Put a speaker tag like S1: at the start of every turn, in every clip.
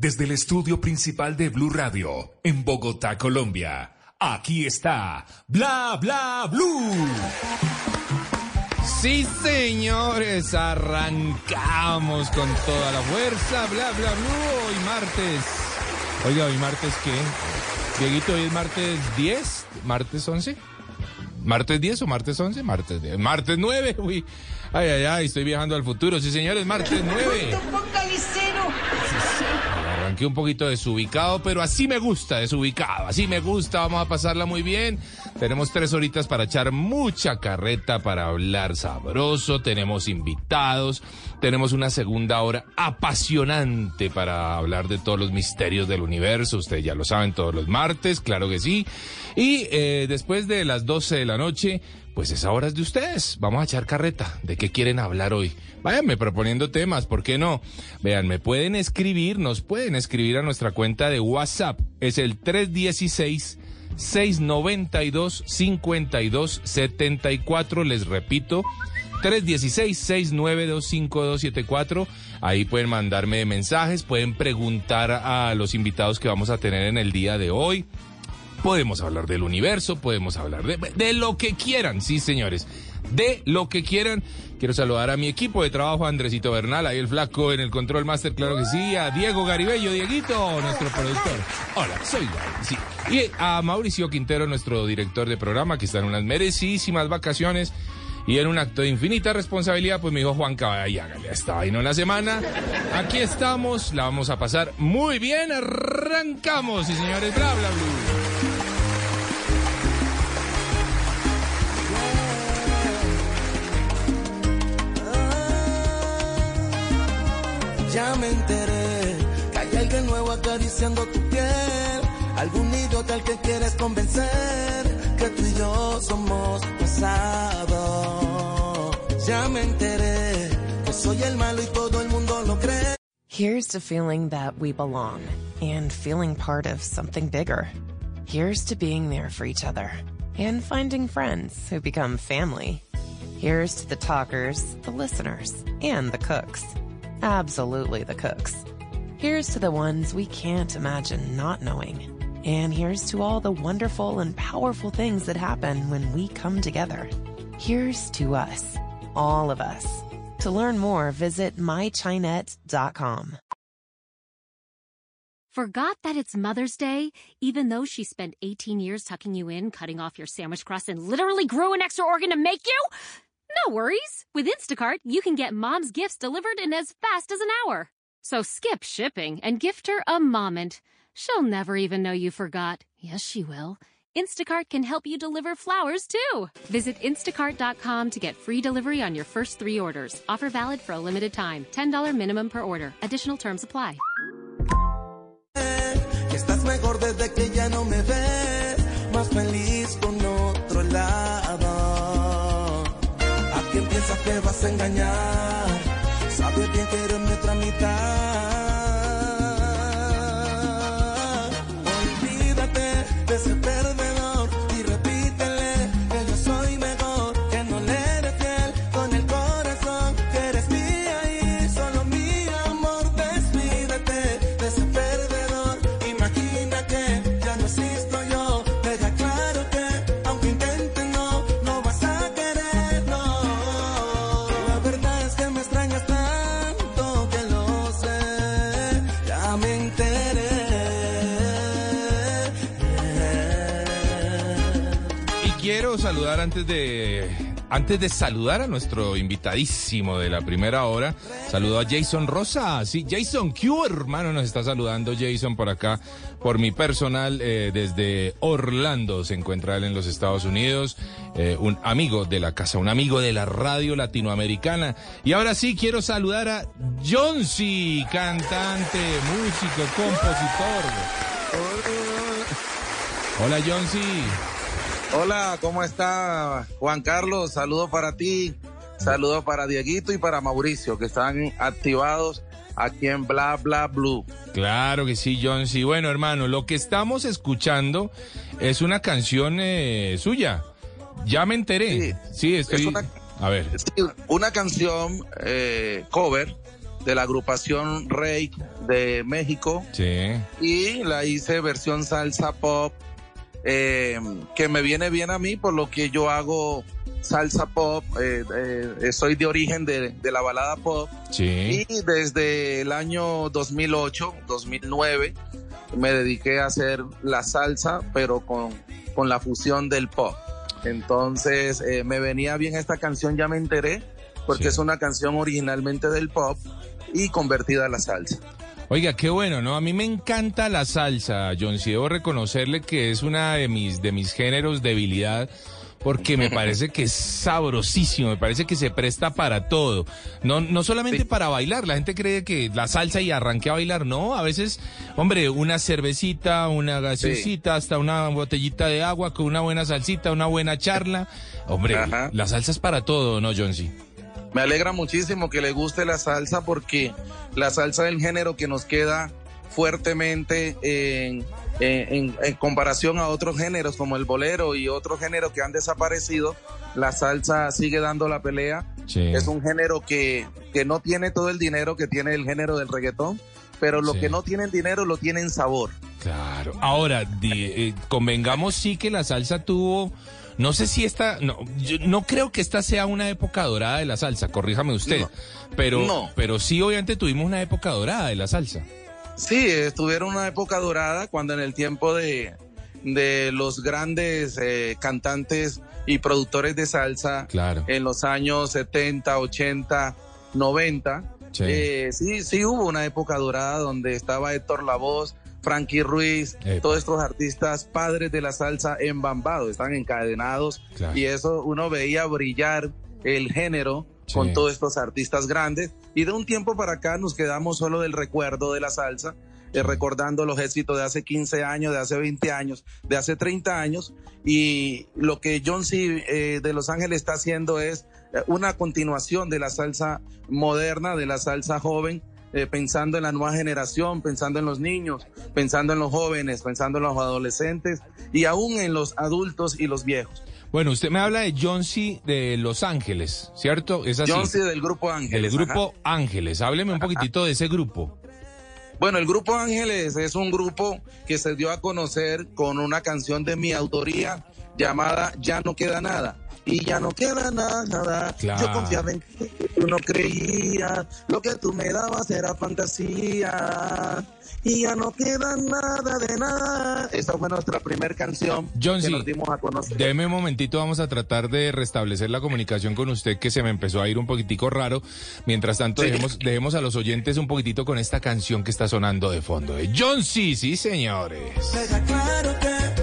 S1: desde el estudio principal de Blue Radio, en Bogotá, Colombia. Aquí está Bla Bla Blue.
S2: Sí, señores, arrancamos con toda la fuerza, bla, bla, bla, hoy martes. Oiga, hoy martes qué? Dieguito, hoy es martes 10, martes 11. ¿Martes 10 o martes 11? Martes 10. Martes 9, uy. Ay, ay, ay, estoy viajando al futuro. Sí, señores, martes 9. Un poquito desubicado, pero así me gusta, desubicado. Así me gusta, vamos a pasarla muy bien. Tenemos tres horitas para echar mucha carreta, para hablar sabroso. Tenemos invitados. Tenemos una segunda hora apasionante para hablar de todos los misterios del universo. Ustedes ya lo saben todos los martes, claro que sí. Y eh, después de las 12 de la noche, pues esa hora es de ustedes. Vamos a echar carreta. ¿De qué quieren hablar hoy? Váyanme proponiendo temas, ¿por qué no? Vean, me pueden escribir, nos pueden escribir a nuestra cuenta de WhatsApp. Es el 316 692 5274. Les repito, 316-692-5274. Ahí pueden mandarme mensajes, pueden preguntar a los invitados que vamos a tener en el día de hoy. Podemos hablar del universo, podemos hablar de, lo que quieran, sí señores, de lo que quieran. Quiero saludar a mi equipo de trabajo, Andresito Bernal, ahí el flaco en el control master, claro que sí, a Diego Garibello, Dieguito, nuestro productor. Hola, soy sí. Y a Mauricio Quintero, nuestro director de programa, que está en unas merecidísimas vacaciones. Y en un acto de infinita responsabilidad, pues me dijo Juan Caballá, y hágale esta vaina en la semana. Aquí estamos, la vamos a pasar muy bien, arrancamos, y señores, bla, bla, bla.
S3: Ya me enteré que hay alguien nuevo acariciando tu piel. Algún idiota al que quieres convencer que tú y yo somos pasado. Ya me enteré que soy el malo y todo el mundo lo cree.
S4: Here's to feeling that we belong and feeling part of something bigger. Here's to being there for each other and finding friends who become family. Here's to the talkers, the listeners, and the cooks. Absolutely the cooks. Here's to the ones we can't imagine not knowing. And here's to all the wonderful and powerful things that happen when we come together. Here's to us, all of us. To learn more, visit mychinet.com.
S5: Forgot that it's Mother's Day, even though she spent 18 years tucking you in, cutting off your sandwich crust, and literally grew an extra organ to make you? No worries. With Instacart, you can get mom's gifts delivered in as fast as an hour. So skip shipping and gift her a moment. She'll never even know you forgot. Yes, she will. Instacart can help you deliver flowers too. Visit instacart.com to get free delivery on your first three orders. Offer valid for a limited time. $10 minimum per order. Additional terms apply.
S3: Estás mejor desde que ya no me ves. Más feliz 真
S2: 干娘。Saludar antes de antes de saludar a nuestro invitadísimo de la primera hora, saludo a Jason Rosa. Sí, Jason Q, hermano, nos está saludando Jason por acá, por mi personal, eh, desde Orlando. Se encuentra él en los Estados Unidos, eh, un amigo de la casa, un amigo de la radio latinoamericana. Y ahora sí quiero saludar a Jonsi, cantante, músico, compositor. Hola, John
S6: Hola, ¿cómo está Juan Carlos? Saludos para ti, saludos para Dieguito y para Mauricio, que están activados aquí en Bla Bla Blue.
S2: Claro que sí, John C. Bueno, hermano, lo que estamos escuchando es una canción eh, suya. Ya me enteré. Sí, estoy...
S6: una,
S2: A ver.
S6: sí, una canción eh, cover de la agrupación Rake de México
S2: Sí.
S6: y la hice versión salsa pop eh, que me viene bien a mí por lo que yo hago salsa pop, eh, eh, soy de origen de, de la balada pop
S2: Sí.
S6: y desde el año 2008, 2009 me dediqué a hacer la salsa pero con, con la fusión del pop. Entonces eh, me venía bien esta canción, ya me enteré, porque
S2: Sí.
S6: es una canción originalmente del pop y convertida a la salsa.
S2: Oiga, qué bueno, ¿no? A mí me encanta la salsa, John. Sí, debo reconocerle que es una de mis, de mis géneros debilidad. Porque me parece que es sabrosísimo, me parece que se presta para todo. No, no solamente
S6: Sí.
S2: para bailar, la gente cree que la salsa y arranque a bailar, no, a veces, hombre, una cervecita, una gaseosita, hasta una botellita de agua con una buena salsita, una buena charla. Hombre,
S6: Ajá.
S2: la salsa es para todo, ¿no, John? Sí.
S6: Me alegra muchísimo que le guste la salsa porque la salsa es el género que nos queda fuertemente en, en- en- en comparación a otros géneros como el bolero y otros géneros que han desaparecido. La salsa sigue dando la pelea.
S2: Sí.
S6: Es un género que, que no tiene todo el dinero que tiene el género del reggaetón, pero lo
S2: Sí.
S6: que no tienen dinero lo tienen sabor.
S2: Claro. Ahora, di- eh, convengamos sí que la salsa tuvo, no sé si esta, no, yo no creo que esta sea una época dorada de la salsa, corríjame usted,
S6: No.
S2: pero,
S6: No.
S2: pero sí obviamente tuvimos una época dorada de la salsa.
S6: Sí, estuvieron una época dorada cuando en el tiempo de, de los grandes eh, cantantes y productores de salsa
S2: Claro.
S6: en los años 70, 80, 90.
S2: Sí.
S6: eh, sí, sí hubo una época dorada donde estaba Héctor Lavoz, Frankie Ruiz,
S2: Epa.
S6: todos estos artistas padres de la salsa embambados, están encadenados
S2: Claro.
S6: y eso uno veía brillar el género
S2: Sí.
S6: con todos estos artistas grandes y de un tiempo para acá nos quedamos solo del recuerdo de la salsa, eh, recordando los éxitos de hace 15 años, de hace 20 años, de hace 30 años y lo que John C. eh, de Los Ángeles está haciendo es eh, una continuación de la salsa moderna, de la salsa joven, eh, pensando en la nueva generación, pensando en los niños, pensando en los jóvenes, pensando en los adolescentes y aún en los adultos y los viejos.
S2: Bueno, usted me habla de John C. de Los Ángeles, ¿cierto? Es así.
S6: John C. del Grupo Ángeles.
S2: grupo
S6: ajá.
S2: Ángeles. Hábleme un poquitito de ese grupo.
S6: Bueno, el Grupo Ángeles es un grupo que se dio a conocer con una canción de mi autoría llamada Ya no queda nada. Y ya no queda nada, nada.
S2: Claro.
S6: Yo confiaba en ti, tú no creías. Lo que tú me dabas era fantasía. Y ya no queda nada de nada. Esa fue nuestra primera canción
S2: John
S6: que
S2: C.
S6: nos dimos a conocer.
S2: Deme un momentito, vamos a tratar de restablecer la comunicación con usted que se me empezó a ir un poquitico raro. Mientras tanto,
S6: Sí.
S2: dejemos, dejemos a los oyentes un poquitito con esta canción que está sonando de fondo. De John C. Sí, señores.
S3: Deja claro que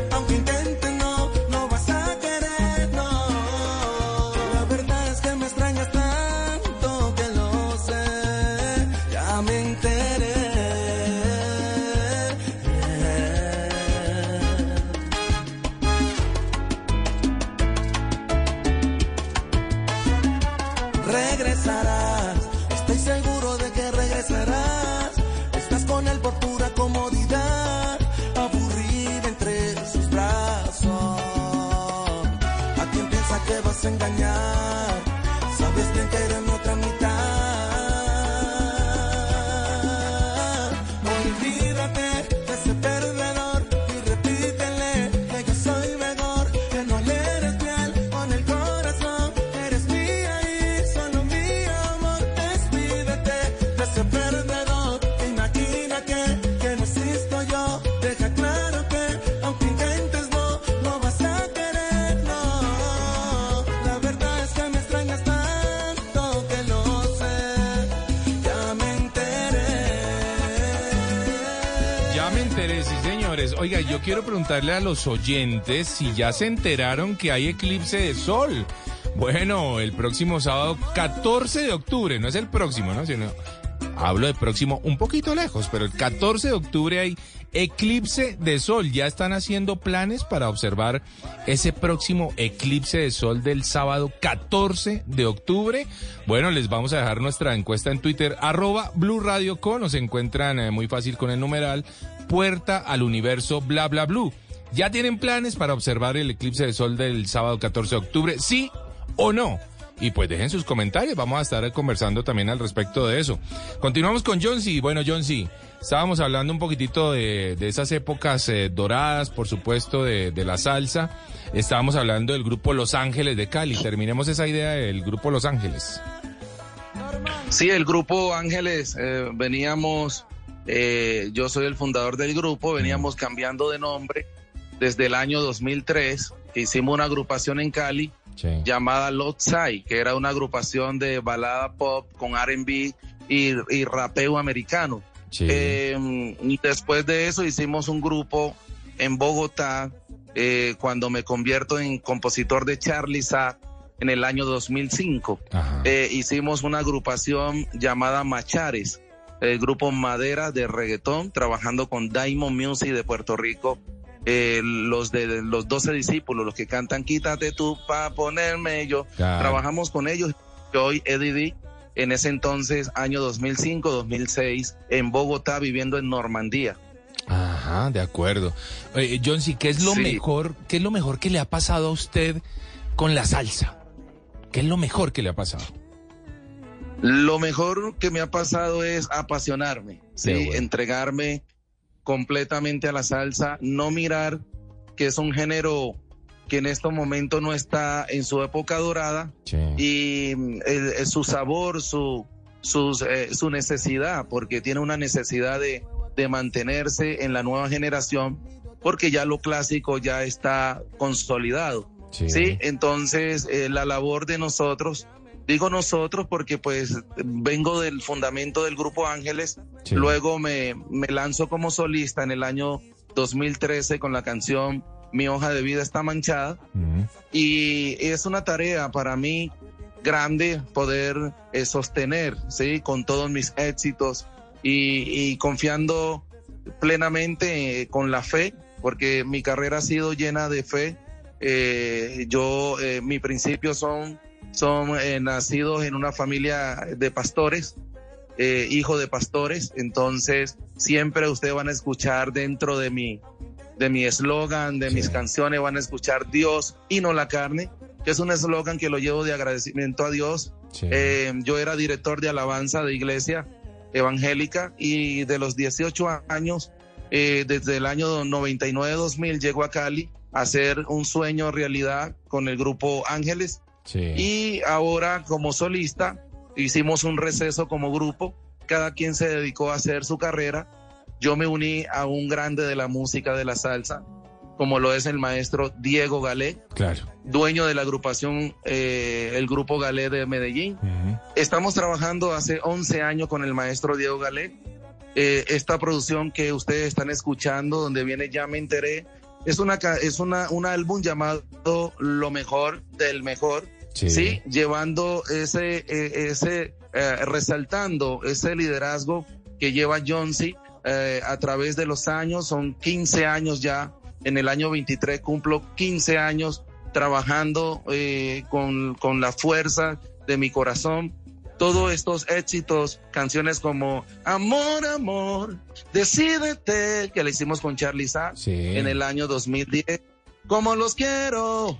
S2: Oiga, yo quiero preguntarle a los oyentes si ya se enteraron que hay eclipse de sol. Bueno, el próximo sábado 14 de octubre, no es el próximo, ¿no? Hablo de próximo un poquito lejos, pero el 14 de octubre hay eclipse de sol. Ya están haciendo planes para observar ese próximo eclipse de sol del sábado 14 de octubre. Bueno, les vamos a dejar nuestra encuesta en Twitter, arroba Blue Radio Co. Nos encuentran eh, muy fácil con el numeral Puerta al Universo Bla Bla Blue. ¿Ya tienen planes para observar el eclipse de sol del sábado 14 de octubre? ¿Sí o no? Y pues dejen sus comentarios, vamos a estar conversando también al respecto de eso. Continuamos con John C. Bueno, John C. Estábamos hablando un poquitito de, de esas épocas eh, doradas, por supuesto, de, de, la salsa. Estábamos hablando del grupo Los Ángeles de Cali. Terminemos esa idea del grupo Los Ángeles.
S6: Sí, el grupo Ángeles, eh, veníamos, eh, yo soy el fundador del grupo, veníamos cambiando de nombre desde el año 2003, que hicimos una agrupación en Cali sí. llamada Lotsai, que era una agrupación de balada pop con RB y, y rapeo americano. Sí. Eh, después de eso hicimos un grupo en Bogotá eh, cuando me convierto en compositor de Charlie Sa en el año 2005. Eh, hicimos una agrupación llamada Machares, el grupo Madera de reggaetón, trabajando con Diamond Music de Puerto Rico. Eh, los de los 12 discípulos, los que cantan Quítate tú pa' ponerme yo. Claro. Trabajamos con ellos. Hoy Eddie en ese entonces, año 2005, 2006, en Bogotá, viviendo en Normandía.
S2: Ajá, de acuerdo. Eh, John, sí, ¿qué es lo sí. mejor, qué es lo mejor que le ha pasado a usted con la salsa? ¿Qué es lo mejor que le ha pasado?
S6: Lo mejor que me ha pasado es apasionarme, sí, bueno. entregarme completamente a la salsa, no mirar que es un género que en este momento no está en su época dorada sí. y el, el, su sabor, su, sus, eh, su necesidad, porque tiene una necesidad de, de, mantenerse en la nueva generación, porque ya lo clásico ya está consolidado. Sí, ¿sí? entonces eh, la labor de nosotros, digo nosotros porque pues vengo del fundamento del grupo Ángeles, sí. luego me, me lanzo como solista en el año 2013 con la canción mi hoja de vida está manchada uh -huh. y es una tarea para mí grande poder eh, sostener, ¿sí? Con todos mis éxitos y, y confiando plenamente eh, con la fe, porque mi carrera ha sido llena de fe. Eh, yo, eh, mis principios son, son eh, nacidos en una familia de pastores, hijo de pastores, entonces siempre ustedes van a escuchar dentro de mi, de mi eslogan, de sí. mis canciones, van a escuchar Dios y no la carne, que es un eslogan que lo llevo de agradecimiento a Dios. Sí. Eh, yo era director de alabanza de iglesia evangélica y de los 18 años, eh, desde el año 99-2000, llego a Cali a hacer un sueño realidad con el grupo Ángeles. Sí. Y ahora como solista hicimos un receso como grupo, cada quien se dedicó a hacer su carrera yo me uní a un grande de la música de la salsa, como lo es el maestro Diego Galé,
S2: claro.
S6: dueño de la agrupación, eh, el grupo Galé de Medellín. Uh -huh. Estamos trabajando hace 11 años con el maestro Diego Galé. Eh, esta producción que ustedes están escuchando, donde viene Ya me enteré, es una es una un álbum llamado Lo mejor del mejor, sí, ¿sí? llevando ese eh, ese eh, resaltando ese liderazgo que lleva John C eh, a través de los años, son 15 años ya, en el año 23 cumplo 15 años trabajando eh, con, con, la fuerza de mi corazón. Todos estos éxitos, canciones como Amor, Amor, Decídete, que le hicimos con Charlie Sa sí. en el año 2010. Como los quiero,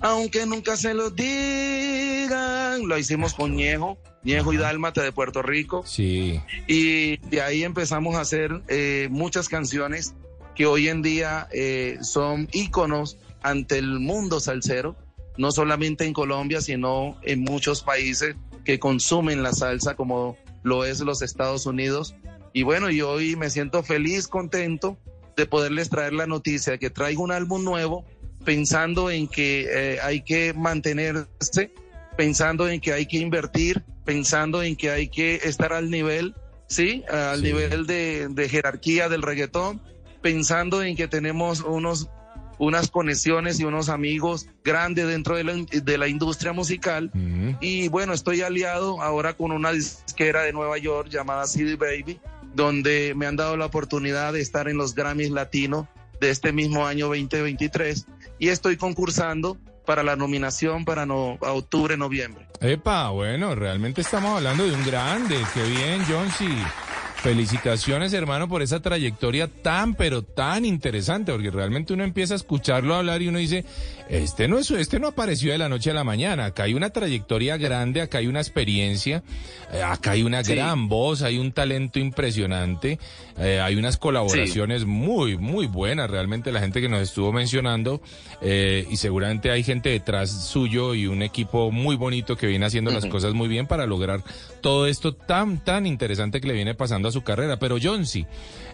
S6: aunque nunca se lo digan. Lo hicimos con Ñejo, Ñejo y Dálmata de Puerto Rico.
S2: Sí.
S6: Y de ahí empezamos a hacer eh, muchas canciones que hoy en día eh, son íconos ante el mundo salsero, no solamente en Colombia, sino en muchos países que consumen la salsa, como lo es los Estados Unidos. Y bueno, y hoy me siento feliz, contento de poderles traer la noticia de que traigo un álbum nuevo pensando en que eh, hay que mantenerse, pensando en que hay que invertir, pensando en que hay que estar al nivel, ¿sí? Al sí. nivel de, de, jerarquía del reggaetón, pensando en que tenemos unos unas conexiones y unos amigos grandes dentro de la, de la industria musical.
S2: Mm.
S6: Y bueno, estoy aliado ahora con una disquera de Nueva York llamada CD Baby, donde me han dado la oportunidad de estar en los Grammys Latinos de este mismo año 2023 y estoy concursando para la nominación para no, octubre, noviembre.
S2: Epa, bueno, realmente estamos hablando de un grande. Qué bien, John, sí. Felicitaciones, hermano, por esa trayectoria tan, pero tan interesante, porque realmente uno empieza a escucharlo hablar y uno dice, este no es, este no apareció de la noche a la mañana. Acá hay una trayectoria grande, acá hay una experiencia, eh, acá hay una
S6: Sí.
S2: gran voz, hay un talento impresionante, eh, hay unas colaboraciones muy, muy buenas. Realmente la gente que nos estuvo mencionando, eh, y seguramente hay gente detrás suyo y un equipo muy bonito que viene haciendo las cosas muy bien para lograr todo esto tan, tan interesante que le viene pasando a su carrera. Pero John, sí,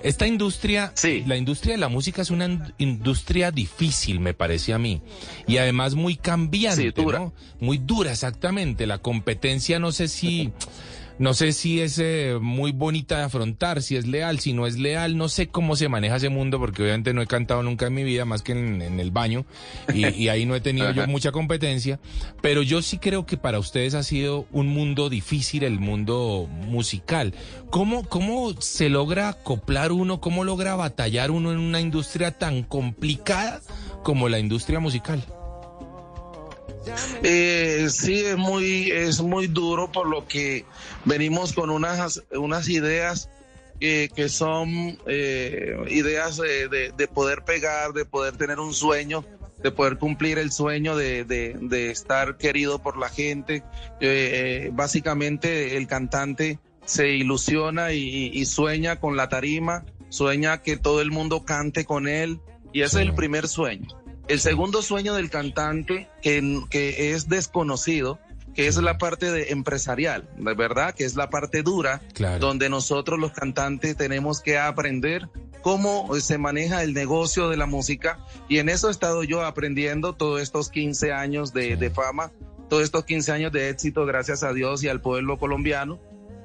S2: esta industria,
S6: Sí.
S2: la industria de la música es una in- industria difícil, me parece a mí. Y además muy cambiante,
S6: Sí, dura.
S2: ¿no? Muy dura, exactamente. La competencia, no sé si... No sé si es eh, muy bonita de afrontar, si es leal, si no es leal, no sé cómo se maneja ese mundo, porque obviamente no he cantado nunca en mi vida, más que en, en el baño, y, y ahí no he tenido yo mucha competencia, pero yo sí creo que para ustedes ha sido un mundo difícil, el mundo musical. ¿Cómo, cómo se logra acoplar uno, cómo logra batallar uno en una industria tan complicada como la industria musical?
S6: Eh, sí, es muy, es muy duro por lo que venimos con unas, unas ideas eh, que son eh, ideas de, de- de poder pegar, de poder tener un sueño, de poder cumplir el sueño de, de- de estar querido por la gente. Eh, básicamente el cantante se ilusiona y, y sueña con la tarima, sueña que todo el mundo cante con él y ese
S2: Sí.
S6: es el primer sueño. El segundo sueño del cantante, que, que es desconocido, que es la parte de empresarial, de verdad, que es la parte dura,
S2: Claro.
S6: donde nosotros los cantantes tenemos que aprender cómo se maneja el negocio de la música. Y en eso he estado yo aprendiendo todos estos 15 años de,
S2: Sí.
S6: de fama, todos estos 15 años de éxito, gracias a Dios y al pueblo colombiano,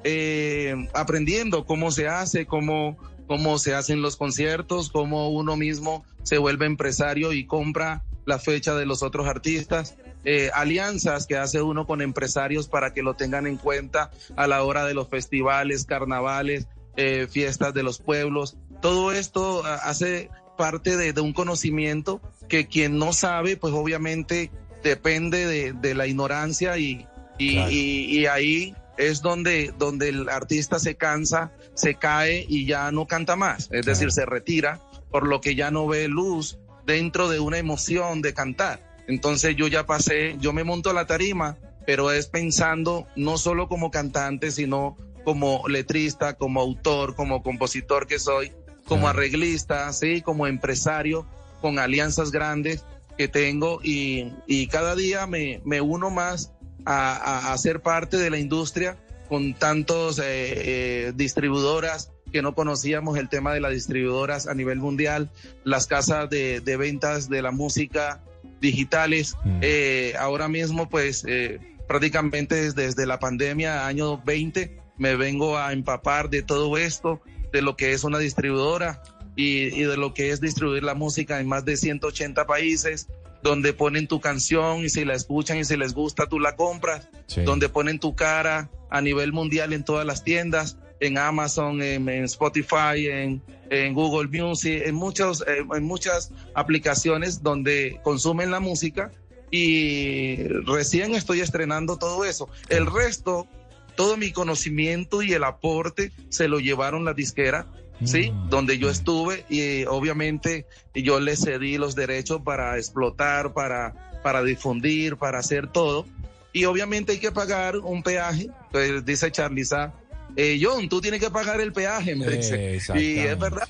S6: eh, aprendiendo cómo se hace, cómo, cómo se hacen los conciertos, cómo uno mismo se vuelve empresario y compra la fecha de los otros artistas, eh, alianzas que hace uno con empresarios para que lo tengan en cuenta a la hora de los festivales, carnavales, eh, fiestas de los pueblos. Todo esto ah, hace parte de, de un conocimiento que quien no sabe, pues obviamente depende de, de la ignorancia y, y,
S2: Claro.
S6: y- y ahí es donde, donde el artista se cansa, se cae y ya no canta más, es
S2: Claro.
S6: decir, se retira, por lo que ya no ve luz dentro de una emoción de cantar. Entonces yo ya pasé, yo me monto a la tarima, pero es pensando no solo como cantante, sino como letrista, como autor, como compositor que soy, como
S2: Claro.
S6: arreglista, sí, como empresario, con alianzas grandes que tengo y, y cada día me, me uno más a, a- a ser parte de la industria con tantos eh, eh, distribuidoras que no conocíamos el tema de las distribuidoras a nivel mundial, las casas de, de ventas de la música digitales.
S2: Mm.
S6: Eh, ahora mismo, pues eh, prácticamente desde, desde la pandemia, año 20, me vengo a empapar de todo esto, de lo que es una distribuidora y, y de lo que es distribuir la música en más de 180 países, donde ponen tu canción y si la escuchan y si les gusta, tú la compras
S2: Sí.
S6: donde ponen tu cara a nivel mundial en todas las tiendas, en Amazon, en, en Spotify, en, en Google Music, en, muchos, eh, en muchas aplicaciones donde consumen la música y recién estoy estrenando todo eso. El resto, todo mi conocimiento y el aporte se lo llevaron la disquera. Sí,
S2: Mm.
S6: donde yo estuve y obviamente yo le cedí los derechos para explotar, para, para difundir, para hacer todo. Y obviamente hay que pagar un peaje. Pues dice Charliza, eh, John, tú tienes que pagar el peaje, me dice. Y es verdad,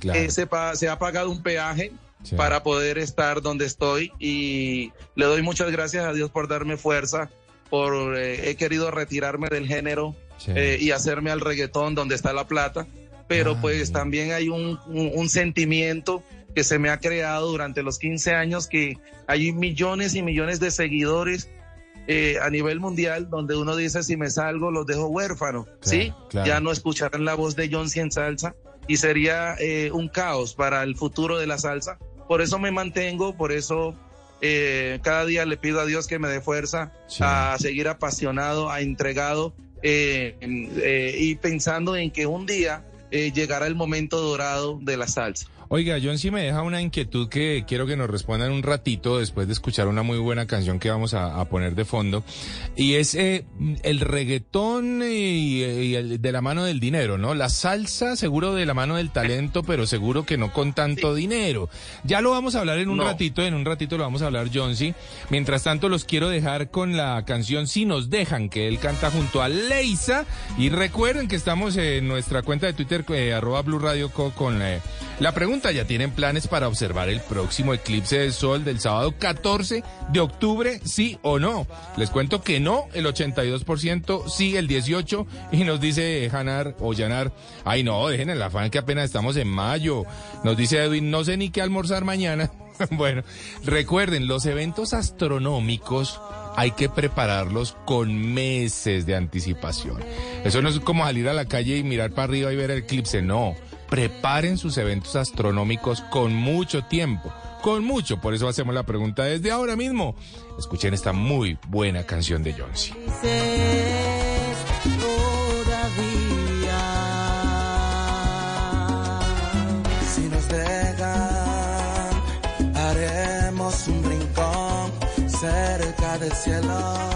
S2: Claro.
S6: eh, se, se ha pagado un peaje
S2: Sí.
S6: para poder estar donde estoy y le doy muchas gracias a Dios por darme fuerza, por eh, he querido retirarme del género
S2: Sí.
S6: eh, y hacerme al reggaetón donde está la plata, pero
S2: Ah,
S6: pues también hay un, un- un sentimiento que se me ha creado durante los 15 años que hay millones y millones de seguidores eh, a nivel mundial donde uno dice si me salgo los dejo huérfanos, ¿sí?
S2: claro.
S6: Ya no escucharán la voz de John en salsa y sería eh, un caos para el futuro de la salsa por eso me mantengo, por eso eh, cada día le pido a Dios que me dé fuerza
S2: Sí.
S6: a seguir apasionado, a entregado eh, eh, y pensando en que un día eh, llegará el momento dorado de la salsa.
S2: Oiga, John sí me deja una inquietud que quiero que nos respondan un ratito después de escuchar una muy buena canción que vamos a, a poner de fondo. Y es eh, el reggaetón y, y el de la mano del dinero, ¿no? La salsa seguro de la mano del talento, pero seguro que no con tanto dinero. Ya lo vamos a hablar en un
S6: No.
S2: ratito, en un ratito lo vamos a hablar John sí. Mientras tanto los quiero dejar con la canción Si nos dejan, que él canta junto a Leisa. Y recuerden que estamos en nuestra cuenta de Twitter, eh, arroba Blue Radio Co, con eh, la pregunta, ¿ya tienen planes para observar el próximo eclipse de sol del sábado 14 de octubre, sí o no? Les cuento que no, el 82%, sí el 18%, y nos dice Janar o Yanar, ay no, dejen el afán que apenas estamos en mayo. Nos dice Edwin, no sé ni qué almorzar mañana. bueno, recuerden, los eventos astronómicos hay que prepararlos con meses de anticipación. Eso no es como salir a la calle y mirar para arriba y ver el eclipse, no. Preparen sus eventos astronómicos con mucho tiempo, con mucho. Por eso hacemos la pregunta desde ahora mismo. Escuchen esta muy buena canción de Jonesy.
S3: Si nos dejan, haremos un rincón cerca del cielo.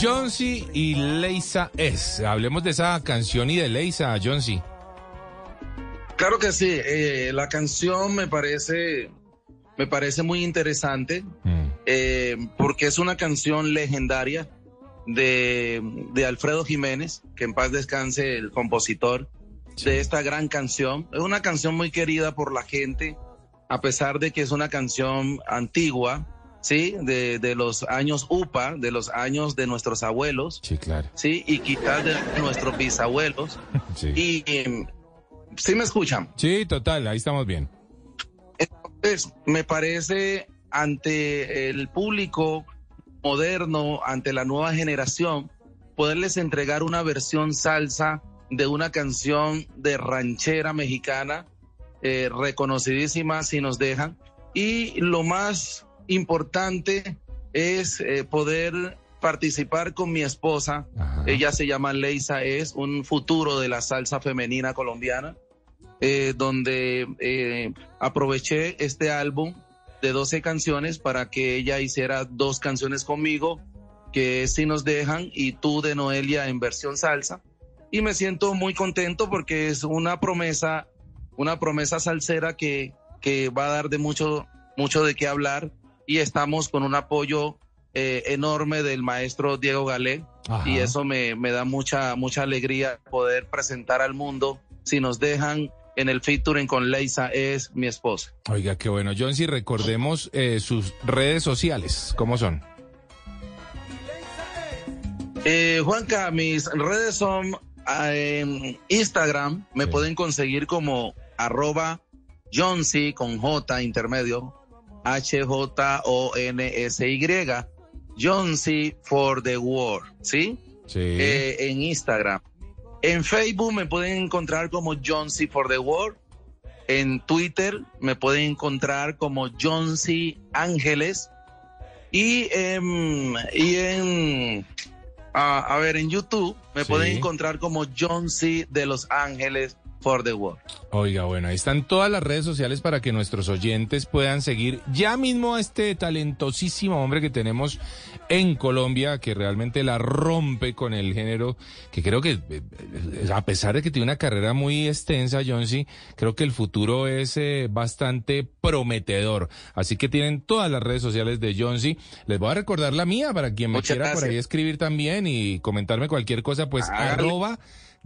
S2: Jonesy y Leisa es. Hablemos de esa canción y de Leisa, Jonesy.
S6: Claro que sí, eh, la canción me parece, me parece muy interesante
S2: Mm.
S6: eh, porque es una canción legendaria de, de Alfredo Jiménez, que en paz descanse el compositor de esta gran canción. Es una canción muy querida por la gente, a pesar de que es una canción antigua, ¿sí? De, de los años UPA, de los años de nuestros abuelos,
S2: Sí, claro.
S6: ¿sí? Y quizás de nuestros bisabuelos.
S2: Sí.
S6: Y eh, sí me escuchan.
S2: Sí, total, ahí estamos bien.
S6: Entonces, me parece ante el público moderno, ante la nueva generación, poderles entregar una versión salsa de una canción de ranchera mexicana, eh, reconocidísima si nos dejan. Y lo más importante es eh, poder participar con mi esposa.
S2: Ajá.
S6: Ella se llama Leisa, es un futuro de la salsa femenina colombiana, eh, donde eh, aproveché este álbum de 12 canciones para que ella hiciera dos canciones conmigo, que es Si nos dejan y Tú de Noelia en versión salsa. Y me siento muy contento porque es una promesa, una promesa salsera que, que va a dar de mucho, mucho de qué hablar y estamos con un apoyo eh, enorme del maestro Diego Galé
S2: Ajá.
S6: y eso me, me da mucha, mucha alegría poder presentar al mundo. Si nos dejan en el featuring con Leisa, es mi esposa.
S2: Oiga, qué bueno. Jonesy, recordemos eh, sus redes sociales. ¿Cómo son?
S6: Eh, Juanca, mis redes son ah, en Instagram, me
S2: Sí.
S6: pueden conseguir como arroba Johnsy con J intermedio, H-J-O-N-S-Y, Johnsy for the world, ¿sí?
S2: Sí.
S6: eh, en Instagram. En Facebook me pueden encontrar como John C. for the World. En Twitter me pueden encontrar como John C. Ángeles. Y, y en, a, a ver, en YouTube me Me
S2: Sí.
S6: pueden encontrar como John C. de Los Ángeles for the World.
S2: Oiga, bueno, ahí están todas las redes sociales para que nuestros oyentes puedan seguir ya mismo a este talentosísimo hombre que tenemos en Colombia, que realmente la rompe con el género, que creo que, eh, eh, a pesar de que tiene una carrera muy extensa, Jonsi, creo que el futuro es eh, bastante prometedor. Así que tienen todas las redes sociales de Jonsi. Les voy a recordar la mía para quien me
S6: Muchas
S2: quiera por ahí
S6: gracias.
S2: escribir también y comentarme cualquier cosa, pues
S6: Hágale.
S2: arroba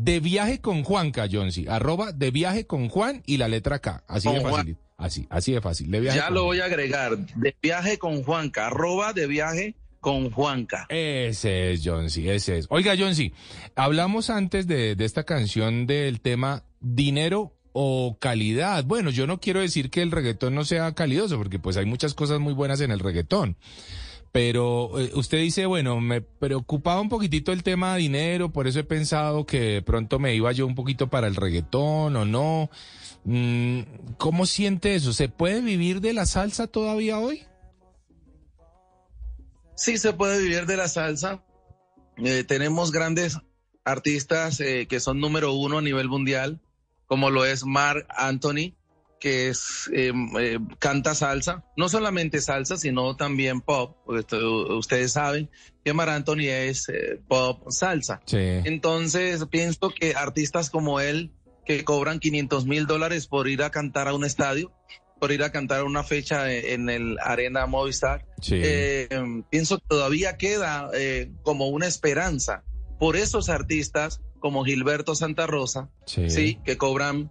S2: de viaje con Juanca, Jonsi. Arroba de viaje con Juan y la letra K. Así
S6: Con
S2: de
S6: Juan.
S2: fácil. Así, así de fácil. De viaje
S6: Ya lo
S2: Juan.
S6: voy a agregar. De viaje con Juanca. Arroba de viaje con Juanca.
S2: Ese es Jonsi, ese es. Oiga, Jonsi, hablamos antes de, de esta canción del tema dinero o calidad. Bueno, yo no quiero decir que el reggaetón no sea calidoso, porque pues hay muchas cosas muy buenas en el reggaetón. Pero eh, usted dice, bueno, me preocupaba un poquitito el tema de dinero, por eso he pensado que pronto me iba yo un poquito para el reggaetón o no. Mm, ¿Cómo siente eso? ¿Se puede vivir de la salsa todavía hoy?
S6: Sí se puede vivir de la salsa. Eh, tenemos grandes artistas eh, que son número uno a nivel mundial, como lo es Mark Anthony, que es eh, eh, canta salsa, no solamente salsa, sino también pop. porque esto- ustedes saben que Mark Anthony es eh, pop salsa.
S2: Sí.
S6: Entonces pienso que artistas como él, que cobran 500 mil dólares por ir a cantar a un estadio, por ir a cantar una fecha eh, en el Arena Movistar,
S2: Sí.
S6: pienso que todavía queda como una esperanza por esos artistas como Gilberto Santa Rosa,
S2: sí.
S6: sí, que cobran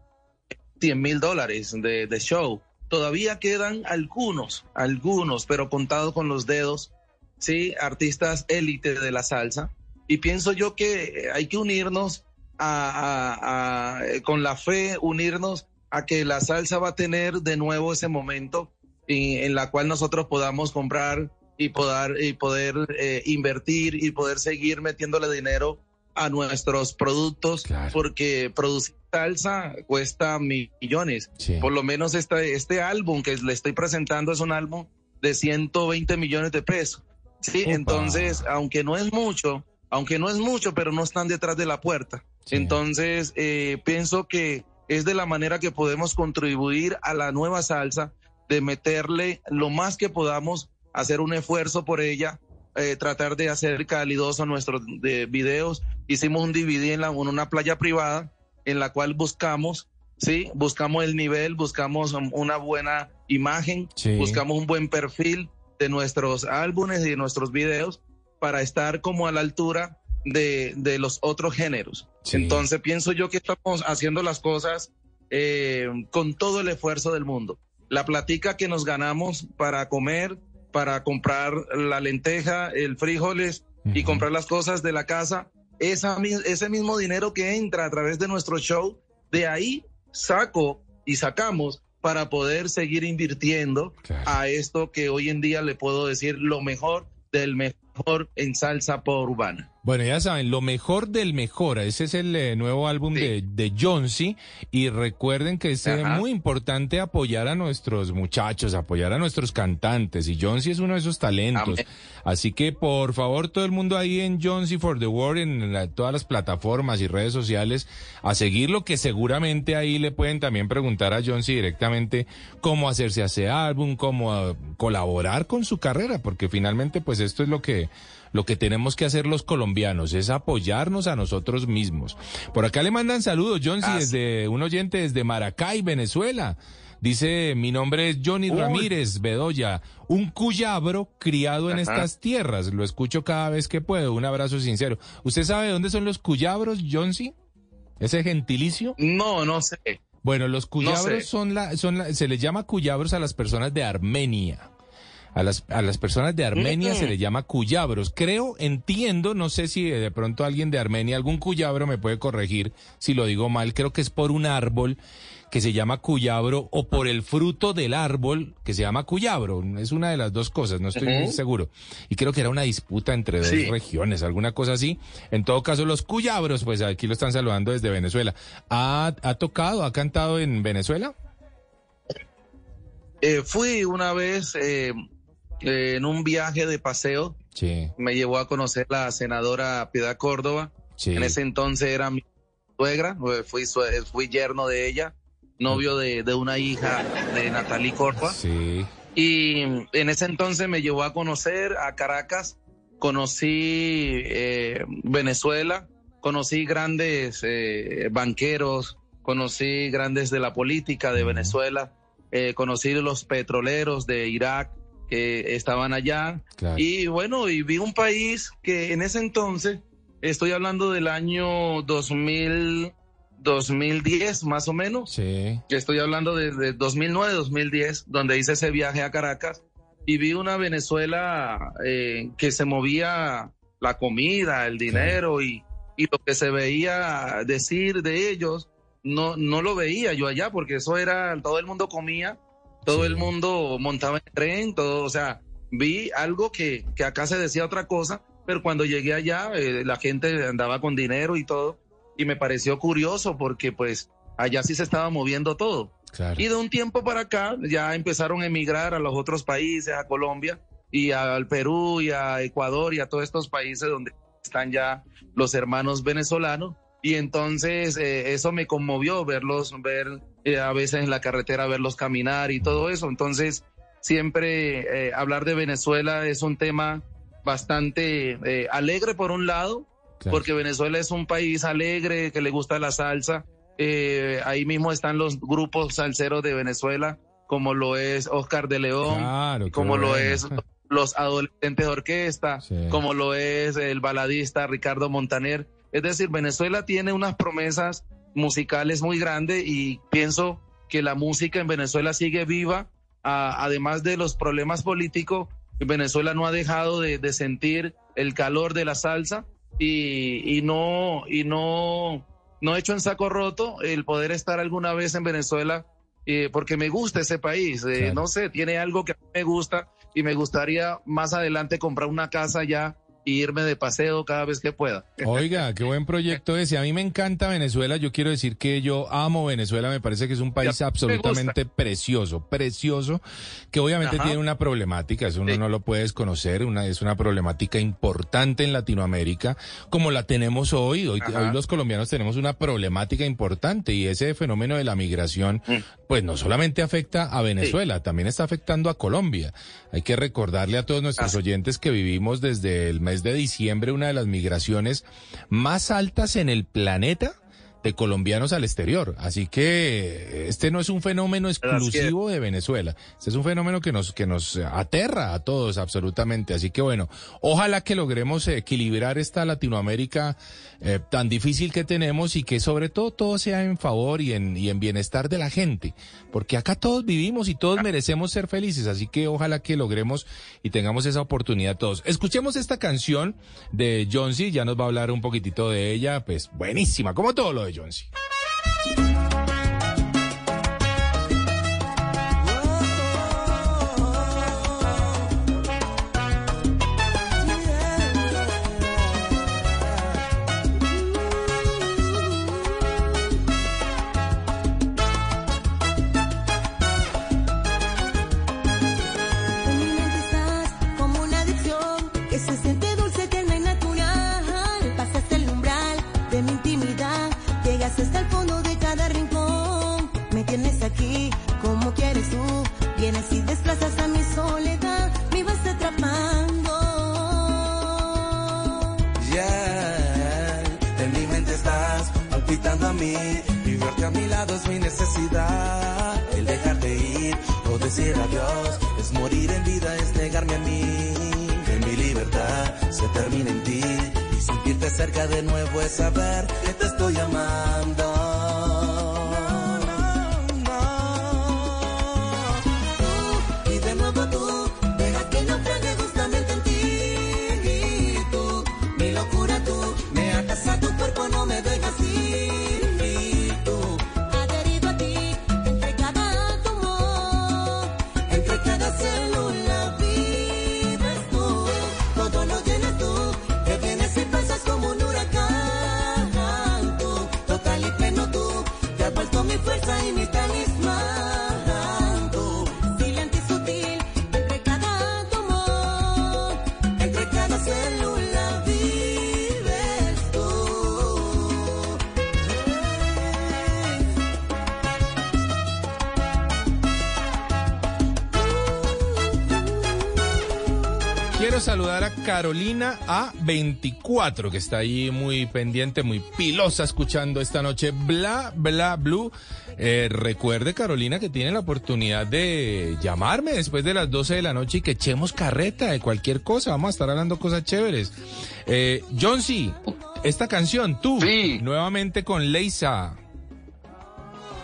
S6: 100 mil dólares de, de show. Todavía quedan algunos, algunos, pero contados con los dedos, sí, artistas élite de la salsa. Y pienso yo que hay que unirnos a, eh, con la fe, unirnos a que la salsa va a tener de nuevo ese momento y- en la cual nosotros podamos comprar y poder, y poder eh, invertir y poder seguir metiéndole dinero a nuestros productos
S2: Claro.
S6: porque producir salsa cuesta millones.
S2: Sí.
S6: Por lo menos este, este álbum que le estoy presentando es un álbum de 120 millones de pesos. Sí,
S2: Upa.
S6: entonces, aunque no es mucho, aunque no es mucho, pero no están detrás de la puerta.
S2: Sí.
S6: Entonces, eh, pienso que es de la manera que podemos contribuir a la nueva salsa, de meterle lo más que podamos, hacer un esfuerzo por ella, eh, tratar de hacer calidoso nuestros de videos. Hicimos un DVD en, la, en una playa privada en la cual buscamos, sí, buscamos el nivel, buscamos una buena imagen,
S2: Sí.
S6: buscamos un buen perfil de nuestros álbumes y de nuestros videos para estar como a la altura de, de los otros géneros.
S2: Sí.
S6: Entonces pienso yo que estamos haciendo las cosas eh, con todo el esfuerzo del mundo. La platica que nos ganamos para comer, para comprar la lenteja, el frijoles y
S2: Ujú.
S6: comprar las cosas de la casa, esa, ese mismo dinero que entra a través de nuestro show, de ahí saco y sacamos para poder seguir invirtiendo
S2: Claro.
S6: a esto que hoy en día le puedo decir lo mejor del mejor en salsa pop urbana.
S2: Bueno, ya saben, lo mejor del mejor. Ese es el eh, nuevo álbum
S6: Sí.
S2: de, de Jonsi. Y recuerden que es eh,
S6: Ajá.
S2: muy importante apoyar a nuestros muchachos, apoyar a nuestros cantantes. Y Jonsi es uno de esos talentos.
S6: Amén.
S2: Así que, por favor, todo el mundo ahí en Jonsi for the World, en la- todas las plataformas y redes sociales, a seguirlo, que seguramente ahí le pueden también preguntar a Jonsi directamente cómo hacerse a ese álbum, cómo ah, colaborar con su carrera, porque finalmente, pues esto es lo que lo que tenemos que hacer los colombianos es apoyarnos a nosotros mismos. Por acá le mandan saludos, John,
S6: Ah, sí.
S2: desde un oyente desde Maracay, Venezuela. Dice, mi nombre es Johnny
S6: Uy.
S2: Ramírez Bedoya, un cuyabro criado en estas tierras. Lo escucho cada vez que puedo. Un abrazo sincero. ¿Usted sabe dónde son los cuyabros, Johnsi? ¿Ese gentilicio?
S6: No, no sé.
S2: Bueno, los cuyabros
S6: sé.
S2: son la, son la, se les llama cuyabros a las personas de Armenia. A las, a las personas de Armenia se les llama cuyabros. Creo, entiendo, no sé si de pronto alguien de Armenia, algún cuyabro me puede corregir si lo digo mal. Creo que es por un árbol que se llama cuyabro o por el fruto del árbol que se llama cuyabro. Es una de las dos cosas, no estoy muy seguro. Y creo que era una disputa entre dos
S6: Sí.
S2: regiones, alguna cosa así. En todo caso, los cuyabros, pues aquí lo están saludando desde Venezuela. ¿Ha, ha tocado, ha cantado en Venezuela?
S6: Eh, fui una vez eh, eh, en un viaje de paseo,
S2: Sí,
S6: me llevó a conocer la senadora Piedad Córdoba
S2: Sí.
S6: En ese entonces era mi suegra, eh, fui, sue- fui yerno de ella, novio de, de una hija de Natalie Corpa.
S2: Sí.
S6: Y en ese entonces me llevó a conocer a Caracas, conocí eh, Venezuela, conocí grandes eh, banqueros, conocí grandes de la política de Venezuela, eh, conocí los petroleros de Irak que estaban allá.
S2: Claro.
S6: Y bueno, y vi un país que en ese entonces, estoy hablando del año 2000, 2010 más o menos,
S2: Sí.
S6: que estoy hablando de, de 2009, 2010, donde hice ese viaje a Caracas y vi una Venezuela eh, que se movía la comida, el dinero y, y lo que se veía decir de ellos, no, no lo veía yo allá porque eso era, todo el mundo comía, todo
S2: Sí.
S6: el mundo montaba en tren, todo, o sea, vi algo que, que acá se decía otra cosa, pero cuando llegué allá eh, la gente andaba con dinero y todo y me pareció curioso porque pues allá sí se estaba moviendo todo.
S2: Claro.
S6: Y de un tiempo para acá ya empezaron a emigrar a los otros países, a Colombia y al Perú y a Ecuador y a todos estos países donde están ya los hermanos venezolanos. Y entonces eh, eso me conmovió verlos, ver eh, a veces en la carretera, verlos caminar y todo eso. Entonces siempre eh, hablar de Venezuela es un tema bastante eh, alegre por un lado,
S2: claro.
S6: porque Venezuela es un país alegre, que le gusta la salsa. Eh, ahí mismo están los grupos salseros de Venezuela, como lo es Oscar de León,
S2: Claro,
S6: como lo
S2: bueno.
S6: es los adolescentes de orquesta,
S2: Sí.
S6: como lo es el baladista Ricardo Montaner. Es decir, Venezuela tiene unas promesas musicales muy grandes y pienso que la música en Venezuela sigue viva, a- además de los problemas políticos. Venezuela no ha dejado de, de sentir el calor de la salsa y, y no y no no he hecho en saco roto el poder estar alguna vez en Venezuela eh, porque me gusta ese país. eh,
S2: Claro.
S6: No sé, tiene algo que me gusta y me gustaría más adelante comprar una casa allá y irme de paseo cada vez que pueda.
S2: Oiga, qué buen proyecto ese. A mí me encanta Venezuela. Yo quiero decir que yo amo Venezuela. Me parece que es un país absolutamente precioso, precioso, que obviamente
S6: Ajá.
S2: tiene una problemática. Eso uno
S6: Sí.
S2: no lo puede desconocer. Una, es una problemática importante en Latinoamérica, como la tenemos hoy. Hoy, los colombianos tenemos una problemática importante y ese fenómeno de la migración,
S6: Mm.
S2: pues no solamente afecta a Venezuela, también está afectando a Colombia. Hay que recordarle a todos nuestros
S6: Así.
S2: oyentes que vivimos desde el mes de diciembre una de las migraciones más altas en el planeta de colombianos al exterior. Así que este no es un fenómeno exclusivo de Venezuela. Este es un fenómeno que nos, que nos aterra a todos absolutamente. Así que bueno, ojalá que logremos equilibrar esta Latinoamérica eh, tan difícil que tenemos y que sobre todo todo sea en favor y en, y en bienestar de la gente. Porque acá todos vivimos y todos merecemos ser felices. Así que ojalá que logremos y tengamos esa oportunidad todos. Escuchemos esta canción de Jonesy, ya nos va a hablar un poquitito de ella, pues buenísima, como todo lo de Jonesy.
S3: Saber
S2: Carolina A24, que está ahí muy pendiente, muy pilosa, escuchando esta noche Bla Bla Blue. Eh, recuerde, Carolina, que tiene la oportunidad de llamarme después de las 12 de la noche y que echemos carreta de cualquier cosa. Vamos a estar hablando cosas chéveres. Eh, John C., esta canción, tú,
S6: Sí.
S2: nuevamente con Leisa.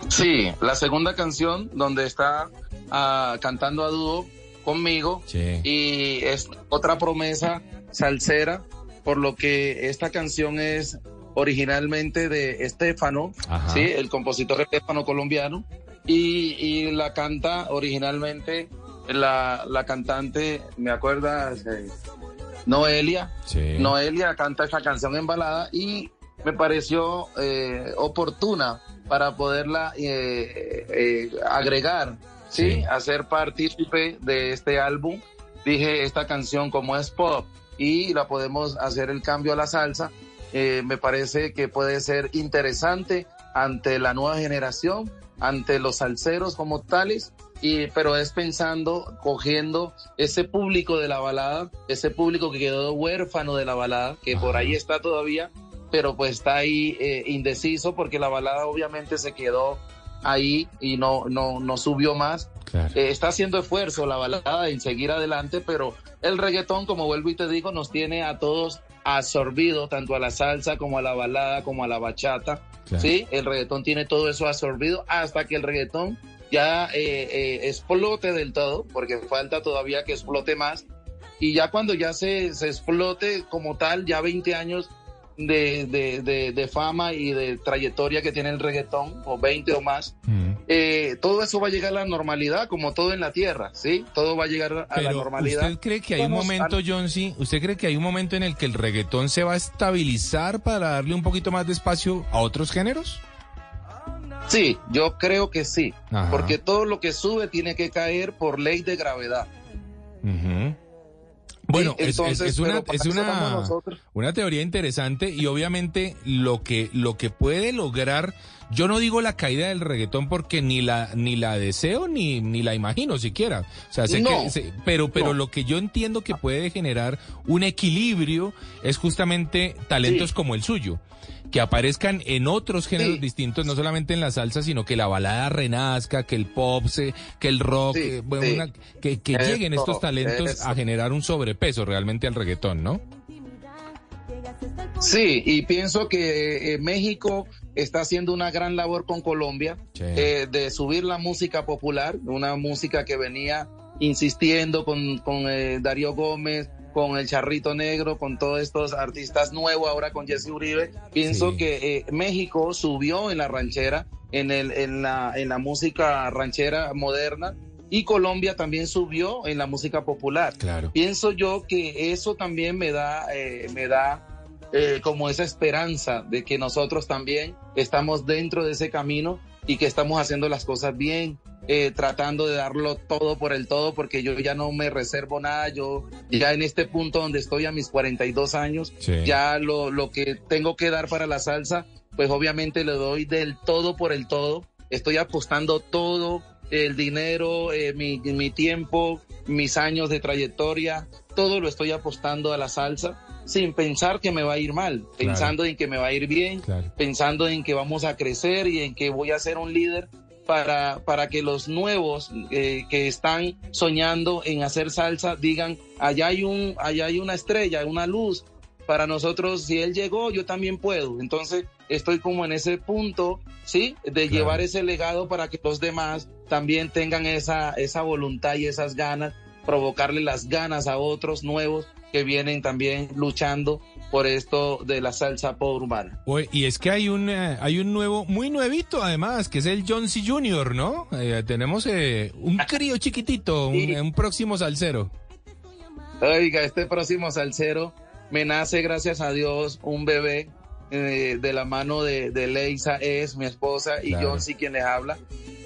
S6: Sí, la segunda canción donde está ah, cantando a dúo conmigo
S2: Sí.
S6: y es otra promesa salsera, por lo que esta canción es originalmente de Estefano,
S2: Ajá.
S6: sí, el compositor Estefano colombiano, y, y la canta originalmente la, la cantante, me acuerdas, eh, Noelia,
S2: Sí.
S6: Noelia canta esta canción en balada y me pareció eh, oportuna para poderla eh, eh, agregar, ¿sí?
S2: Sí.
S6: Hacer partícipe de este álbum. Dije, esta canción como es pop y la podemos hacer el cambio a la salsa, eh, me parece que puede ser interesante ante la nueva generación, ante los salseros como tales, y, pero es pensando, cogiendo ese público de la balada, ese público que quedó huérfano de la balada, que por ahí está todavía, pero pues está ahí eh, indeciso porque la balada obviamente se quedó ahí y no, no, no subió más.
S2: Claro.
S6: Eh, está haciendo esfuerzo la balada en seguir adelante, pero el reggaetón, como vuelvo y te digo, nos tiene a todos absorbido, tanto a la salsa como a la balada, como a la bachata.
S2: Claro.
S6: Sí, el reggaetón tiene todo eso absorbido hasta que el reggaetón ya eh, eh, explote del todo, porque falta todavía que explote más. Y ya cuando ya se, se explote como tal, ya 20 años de, de, de, de fama y de trayectoria que tiene el reggaetón, o 20 o más,
S2: Mm.
S6: eh, todo eso va a llegar a la normalidad, como todo en la tierra, ¿sí? Todo va a llegar a la normalidad.
S2: ¿usted cree que hay un momento,
S6: a-
S2: John C., ¿usted cree que hay un momento en el que el reggaetón se va a estabilizar para darle un poquito más de espacio a otros géneros?
S6: Sí, yo creo que sí,
S2: Ajá.
S6: porque todo lo que sube tiene que caer por ley de gravedad.
S2: Bueno,
S6: Sí,
S2: es- es,
S6: entonces,
S2: es una, es una, una teoría interesante y obviamente lo que, lo que puede lograr, yo no digo la caída del reggaetón porque ni la, ni la deseo ni, ni la imagino siquiera. O sea, sé
S6: No.
S2: que, sé- pero, pero
S6: No.
S2: lo que yo entiendo que puede generar un equilibrio es justamente talentos
S6: Sí.
S2: como el suyo. Que aparezcan en otros géneros
S6: Sí.
S2: distintos, no solamente en la salsa, sino que la balada renazca, que el pop, se, que el rock,
S6: Sí,
S2: eh, bueno,
S6: sí.
S2: una- que, lleguen estos talentos a generar un sobrepeso realmente al reggaetón, ¿no?
S6: Sí, y pienso que eh, México está haciendo una gran labor con Colombia eh, de subir la música popular, una música que venía insistiendo con, con Darío Gómez, con el Charrito Negro, con todos estos artistas nuevos, ahora con Jesse Uribe. Pienso
S2: Sí.
S6: que eh, México subió en la ranchera, en, el, en, la, en la música ranchera moderna, y Colombia también subió en la música popular
S2: Claro.
S6: pienso yo que eso también me da, eh, me da eh, como esa esperanza de que nosotros también estamos dentro de ese camino y que estamos haciendo las cosas bien, eh, tratando de darlo todo por el todo, porque yo ya no me reservo nada, yo ya en este punto donde estoy a mis 42 años,
S2: Sí.
S6: ya lo, lo que tengo que dar para la salsa, pues obviamente le doy del todo por el todo, estoy apostando todo, el dinero, eh, mi, mi tiempo, mis años de trayectoria, todo lo estoy apostando a la salsa sin pensar que me va a ir mal, pensando en que me va a ir bien,
S2: Claro.
S6: pensando en que vamos a crecer y en que voy a ser un líder para, para que los nuevos eh, que están soñando en hacer salsa digan, allá hay, un, allá hay una estrella, una luz. Para nosotros, si él llegó, yo también puedo. Entonces, estoy como en ese punto, ¿sí? De
S2: Claro.
S6: llevar ese legado para que los demás también tengan esa, esa voluntad y esas ganas, provocarle las ganas a otros nuevos que vienen también luchando por esto de la salsa urbana.
S2: Y es que hay un, eh, hay un nuevo, muy nuevito además, que es el John C. Jr., ¿no? Eh, tenemos eh, un crío chiquitito, un,
S6: Sí.
S2: un próximo salsero.
S6: Oiga, este próximo salsero me nace, gracias a Dios, un bebé eh, de la mano de, de Leisa, es mi esposa, y
S2: Claro.
S6: John sí quien les habla.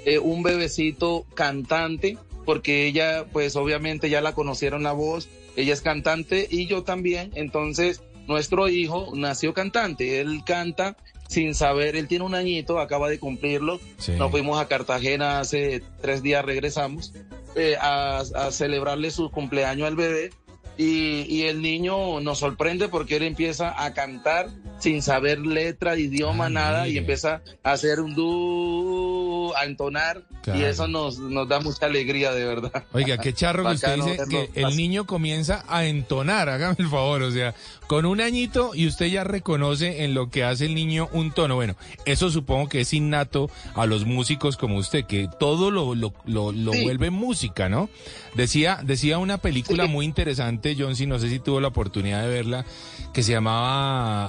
S6: Eh, un bebecito cantante, porque ella, pues obviamente ya la conocieron la voz, ella es cantante y yo también, entonces nuestro hijo nació cantante, él canta sin saber, él tiene un añito, acaba de cumplirlo,
S2: Sí.
S6: nos fuimos a Cartagena hace tres días, regresamos eh, a, a celebrarle su cumpleaños al bebé. Y, y el niño nos sorprende porque él empieza a cantar sin saber letra, idioma, nada, y empieza a hacer un du, a entonar,
S2: Claro.
S6: y eso nos, nos da mucha alegría, de verdad.
S2: Oiga, qué charro que usted dice que el niño comienza a entonar, hágame el favor, o sea, con un añito y usted ya reconoce en lo que hace el niño un tono. Bueno, eso supongo que es innato a los músicos como usted, que todo lo, lo, lo, lo
S6: Sí.
S2: vuelve música, ¿no? Decía, decía una película muy interesante, John, si no sé si tuvo la oportunidad de verla, que se llamaba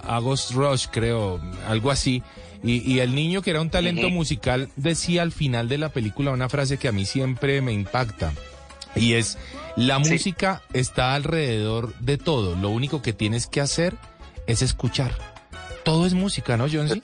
S2: Rush, creo, algo así. Y, y el niño que era un talento musical decía al final de la película una frase que a mí siempre me impacta. Y es, la
S6: Sí.
S2: música está alrededor de todo. Lo único que tienes que hacer es escuchar. Todo es música, ¿no, John?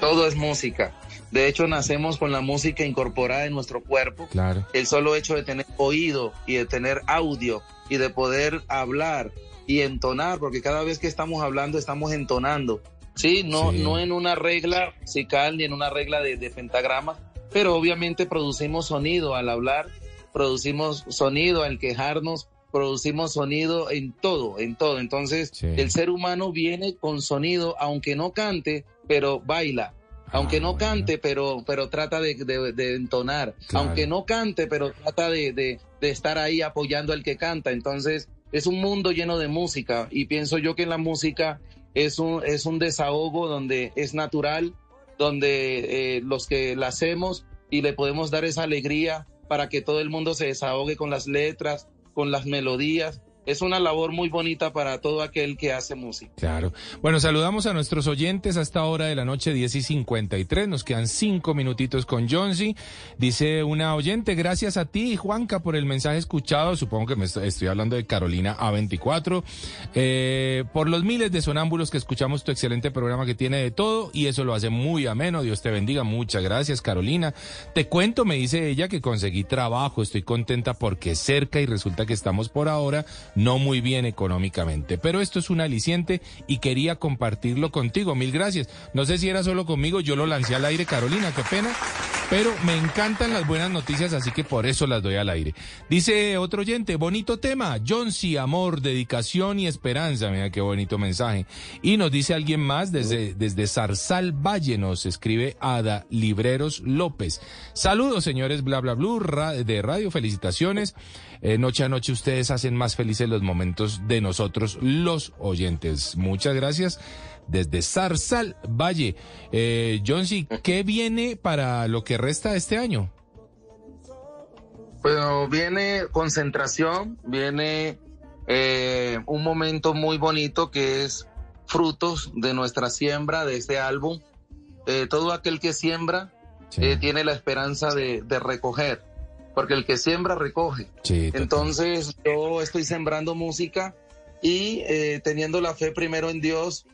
S6: Todo es música. De hecho, nacemos con la música incorporada en nuestro cuerpo.
S2: Claro.
S6: El solo hecho de tener oído y de tener audio y de poder hablar y entonar, porque cada vez que estamos hablando estamos entonando. Sí, no,
S2: Sí.
S6: no en una regla musical ni en una regla de, de pentagrama, pero obviamente producimos sonido al hablar, producimos sonido al quejarnos, producimos sonido en todo, en todo. Entonces,
S2: Sí.
S6: el ser humano viene con sonido, aunque no cante, pero baila. Aunque
S2: Ah,
S6: no
S2: bueno.
S6: cante, pero, pero trata de, de- de entonar.
S2: Claro.
S6: Aunque no cante, pero trata de, de- de estar ahí apoyando al que canta. Entonces, es un mundo lleno de música y pienso yo que la música es un, es un desahogo donde es natural, donde eh, los que la hacemos y le podemos dar esa alegría para que todo el mundo se desahogue con las letras, con las melodías. Es una labor muy bonita para todo aquel que hace música.
S2: Claro. Bueno, saludamos a nuestros oyentes a esta hora de la noche, 10 y 53. Nos quedan cinco minutitos con Jonesy. Dice una oyente, gracias a ti, Juanca, por el mensaje escuchado. Supongo que me est- estoy hablando de Carolina A24. Eh, por los miles de sonámbulos que escuchamos tu excelente programa que tiene de todo y eso lo hace muy ameno. Dios te bendiga. Muchas gracias, Carolina. Te cuento, me dice ella, que conseguí trabajo. Estoy contenta porque cerca y resulta que estamos por ahora no muy bien económicamente. Pero esto es un aliciente y quería compartirlo contigo. Mil gracias. No sé si era solo conmigo, yo lo lancé al aire, Carolina, qué pena. Pero me encantan las buenas noticias, así que por eso las doy al aire. Dice otro oyente, bonito tema, Johnsy, amor, dedicación y esperanza. Mira qué bonito mensaje. Y nos dice alguien más desde, desde Zarzal Valle, nos escribe Ada Libreros López. Saludos, señores, bla, bla, bla, de radio, felicitaciones. Eh, noche a noche ustedes hacen más felices los momentos de nosotros, los oyentes. Muchas gracias. Desde Zarzal Valle. Eh, Johnsy, ¿qué viene para lo que resta de este año?
S6: Bueno, viene concentración, viene eh, un momento muy bonito que es frutos de nuestra siembra, de este álbum. Eh, todo aquel que siembra
S2: Sí,
S6: eh, tiene la esperanza de, de recoger, porque el que siembra recoge.
S2: sí.
S6: Entonces yo estoy sembrando música y eh, teniendo la fe primero en Dios,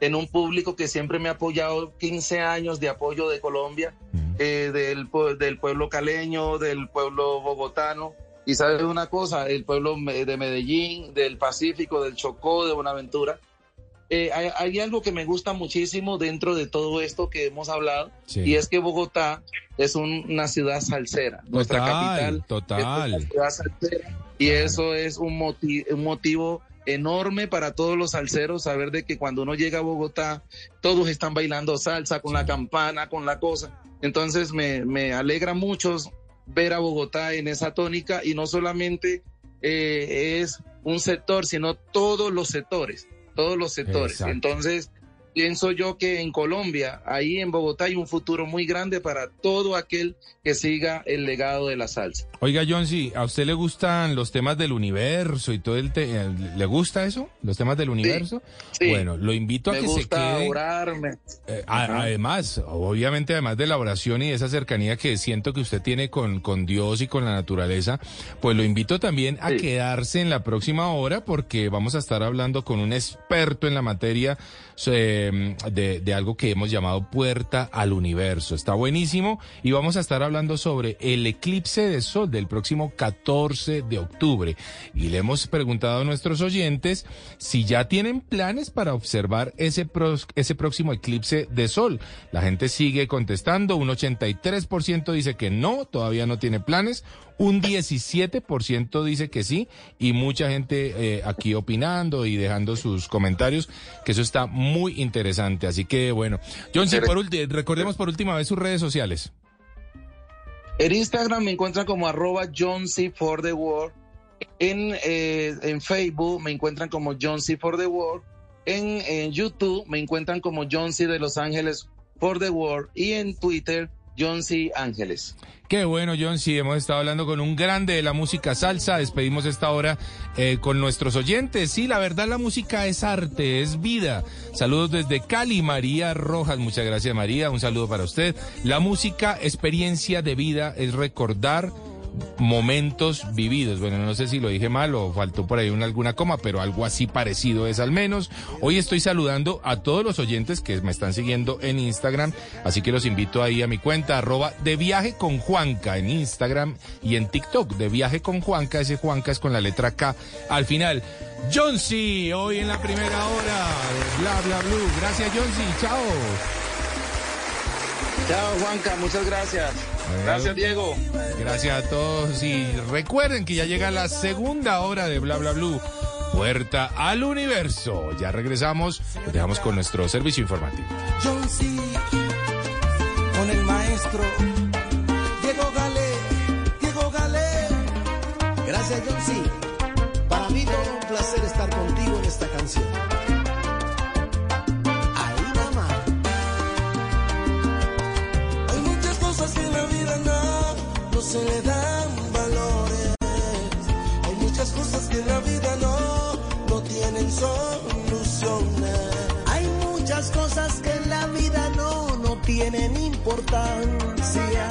S6: en un público que siempre me ha apoyado, 15 años de apoyo de Colombia,
S2: Mm.
S6: eh, del, del pueblo caleño, del pueblo bogotano. Y sabes una cosa, el pueblo de Medellín, del Pacífico, del Chocó, de Buenaventura. Eh, hay, hay algo que me gusta muchísimo dentro de todo esto que hemos hablado,
S2: Sí.
S6: y es que Bogotá es un- una ciudad salsera. Nuestra capital
S2: total.
S6: es una ciudad salsera, y eso es un, un motivo enorme para todos los salseros saber de que cuando uno llega a Bogotá todos están bailando salsa con la campana, con la cosa. Entonces me, me alegra mucho ver a Bogotá en esa tónica y no solamente eh, es un sector, sino todos los sectores, todos los sectores.
S2: Exacto.
S6: Entonces pienso yo que en Colombia, ahí en Bogotá hay un futuro muy grande para todo aquel que siga el legado de la salsa.
S2: Oiga, Johnsy, ¿a usted le gustan los temas del universo y todo el... te- eh, ¿Le gusta eso? ¿Los temas del universo?
S6: Sí.
S2: Bueno, lo invito a
S6: me
S2: que se quede... Eh, a- además, obviamente, además de la oración y de esa cercanía que siento que usted tiene con, con Dios y con la naturaleza, pues lo invito también a
S6: Sí.
S2: quedarse en la próxima hora porque vamos a estar hablando con un experto en la materia eh, de, de algo que hemos llamado puerta al universo. Está buenísimo y vamos a estar hablando sobre el eclipse de sol del próximo 14 de octubre. Y le hemos preguntado a nuestros oyentes si ya tienen planes para observar ese, ese próximo eclipse de sol. La gente sigue contestando, un 83% dice que no, todavía no tiene planes, Un 17% dice que sí y mucha gente eh, aquí opinando y dejando sus comentarios, que eso está muy interesante. Así que bueno, John, C., por recordemos por última vez sus redes sociales.
S6: En Instagram me encuentran como arroba John C. for the World. En, eh, en Facebook me encuentran como John C. for the World. En, en YouTube me encuentran como John C. de Los Ángeles for the World. Y en Twitter, John C. Ángeles.
S2: Qué bueno, John. Sí, hemos estado hablando con un grande de la música salsa. Despedimos esta hora eh, con nuestros oyentes. Sí, la verdad, la música es arte, es vida. Saludos desde Cali, María Rojas. Muchas gracias, María. Un saludo para usted. La música, experiencia de vida, es recordar momentos vividos. Bueno, no sé si lo dije mal o faltó por ahí una, alguna coma, pero algo así parecido es al menos. Hoy estoy saludando a todos los oyentes que me están siguiendo en Instagram, así que los invito ahí a mi cuenta, arroba de viaje con Juanca en Instagram y en TikTok, de viaje con Juanca, ese Juanca es con la letra K al final. John C, hoy en la primera hora de Bla Bla Blue. Gracias, John C, chao.
S6: Chao, Juanca. Muchas gracias. Gracias, Diego.
S2: Gracias a todos y recuerden que ya llega la segunda hora de Bla Bla Blue. Puerta al universo. Ya regresamos, los dejamos con nuestro servicio informativo.
S3: John C. con el maestro Diego Galé, Diego Galé.
S7: Gracias, John C.
S3: se le dan valores. Hay muchas cosas que en la vida no, no tienen soluciones.
S7: Hay muchas cosas que en la vida no, no tienen importancia.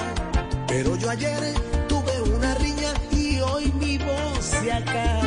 S7: Pero yo ayer tuve una riña y hoy mi voz se acalla.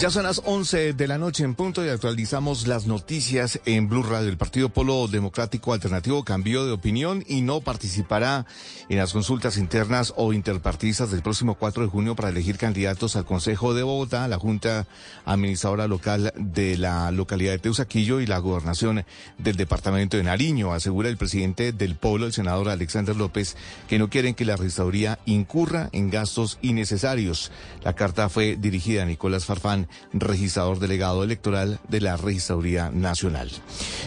S8: Ya son las 11 de la noche en punto y actualizamos las noticias en Blue Radio. El Partido Polo Democrático Alternativo cambió de opinión y no participará en las consultas internas o interpartidistas del próximo 4 de junio para elegir candidatos al Consejo de Bogotá, la Junta Administradora Local de la localidad de Teusaquillo y la gobernación del departamento de Nariño. Asegura el presidente del Polo, el senador Alexander López, que no quieren que la registraduría incurra en gastos innecesarios. La carta fue dirigida a Nicolás Farfán, registrador delegado electoral de la Registraduría Nacional.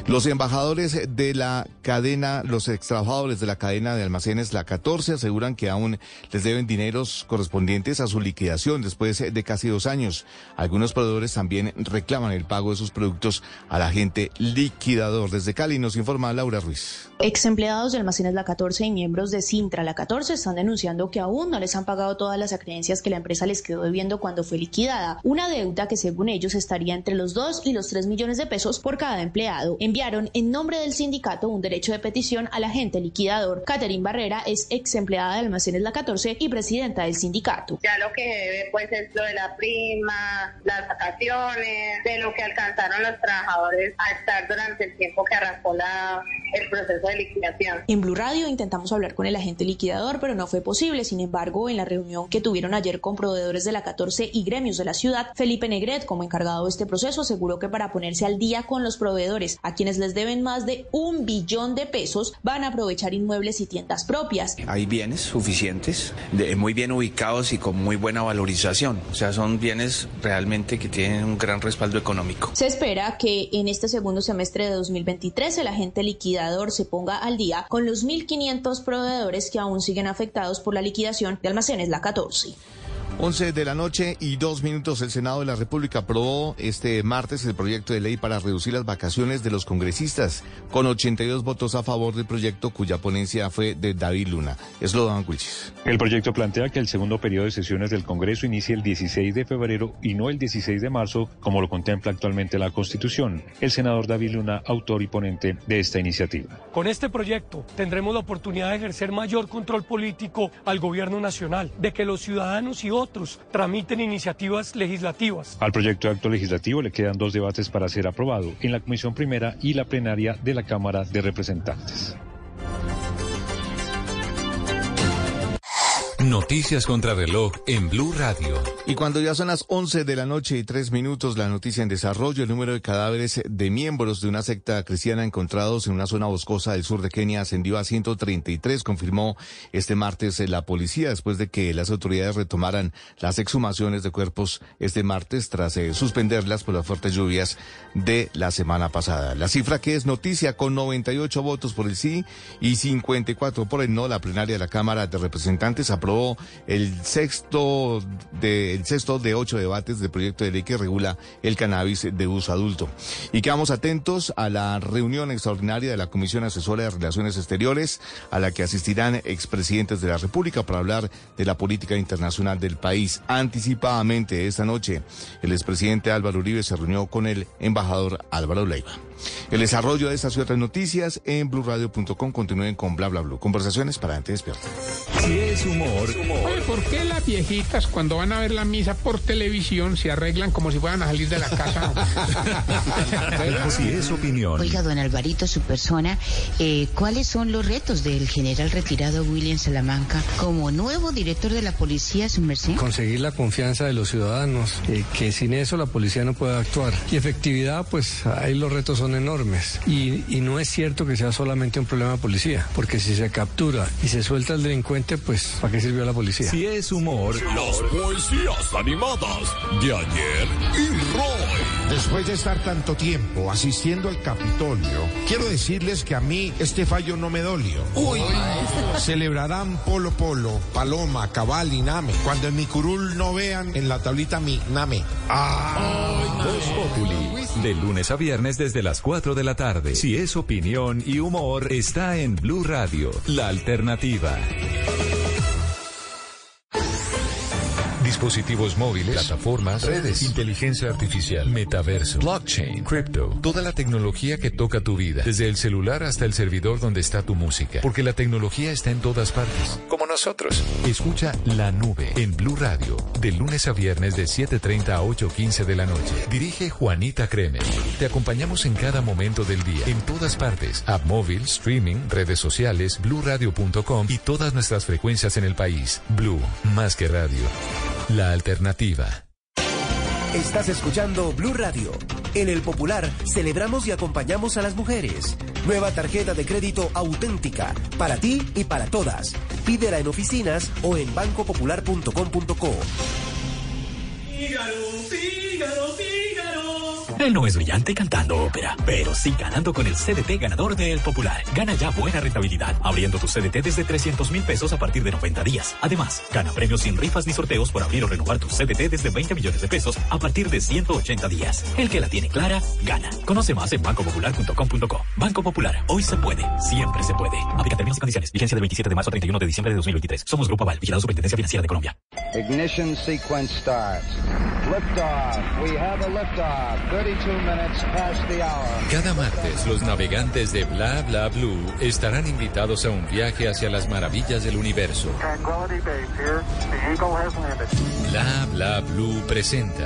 S8: Los embajadores de la cadena, los extrabajadores de la cadena de almacenes La 14 aseguran que aún les deben dineros correspondientes a su liquidación después de casi dos años. Algunos proveedores también reclaman el pago de sus productos al agente liquidador. Desde Cali nos informa Laura Ruiz.
S9: Ex empleados de Almacenes La 14 y miembros de Sintra La 14 están denunciando que aún no les han pagado todas las acreencias que la empresa les quedó debiendo cuando fue liquidada. Una deuda que según ellos estaría entre los 2 y los 3 millones de pesos por cada empleado. Enviaron en nombre del sindicato un derecho de petición al agente liquidador. Catherine Barrera es ex empleada de Almacenes La 14 y presidenta del sindicato.
S10: Ya lo que debe pues es lo de la prima, las vacaciones, de lo que alcanzaron los trabajadores a estar durante el tiempo que arrancó la, el proceso de liquidación.
S9: En Blue Radio intentamos hablar con el agente liquidador, pero no fue posible. Sin embargo, en la reunión que tuvieron ayer con proveedores de la 14 y gremios de la ciudad, Felipe Felipe Negret, como encargado de este proceso, aseguró que para ponerse al día con los proveedores, a quienes les deben más de un billón de pesos, van a aprovechar inmuebles y tiendas propias.
S11: Hay bienes suficientes, de- muy bien ubicados y con muy buena valorización. O sea, son bienes realmente que tienen un gran respaldo económico.
S9: Se espera que en este segundo semestre de 2023 el agente liquidador se ponga al día con los 1.500 proveedores que aún siguen afectados por la liquidación de almacenes La 14.
S8: 11 de la noche y dos minutos. El Senado de la República aprobó este martes el proyecto de ley para reducir las vacaciones de los congresistas, con 82 votos a favor del proyecto cuya ponencia fue de David Luna. Es lo.
S12: El proyecto plantea que el segundo periodo de sesiones del Congreso inicie el 16 de febrero y no el 16 de marzo, como lo contempla actualmente la Constitución. El senador David Luna, autor y ponente de esta iniciativa.
S13: Con este proyecto tendremos la oportunidad de ejercer mayor control político al gobierno nacional, de que los ciudadanos y otros tramiten iniciativas legislativas.
S12: Al proyecto de acto legislativo le quedan dos debates para ser aprobado, en la Comisión Primera y la plenaria de la Cámara de Representantes.
S14: Noticias contra reloj en Blue Radio.
S8: Y cuando ya son las 11 de la noche y tres minutos, la noticia en desarrollo, el número de cadáveres de miembros de una secta cristiana encontrados en una zona boscosa del sur de Kenia ascendió a 133, confirmó este martes la policía, después de que las autoridades retomaran las exhumaciones de cuerpos este martes tras eh, suspenderlas por las fuertes lluvias de la semana pasada. La cifra que es noticia con 98 votos por el sí y 54 por el no, la plenaria de la Cámara de Representantes aprobó el sexto de, el sexto de ocho debates del proyecto de ley que regula el cannabis de uso adulto. Y quedamos atentos a la reunión extraordinaria de la Comisión Asesora de Relaciones Exteriores, a la que asistirán expresidentes de la República para hablar de la política internacional del país. Anticipadamente esta noche, el expresidente Álvaro Uribe se reunió con el embajador Álvaro Leiva. El desarrollo de estas y otras noticias en blurradio.com continúen con bla bla bla. Conversaciones para antes despierta.
S15: Si es humor. Oye, ¿por qué las viejitas cuando van a ver la misa por televisión se arreglan como si fueran a salir de la casa?
S14: Si es opinión.
S16: Oiga, don Alvarito, su persona, eh, ¿cuáles son los retos del general retirado William Salamanca como nuevo director de la policía, su merced?
S17: Conseguir la confianza de los ciudadanos, eh, que sin eso la policía no puede actuar. Y efectividad, pues ahí los retos son enormes. Y, y no es cierto que sea solamente un problema de policía, porque si se captura y se suelta al delincuente, pues ¿para qué sirvió la policía?
S14: Si es humor.
S1: Las poesías animadas de ayer y Roy.
S18: Después de estar tanto tiempo asistiendo al Capitolio, quiero decirles que a mí este fallo no me dolió.
S1: Uy.
S18: Celebrarán Polo Polo, Paloma, Cabal y Name. Cuando en mi curul no vean en la tablita mi Name.
S14: Voz Populi. De lunes a viernes desde las 4 de la tarde. Si es opinión y humor, está en Blue Radio, la alternativa. Dispositivos móviles, plataformas, redes, inteligencia artificial, metaverso, blockchain, crypto, toda la tecnología que toca tu vida, desde el celular hasta el servidor donde está tu música, porque la tecnología está en todas partes, como nosotros. Escucha La Nube en Blue Radio, de lunes a viernes de 7:30 a 8:15 de la noche. Dirige Juanita Kremer. Te acompañamos en cada momento del día, en todas partes, app móvil, streaming, redes sociales, bluradio.com y todas nuestras frecuencias en el país. Blue, más que radio. La alternativa.
S19: Estás escuchando Blue Radio. En el Popular celebramos y acompañamos a las mujeres. Nueva tarjeta de crédito auténtica para ti y para todas. Pídela en oficinas o en bancopopular.com.co.
S20: Él no es brillante cantando ópera, pero sí ganando con el CDT ganador del Popular. Gana ya buena rentabilidad, abriendo tu CDT desde 300 mil pesos a partir de 90 días. Además, gana premios sin rifas ni sorteos por abrir o renovar tu CDT desde 20 millones de pesos a partir de 180 días. El que la tiene clara, gana. Conoce más en bancopopular.com.co. Banco Popular, hoy se puede, siempre se puede. Aplica términos y condiciones. Vigencia del 27 de marzo a 31 de diciembre de 2023. Somos Grupo Aval, vigilado Superintendencia Financiera de Colombia.
S21: Ignition sequence starts. We have a. 32 minutes past the hour.
S14: Cada martes, los navegantes de Bla Bla Blue estarán invitados a un viaje hacia las maravillas del universo. Bla Bla Blue presenta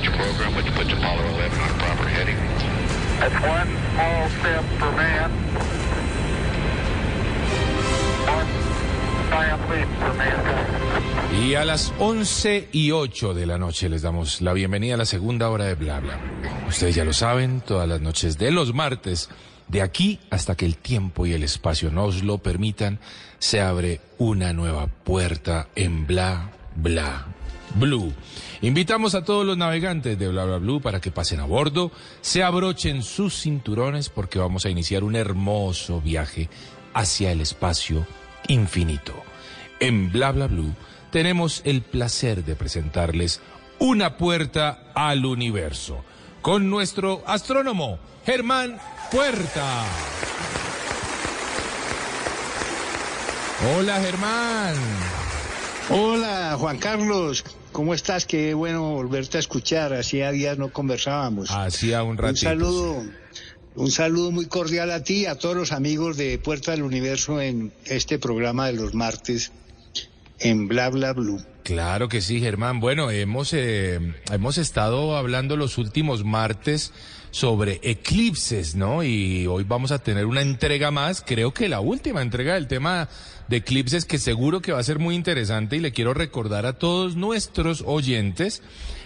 S22: Pitch program, which puts Apollo 11 on a proper heading.
S21: That's one small step for man. One giant leap for mankind.
S2: Y a las 11 y 8 de la noche les damos la bienvenida a la segunda hora de Bla Bla. Ustedes ya lo saben, todas las noches de los martes, de aquí hasta que el tiempo y el espacio nos lo permitan, se abre una nueva puerta en Bla Bla Blue. Invitamos a todos los navegantes de Bla Bla Blue para que pasen a bordo, se abrochen sus cinturones porque vamos a iniciar un hermoso viaje hacia el espacio infinito. En Bla Bla Blue tenemos el placer de presentarles una puerta al universo con nuestro astrónomo Germán Puerta. Hola Germán.
S23: Hola Juan Carlos, ¿cómo estás? Qué bueno volverte a escuchar, hacía días no conversábamos.
S2: Hacía un ratito.
S23: Un saludo, un saludo muy cordial a ti y a todos los amigos de Puerta del Universo en este programa de los martes en Bla Bla Blue.
S2: Claro que sí, Germán. Bueno, hemos, eh, hemos estado hablando los últimos martes sobre eclipses, ¿no? Y hoy vamos a tener una entrega más, creo que la última entrega del tema de eclipses, que seguro que va a ser muy interesante y le quiero recordar a todos nuestros oyentes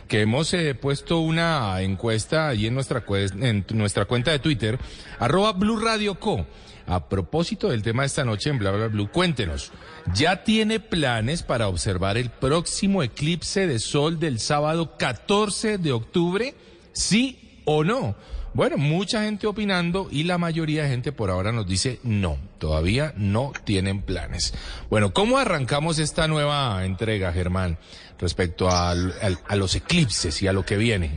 S2: que hemos eh, puesto una encuesta ahí en nuestra, en nuestra cuenta de Twitter, arroba Blue Radio Co. A propósito del tema de esta noche en Bla Bla Blue, cuéntenos, ¿ya tiene planes para observar el próximo eclipse de sol del sábado 14 de octubre? ¿Sí o no? Bueno, mucha gente opinando y la mayoría de gente por ahora nos dice no, todavía no tienen planes. Bueno, ¿cómo arrancamos esta nueva entrega, Germán, respecto a los eclipses y a lo que viene?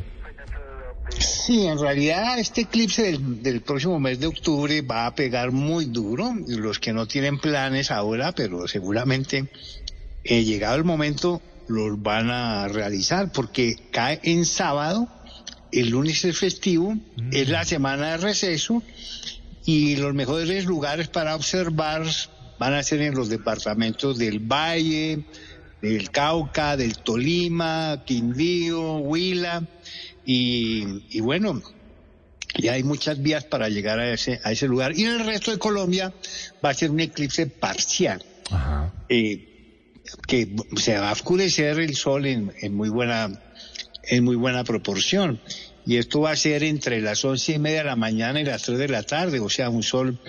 S23: Sí, en realidad este eclipse del, del próximo mes de octubre va a pegar muy duro. Los que no tienen planes ahora, pero seguramente eh, llegado el momento los van a realizar porque cae en sábado, el lunes es festivo, es la semana de receso y los mejores lugares para observar van a ser en los departamentos del Valle, del Cauca, del Tolima, Quindío, Huila y, y bueno, ya hay muchas vías para llegar a ese, a ese lugar. Y en el resto de Colombia va a ser un eclipse parcial. Eh, que se va a oscurecer el sol en, en muy buena en muy buena proporción. Y esto va a ser entre las once y media de la mañana y las tres de la tarde o sea un sol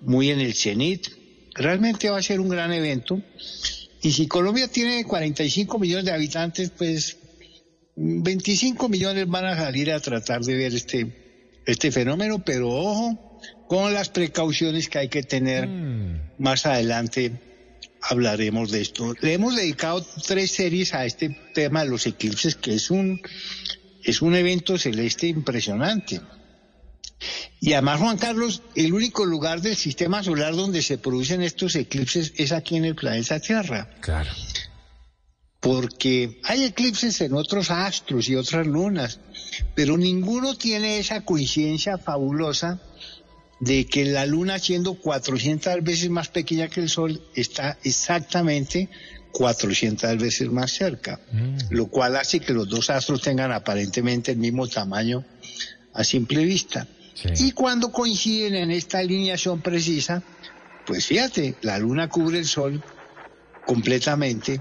S23: muy en el cenit. Realmente va a ser un gran evento. Y si Colombia tiene 45 millones de habitantes pues 25 millones van a salir a tratar de ver este este fenómeno. Pero ojo con las precauciones que hay que tener más adelante hablaremos de esto. Le hemos dedicado tres series a este tema de los eclipses, que es un, es un evento celeste impresionante. Y además, Juan Carlos, el único lugar del sistema solar donde se producen estos eclipses es aquí en el planeta Tierra.
S2: Claro.
S23: Porque hay eclipses en otros astros y otras lunas, pero ninguno tiene esa coincidencia fabulosa de que la luna siendo 400 veces más pequeña que el sol está exactamente 400 veces más cerca, lo cual hace que los dos astros tengan aparentemente el mismo tamaño a simple vista. Y cuando coinciden en esta alineación precisa, pues fíjate, la luna cubre el sol completamente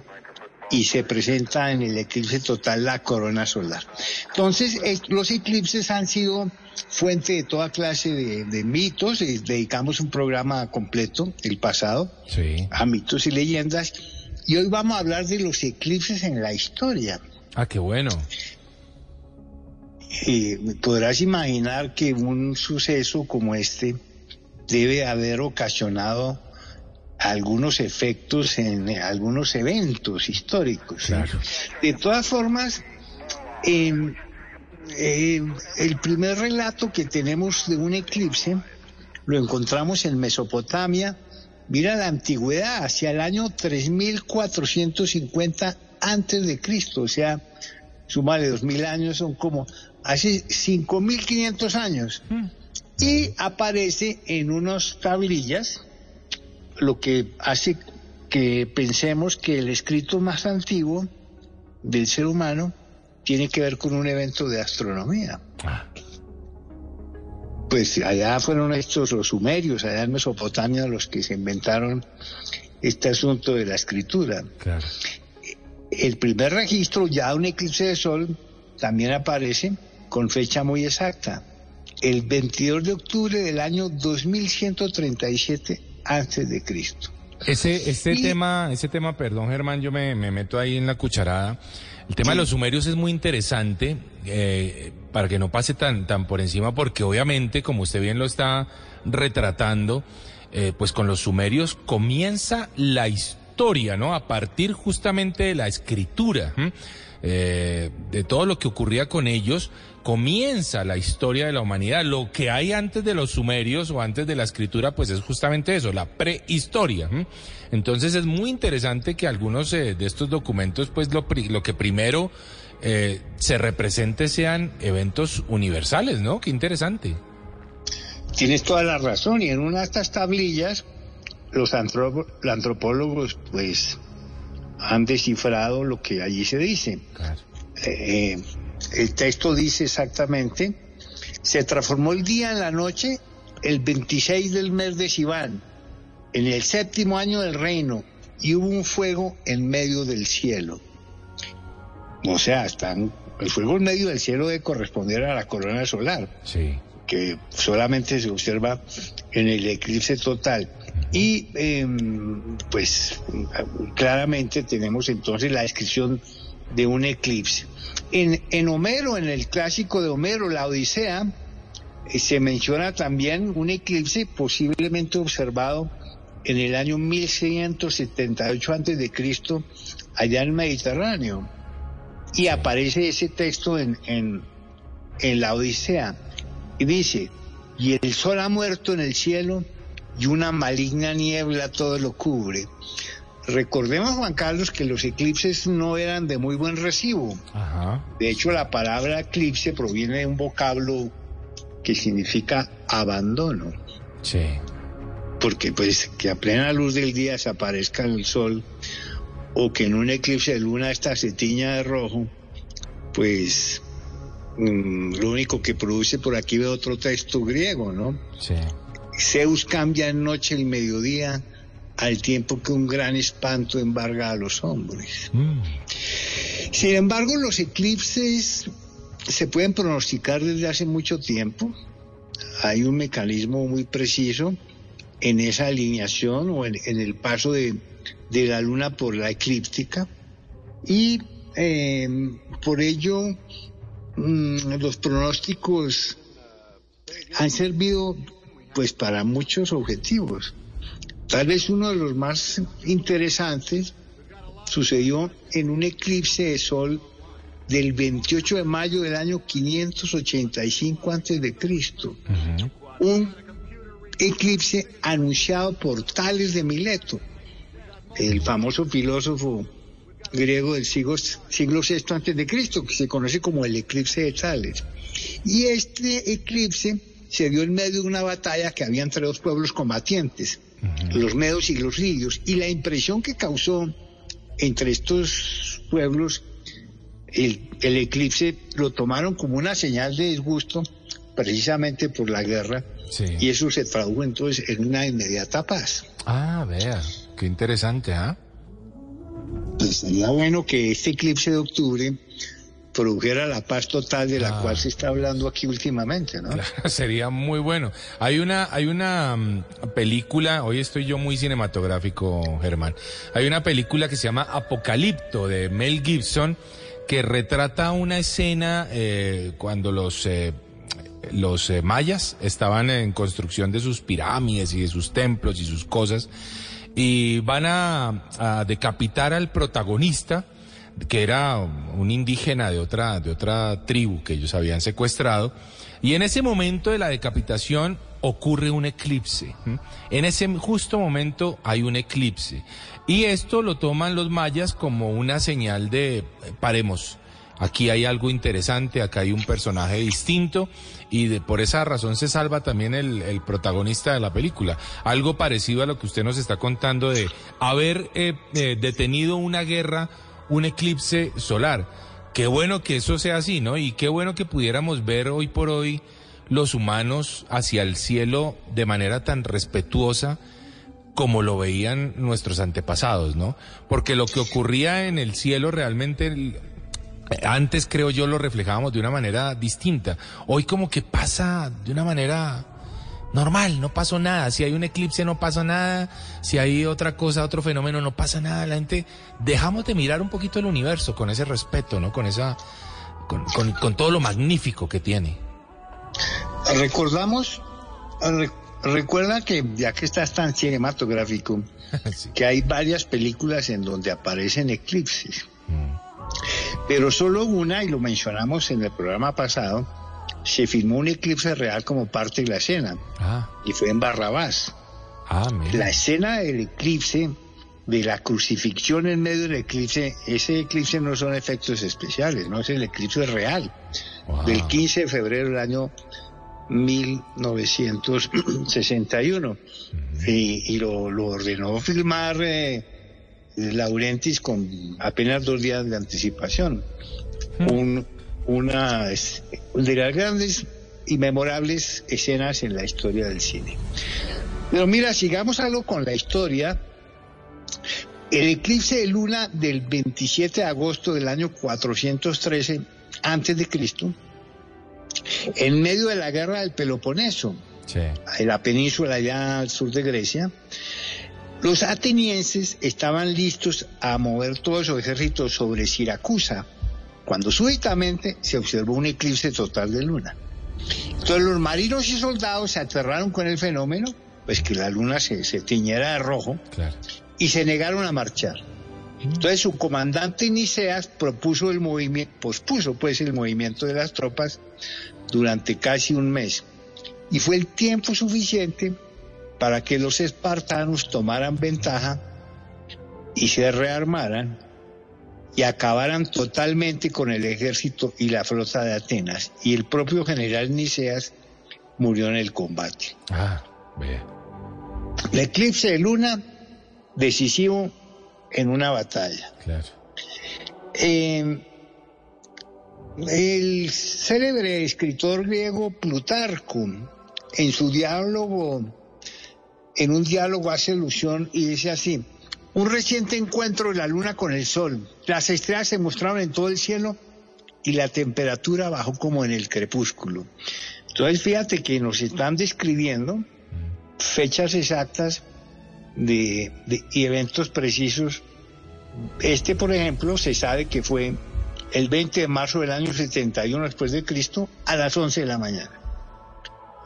S23: y se presenta en el eclipse total la corona solar. Entonces, los eclipses han sido fuente de toda clase de, de mitos, eh, dedicamos un programa completo, el pasado,
S2: Sí.
S23: a mitos y leyendas, y hoy vamos a hablar de los eclipses en la historia.
S2: Ah, qué bueno.
S23: Eh, podrás imaginar que un suceso como este debe haber ocasionado algunos efectos en eh, algunos eventos históricos. De todas formas, eh, eh, el primer relato que tenemos de un eclipse lo encontramos en Mesopotamia. Mira la antigüedad, hacia el año 3450 antes de Cristo, o sea, súmale 2000 años, son como hace 5500 años. Y aparece en unas tablillas, lo que hace que pensemos que el escrito más antiguo del ser humano tiene que ver con un evento de astronomía. Pues allá fueron estos los sumerios, allá en Mesopotamia, los que se inventaron este asunto de la escritura. El primer registro, ya un eclipse de sol, también aparece con fecha muy exacta, el 22 de octubre del año 2137 antes de Cristo.
S2: Ese, este tema, ese tema, perdón Germán, yo me, me meto ahí en la cucharada. El tema de los sumerios es muy interesante, eh, para que no pase tan, tan por encima, porque obviamente, como usted bien lo está retratando, eh, pues con los sumerios comienza la historia, ¿no? A partir justamente de la escritura, eh, de todo lo que ocurría con ellos, comienza la historia de la humanidad. Lo que hay antes de los sumerios o antes de la escritura, pues es justamente eso, la prehistoria. Entonces es muy interesante que algunos eh, de estos documentos, pues lo, lo que primero eh, se represente sean eventos universales, ¿no? Qué interesante.
S23: Tienes toda la razón, y en una de estas tablillas, los antropólogos, pues, han descifrado lo que allí se dice. Eh, el texto dice exactamente, se transformó el día en la noche el 26 del mes de Sivan, en el séptimo año del reino, y hubo un fuego en medio del cielo. O sea, están, el fuego en medio del cielo debe corresponder a la corona solar, que solamente se observa en el eclipse total. Y em, pues claramente tenemos entonces la descripción de un eclipse. En, en Homero, en el clásico de Homero, la Odisea, eh, se menciona también un eclipse posiblemente observado en el año 1178 antes de Cristo allá en el Mediterráneo. Y aparece ese texto en, en, en la Odisea. Y dice, y el sol ha muerto en el cielo y una maligna niebla todo lo cubre. Recordemos, Juan Carlos, que los eclipses no eran de muy buen recibo. De hecho, la palabra eclipse proviene de un vocablo que significa abandono.
S2: Sí.
S23: Porque pues que a plena luz del día desaparezca el sol o que en un eclipse de luna esta se tiña de rojo, pues mm, lo único que produce por aquí veo otro texto griego, ¿no?
S2: Sí.
S23: Zeus cambia en noche el mediodía al tiempo que un gran espanto embarga a los hombres. Sin embargo, los eclipses se pueden pronosticar desde hace mucho tiempo. Hay un mecanismo muy preciso en esa alineación o en, en el paso de, de la luna por la eclíptica y eh, por ello mm, los pronósticos han servido pues para muchos objetivos. Tal vez uno de los más interesantes sucedió en un eclipse de sol del 28 de mayo del año 585 antes de Cristo. Un eclipse anunciado por Tales de Mileto, el famoso filósofo griego del siglo, siglo VI antes de Cristo, que se conoce como el eclipse de Tales. Y este eclipse se dio en medio de una batalla que había entre dos pueblos combatientes, los medos y los lidios, y la impresión que causó entre estos pueblos el, el eclipse lo tomaron como una señal de disgusto precisamente por la guerra y eso se tradujo entonces en una inmediata paz.
S2: Ah, vea, qué interesante, ¿ah?
S23: Pues sería bueno que este eclipse de octubre produjera la paz total de la
S2: Ah.
S23: cual se está hablando aquí últimamente, ¿no?
S2: Sería muy bueno. Hay una, hay una mm, película, hoy estoy yo muy cinematográfico, Germán. Hay una película que se llama Apocalipto de Mel Gibson que retrata una escena eh, cuando los eh, los eh, mayas estaban en construcción de sus pirámides y de sus templos y sus cosas y van a, a decapitar al protagonista que era un indígena de otra de otra tribu que ellos habían secuestrado y en ese momento de la decapitación ocurre un eclipse. En ese justo momento hay un eclipse y esto lo toman los mayas como una señal de eh, paremos. Aquí hay algo interesante, acá hay un personaje distinto y de- por esa razón se salva también el, el protagonista de la película. Algo parecido a lo que usted nos está contando de haber eh, eh, detenido una guerra, un eclipse solar. Qué bueno que eso sea así, ¿no? Y qué bueno que pudiéramos ver hoy por hoy los humanos hacia el cielo de manera tan respetuosa como lo veían nuestros antepasados, ¿no? Porque lo que ocurría en el cielo realmente antes creo yo lo reflejábamos de una manera distinta. Hoy como que pasa de una manera normal, no pasó nada. Si hay un eclipse no pasa nada. Si hay otra cosa, otro fenómeno, no pasa nada. La gente dejamos de mirar un poquito el universo con ese respeto, ¿no? Con esa, con, con- con todo lo magnífico que tiene.
S23: Recordamos, re- recuerda que ya que estás tan cinematográfico, que hay varias películas en donde aparecen eclipses. Pero solo una, y lo mencionamos en el programa pasado, se filmó un eclipse real como parte de la escena,
S2: Ah,
S23: y fue en Barrabás.
S2: ah.
S23: La escena del eclipse, de la crucifixión en medio del eclipse, ese eclipse no son efectos especiales, no es el eclipse real, del 15 de febrero del año 1961. Y, y lo, lo ordenó filmar eh, Laurentis con apenas dos días de anticipación. Un- una de las grandes y memorables escenas en la historia del cine. Pero mira, sigamos algo con la historia. El eclipse de luna del 27 de agosto del año 413 antes de Cristo, en medio de la guerra del Peloponeso, en la península allá al sur de Grecia, los atenienses estaban listos a mover todo su ejército sobre Siracusa, cuando súbitamente se observó un eclipse total de luna. Entonces los marinos y soldados se aterraron con el fenómeno, pues que la luna se, se tiñera de rojo, y se negaron a marchar. Entonces su comandante Niceas propuso el movimiento, pospuso pues el movimiento de las tropas durante casi un mes. Y fue el tiempo suficiente para que los espartanos tomaran ventaja y se rearmaran y acabaran totalmente con el ejército y la flota de Atenas. Y el propio general Niceas murió en el combate.
S2: Ah, ve.
S23: El eclipse de luna, decisivo en una batalla.
S2: Claro.
S23: Eh, el célebre escritor griego Plutarco, en su diálogo, en un diálogo hace alusión y dice así, un reciente encuentro de la luna con el sol, las estrellas se mostraron en todo el cielo y la temperatura bajó como en el crepúsculo. Entonces fíjate que nos están describiendo fechas exactas de, de- y eventos precisos. Este, por ejemplo, se sabe que fue el 20 de marzo del año 71 después de Cristo a las 11 de la mañana.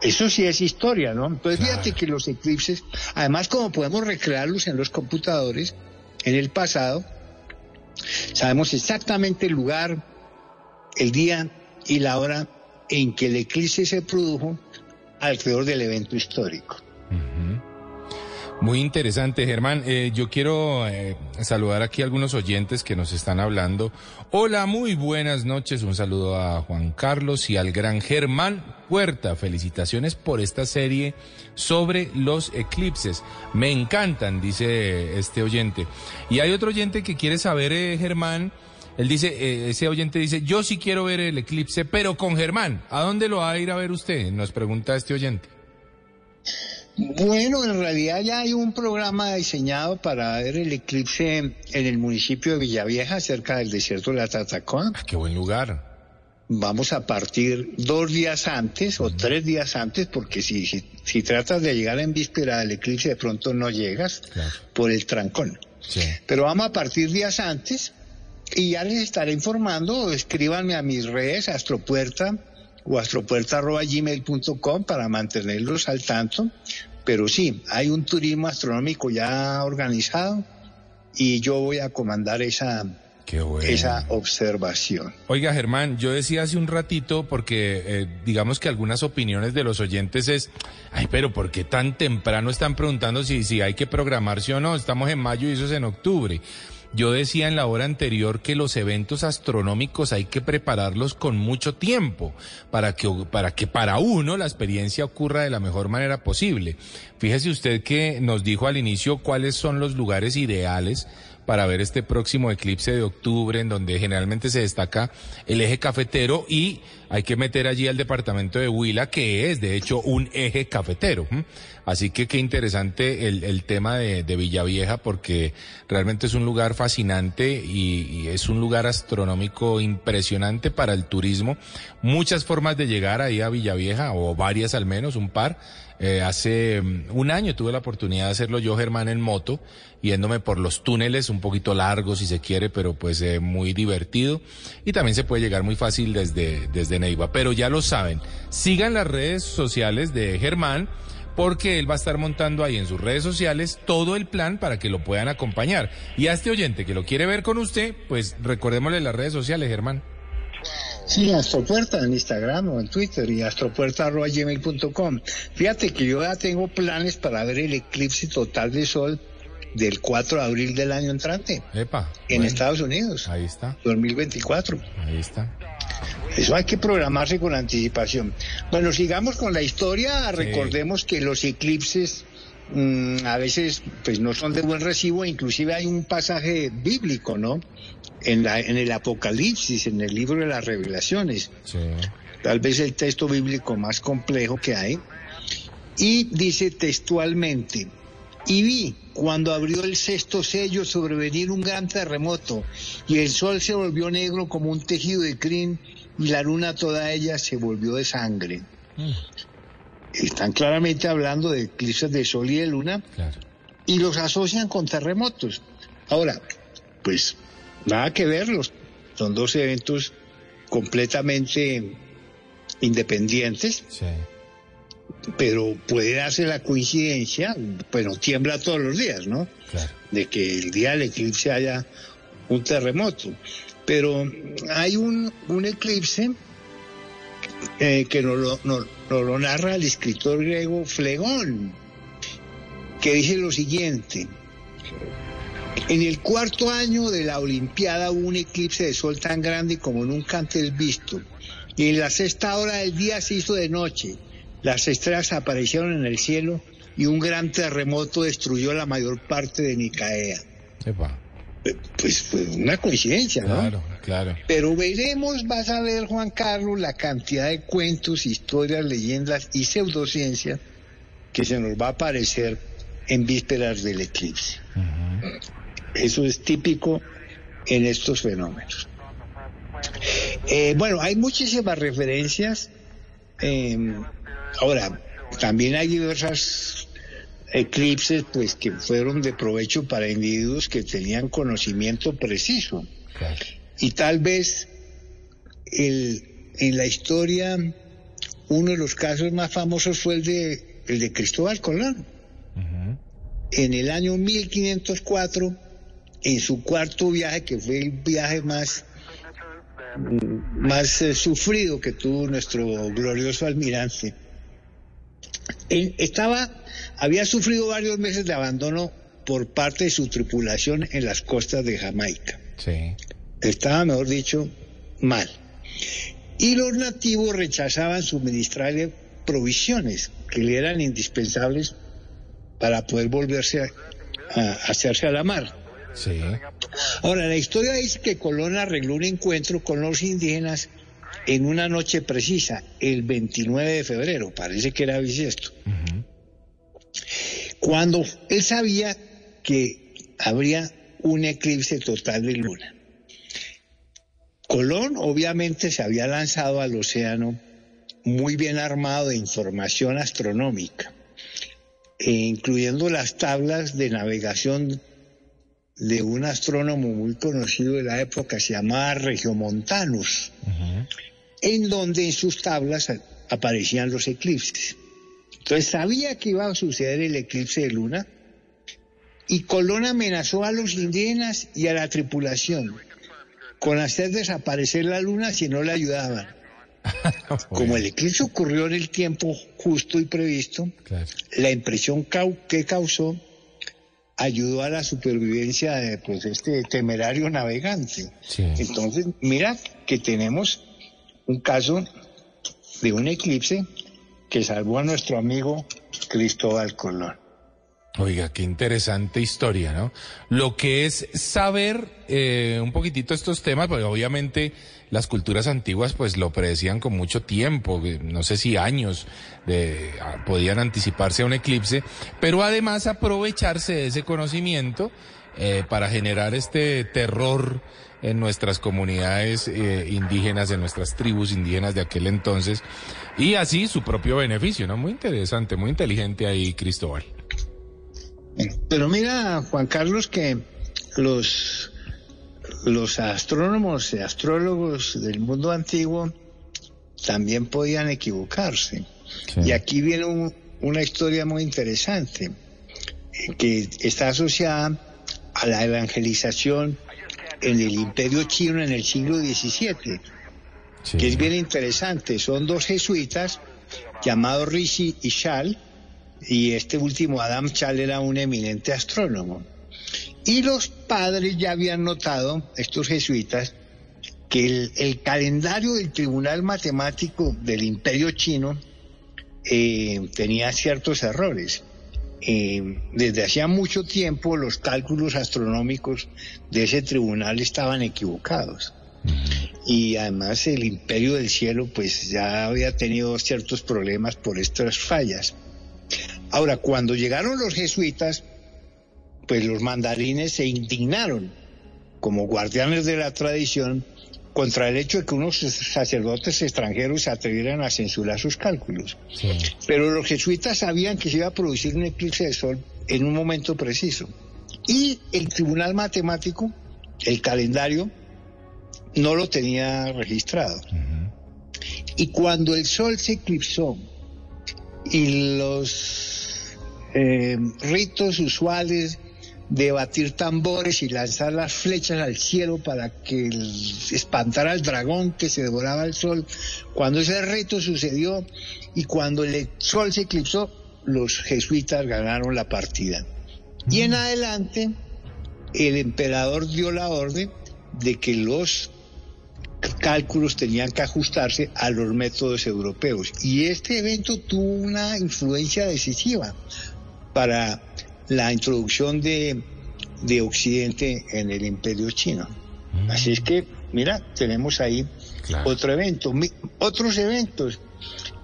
S23: Eso sí es historia, ¿no? Entonces fíjate que los eclipses, además como podemos recrearlos en los computadores, en el pasado, sabemos exactamente el lugar, el día y la hora en que el eclipse se produjo alrededor del evento histórico.
S2: Muy interesante, Germán. Eh, yo quiero eh, saludar aquí a algunos oyentes que nos están hablando. Hola, muy buenas noches. Un saludo a Juan Carlos y al gran Germán Puerta. Felicitaciones por esta serie sobre los eclipses. Me encantan, dice este oyente. Y hay otro oyente que quiere saber, eh, Germán. Él dice, ese oyente dice, yo sí quiero ver el eclipse, pero con Germán. ¿A dónde lo va a ir a ver usted? Nos pregunta este oyente.
S23: Bueno, en realidad ya hay un programa diseñado para ver el eclipse en el municipio de Villavieja, cerca del desierto de la Tatacoa.
S2: qué buen lugar.
S23: Vamos a partir dos días antes o tres días antes, porque si, si, si tratas de llegar en víspera del eclipse, de pronto no llegas por el trancón. Pero vamos a partir días antes y ya les estaré informando. Escríbanme a mis redes, Astropuerta o astropuerta.gmail.com para mantenerlos al tanto. Pero sí, hay un turismo astronómico ya organizado y yo voy a comandar esa, esa observación.
S2: Oiga, Germán, yo decía hace un ratito, porque eh, digamos que algunas opiniones de los oyentes es, ay, pero ¿por qué tan temprano están preguntando si, si hay que programarse o no? Estamos en mayo y eso es en octubre. Yo decía en la hora anterior que los eventos astronómicos hay que prepararlos con mucho tiempo para que, para que para uno la experiencia ocurra de la mejor manera posible. Fíjese usted que nos dijo al inicio cuáles son los lugares ideales para ver este próximo eclipse de octubre, en donde generalmente se destaca el eje cafetero y hay que meter allí al departamento de Huila, que es de hecho un eje cafetero. Así que qué interesante el, tema de, Villavieja, porque realmente es un lugar fascinante y, es un lugar astronómico impresionante para el turismo. Muchas formas de llegar ahí a Villavieja, o varias al menos, un par. Eh, hace mm, un año tuve la oportunidad de hacerlo yo, Germán, en moto, yéndome por los túneles, un poquito largos si se quiere, pero pues eh, muy divertido. Y también se puede llegar muy fácil desde, desde Neiva. Pero ya lo saben, sigan las redes sociales de Germán porque él va a estar montando ahí en sus redes sociales todo el plan para que lo puedan acompañar. Y a este oyente que lo quiere ver con usted, pues recordémosle las redes sociales, Germán.
S23: Sí, Astropuerta en Instagram o en Twitter y astropuerta.gmail.com. Fíjate que yo ya tengo planes para ver el eclipse total de sol del 4 de abril del año entrante.
S2: Epa,
S23: en Estados Unidos.
S2: Ahí está.
S23: 2024.
S2: Ahí está.
S23: Eso hay que programarse con anticipación. Bueno, sigamos con la historia. Recordemos que los eclipses mm, a veces pues no son de buen recibo. Inclusive hay un pasaje bíblico, ¿no? En, la, en el Apocalipsis, en el libro de las revelaciones. Tal vez el texto bíblico más complejo que hay. Y dice textualmente, y vi cuando abrió el sexto sello sobrevenir un gran terremoto y el sol se volvió negro como un tejido de crin y la luna toda ella se volvió de sangre. Están claramente hablando de eclipses de sol y de luna y los asocian con terremotos. Ahora, pues nada que verlos, son dos eventos completamente independientes. Pero puede darse la coincidencia, pero tiembla todos los días, ¿no? De que el día del eclipse haya un terremoto. Pero hay un, un eclipse eh, que nos lo, narra el escritor griego Flegón, que dice lo siguiente. En el cuarto año de la Olimpiada hubo un eclipse de sol tan grande como nunca antes visto. Y en la sexta hora del día se hizo de noche. Las estrellas aparecieron en el cielo y un gran terremoto destruyó la mayor parte de Nicaea. Pues fue una coincidencia, ¿no?
S2: Claro, claro.
S23: Pero veremos, vas a ver, Juan Carlos, la cantidad de cuentos, historias, leyendas y pseudociencia que se nos va a aparecer en vísperas del eclipse. Eso es típico en estos fenómenos. Eh, bueno, hay muchísimas referencias. ahora, también hay diversas eclipses pues que fueron de provecho para individuos que tenían conocimiento preciso. Y tal vez el, en la historia uno de los casos más famosos fue el de, el de Cristóbal Colón. En el año 1504, en su cuarto viaje, que fue el viaje más, más eh, sufrido que tuvo nuestro glorioso almirante, Él estaba, había sufrido varios meses de abandono por parte de su tripulación en las costas de Jamaica.
S2: Sí.
S23: Estaba, mejor dicho, mal. Y los nativos rechazaban suministrarle provisiones que le eran indispensables para poder volverse a, a hacerse a la mar.
S2: Sí.
S23: Ahora, la historia dice que Colón arregló un encuentro con los indígenas en una noche precisa, el 29 de febrero, parece que era bisiesto, cuando él sabía que habría un eclipse total de luna. Colón obviamente se había lanzado al océano muy bien armado de información astronómica, e incluyendo las tablas de navegación de un astrónomo muy conocido de la época, se llamaba Regiomontanus, en donde en sus tablas aparecían los eclipses. Entonces sabía que iba a suceder el eclipse de luna y Colón amenazó a los indígenas y a la tripulación con hacer desaparecer la luna si no le ayudaban. Como el eclipse ocurrió en el tiempo justo y previsto, la impresión que causó ayudó a la supervivencia de pues, este temerario navegante. Entonces, mira que tenemos un caso de un eclipse que salvó a nuestro amigo Cristóbal Colón.
S2: Oiga, qué interesante historia, ¿no? Lo que es saber eh, un poquitito estos temas, porque obviamente las culturas antiguas pues lo predecían con mucho tiempo, eh, no sé si años, de, ah, podían anticiparse a un eclipse, pero además aprovecharse de ese conocimiento eh, para generar este terror en nuestras comunidades eh, indígenas, en nuestras tribus indígenas de aquel entonces, y así su propio beneficio, ¿no? Muy interesante, muy inteligente ahí, Cristóbal.
S23: Pero mira, Juan Carlos, que los, los astrónomos y astrólogos del mundo antiguo también podían equivocarse. Y aquí viene un- una historia muy interesante que está asociada a la evangelización en el imperio chino en el siglo XVII, que es bien interesante. Son dos jesuitas llamados Rishi y Shal, y este último Adam Chal era un eminente astrónomo. Y los padres ya habían notado, estos jesuitas, que el, el calendario del Tribunal Matemático del Imperio Chino eh, tenía ciertos errores. Eh, desde hacía mucho tiempo los cálculos astronómicos de ese tribunal estaban equivocados. Y además el imperio del cielo pues ya había tenido ciertos problemas por estas fallas. Ahora, cuando llegaron los jesuitas, pues los mandarines se indignaron como guardianes de la tradición contra el hecho de que unos sacerdotes extranjeros se atrevieran a censurar sus cálculos. Pero los jesuitas sabían que se iba a producir un eclipse de sol en un momento preciso. Y el tribunal matemático, el calendario, no lo tenía registrado. Y cuando el sol se eclipsó y los eh, ritos usuales de batir tambores y lanzar las flechas al cielo para que espantara al dragón que se devoraba el sol. Cuando ese rito sucedió y cuando el sol se eclipsó, los jesuitas ganaron la partida. Y en adelante, el emperador dio la orden de que los cálculos tenían que ajustarse a los métodos europeos. Y este evento tuvo una influencia decisiva para la introducción de, de Occidente en el imperio chino. Así es que, mira, tenemos ahí otro evento, Mi- otros eventos.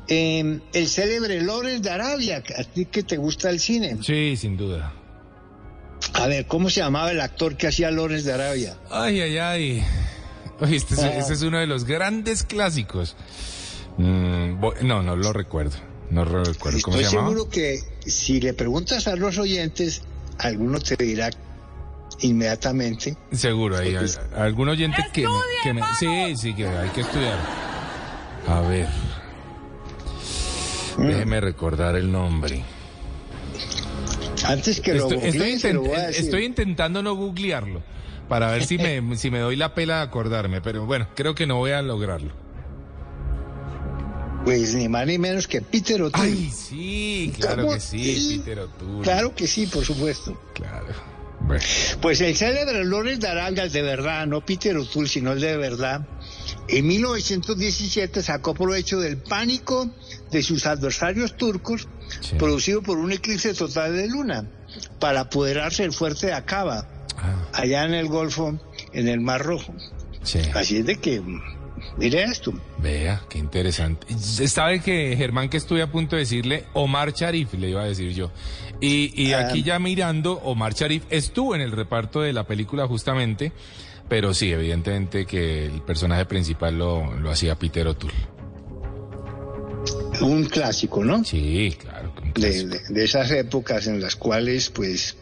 S23: Eh, el célebre Lawrence de Arabia, a ti que te gusta el cine.
S2: Sí, sin duda.
S23: A ver, ¿cómo se llamaba el actor que hacía Lawrence de Arabia?
S2: Ay, ay, ay. Oye, este, es,
S23: Ah.
S2: este es uno de los grandes clásicos. Mm, no, no lo recuerdo. No lo recuerdo. ¿Cómo
S23: Estoy
S2: se llamaba?
S23: seguro que si le preguntas a los oyentes, alguno te dirá inmediatamente.
S2: Seguro, hay al- algún oyente que, me- que me... Sí, sí, que hay que estudiar. A ver.
S23: Mm.
S2: Déjeme recordar el nombre.
S23: Antes que lo
S2: Estoy, estoy
S23: googlees, se lo
S2: intent-
S23: voy a decir.
S2: estoy intentando no googlearlo para ver si me, si me doy la pela de acordarme, pero bueno, creo que no voy a lograrlo.
S23: Pues ni más ni menos que Peter O'Toole.
S2: Ay, sí, claro
S23: ¿Cómo
S2: que sí,
S23: sí?
S2: Peter O'Toole.
S23: Claro que sí, por supuesto.
S2: Claro.
S23: Pues el célebre Lawrence Daranga, el de verdad, no Peter O'Toole, sino el de verdad, en 1917 sacó provecho del pánico de sus adversarios turcos, producido por un eclipse total de luna, para apoderarse del fuerte de Acaba,
S2: Ah.
S23: allá en el Golfo, en el Mar Rojo. Así es de que, mire esto.
S2: Vea, qué interesante. Sabe que Germán que estuve a punto de decirle Omar Sharif, le iba a decir yo. Y, y
S23: Ah.
S2: aquí ya mirando, Omar Sharif estuvo en el reparto de la película justamente, pero sí, evidentemente que el personaje principal lo, lo hacía Peter O'Toole.
S23: Un clásico, ¿no?
S2: Sí, claro.
S23: De, de- de esas épocas en las cuales, pues,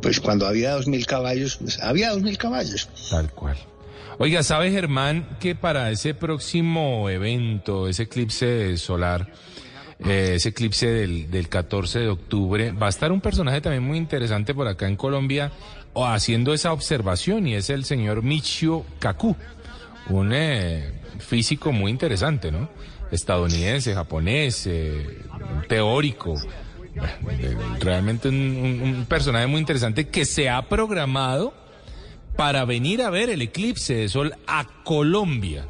S23: pues cuando había dos mil caballos, pues había dos mil caballos.
S2: Tal cual. Oiga, ¿sabe Germán que para ese próximo evento, ese eclipse solar, eh, ese eclipse del, del 14 de octubre, va a estar un personaje también muy interesante por acá en Colombia o haciendo esa observación y es el señor Michio Kaku, un eh, físico muy interesante, ¿no? Estadounidense, japonés, eh, teórico, realmente un, personaje muy interesante que se ha programado para venir a ver el eclipse de sol a Colombia.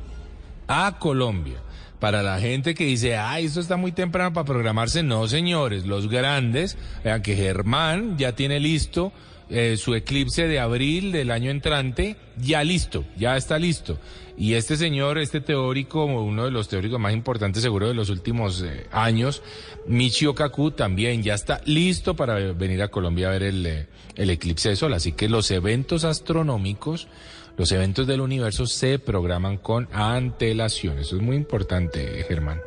S2: A Colombia. Para la gente que dice, ay, esto está muy temprano para programarse. No, señores, los grandes, vean que Germán ya tiene listo eh, su eclipse de abril del año entrante, ya listo, ya está listo. Y este señor, este teórico, uno de los teóricos más importantes seguro de los últimos eh, años, Michio Kaku, también ya está listo para venir a Colombia a ver el, eh, el eclipse de sol. Así que los eventos astronómicos, los eventos del universo se programan con antelación. Eso es muy importante, Germán.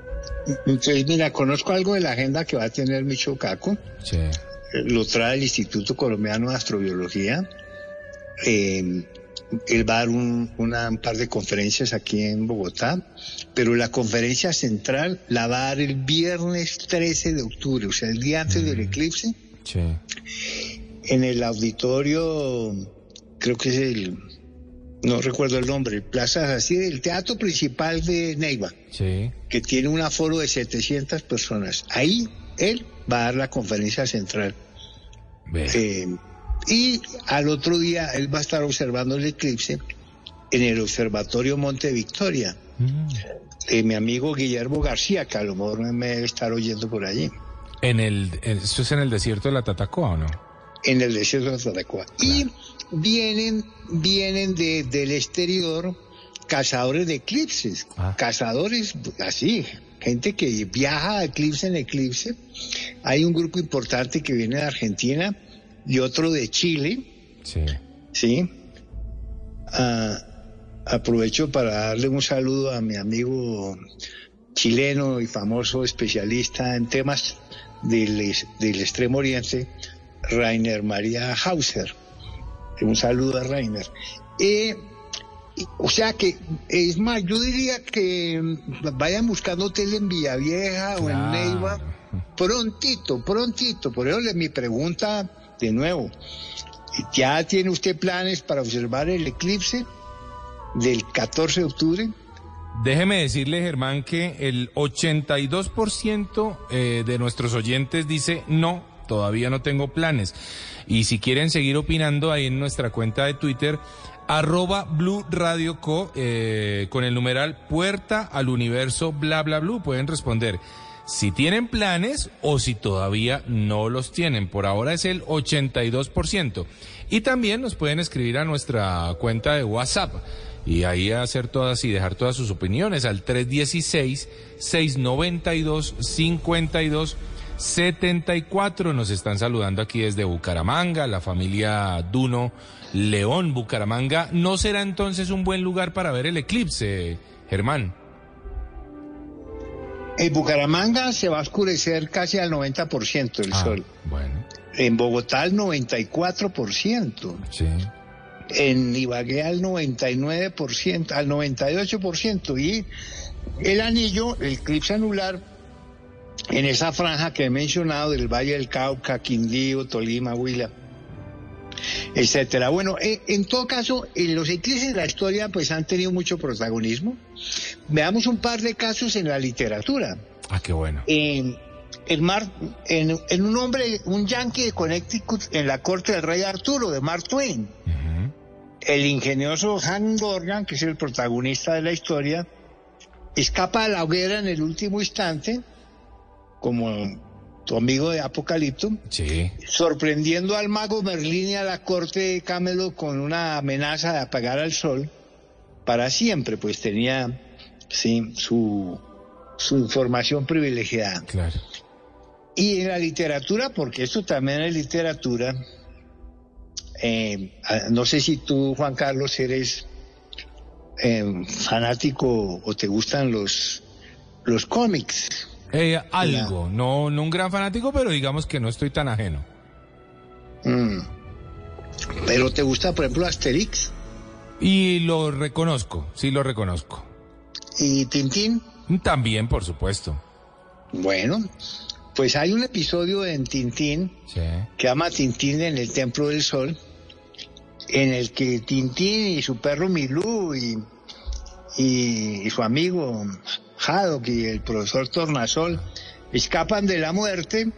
S23: Entonces, mira, conozco algo de la agenda que va a tener Micho Caco.
S2: Sí.
S23: Eh, Lo trae el Instituto Colombiano de Astrobiología. Eh, él va a dar un, una- un par de conferencias aquí en Bogotá, pero la conferencia central la va a dar el viernes 13 de octubre, o sea, el día antes del eclipse,
S2: Sí.
S23: en el auditorio, creo que es el, no recuerdo el nombre, Plaza así, el teatro principal de Neiva
S2: Sí.
S23: que tiene un aforo de 700 personas. Ahí él va a dar la conferencia central. Eh, y al otro día él va a estar observando el eclipse en el Observatorio Monte Victoria. de mi amigo Guillermo García, que a lo mejor me debe estar oyendo por allí,
S2: En el, ¿Eso es en el desierto de la Tatacoa o no?
S23: en el desierto de Tatacoa. Y vienen, vienen de, del exterior cazadores de eclipses, cazadores así, gente que viaja de eclipse en eclipse. Hay un grupo importante que viene de Argentina y otro de Chile.
S2: Sí.
S23: Sí. Ah, aprovecho para darle un saludo a mi amigo chileno y famoso especialista en temas del, del Extremo Oriente, Rainer María Hauser. Un saludo a Rainer. Eh, o sea que, es más, yo diría que vayan buscando hotel en Villavieja o en. Neiva prontito, prontito. Por eso le- mi pregunta de nuevo. ¿Ya tiene usted planes para observar el eclipse del 14 de octubre?
S2: Déjeme decirle, Germán, que el 82% eh, de nuestros oyentes dice no, todavía no tengo planes. Y si quieren seguir opinando ahí en nuestra cuenta de Twitter, arroba Blue Radio Co, eh, con el numeral puerta al universo bla bla blue, pueden responder si tienen planes o si todavía no los tienen. Por ahora es el 82%. Y también nos pueden escribir a nuestra cuenta de WhatsApp y ahí hacer todas y dejar todas sus opiniones al 316-692-5274. Nos están saludando aquí desde Bucaramanga, la familia Duno León Bucaramanga. ¿No será entonces un buen lugar para ver el eclipse, Germán?
S23: En Bucaramanga se va a oscurecer casi al 90% el sol.
S2: Bueno.
S23: En Bogotá al 94%.
S2: Sí.
S23: En Ibagué al 99%, al 98%. Y el anillo, el eclipse anular, en esa franja que he mencionado del Valle del Cauca, Quindío, Tolima, Huila, etcétera. Bueno, eh, en todo caso, en los eclipses de la historia pues han tenido mucho protagonismo. Veamos un par de casos en la literatura.
S2: Ah, qué bueno.
S23: En, en, Mar- en, en un hombre, un yankee de Connecticut en la corte del rey Arturo, de Mark Twain. El ingenioso Han Morgan, que es el protagonista de la historia, escapa a la hoguera en el último instante, como tu amigo de Apocalipto,
S2: Sí.
S23: sorprendiendo al mago Merlín y a la corte de Camelot con una amenaza de apagar al sol para siempre, pues tenía sí, su, su información privilegiada.
S2: Claro.
S23: Y en la literatura, porque esto también es literatura, eh, no sé si tú, Juan Carlos, eres eh, fanático o te gustan los, los cómics.
S2: Eh, algo, no, no un gran fanático, pero digamos que no estoy tan ajeno.
S23: Mm. Pero te gusta, por ejemplo, Asterix
S2: Y lo reconozco, sí lo reconozco.
S23: y Tintín.
S2: También, por supuesto.
S23: Bueno, pues hay un episodio en Tintín
S2: Sí.
S23: que llama Tintín en el Templo del Sol, en el que Tintín y su perro Milú y, y, y su amigo Haddock y el profesor Tornasol escapan de la muerte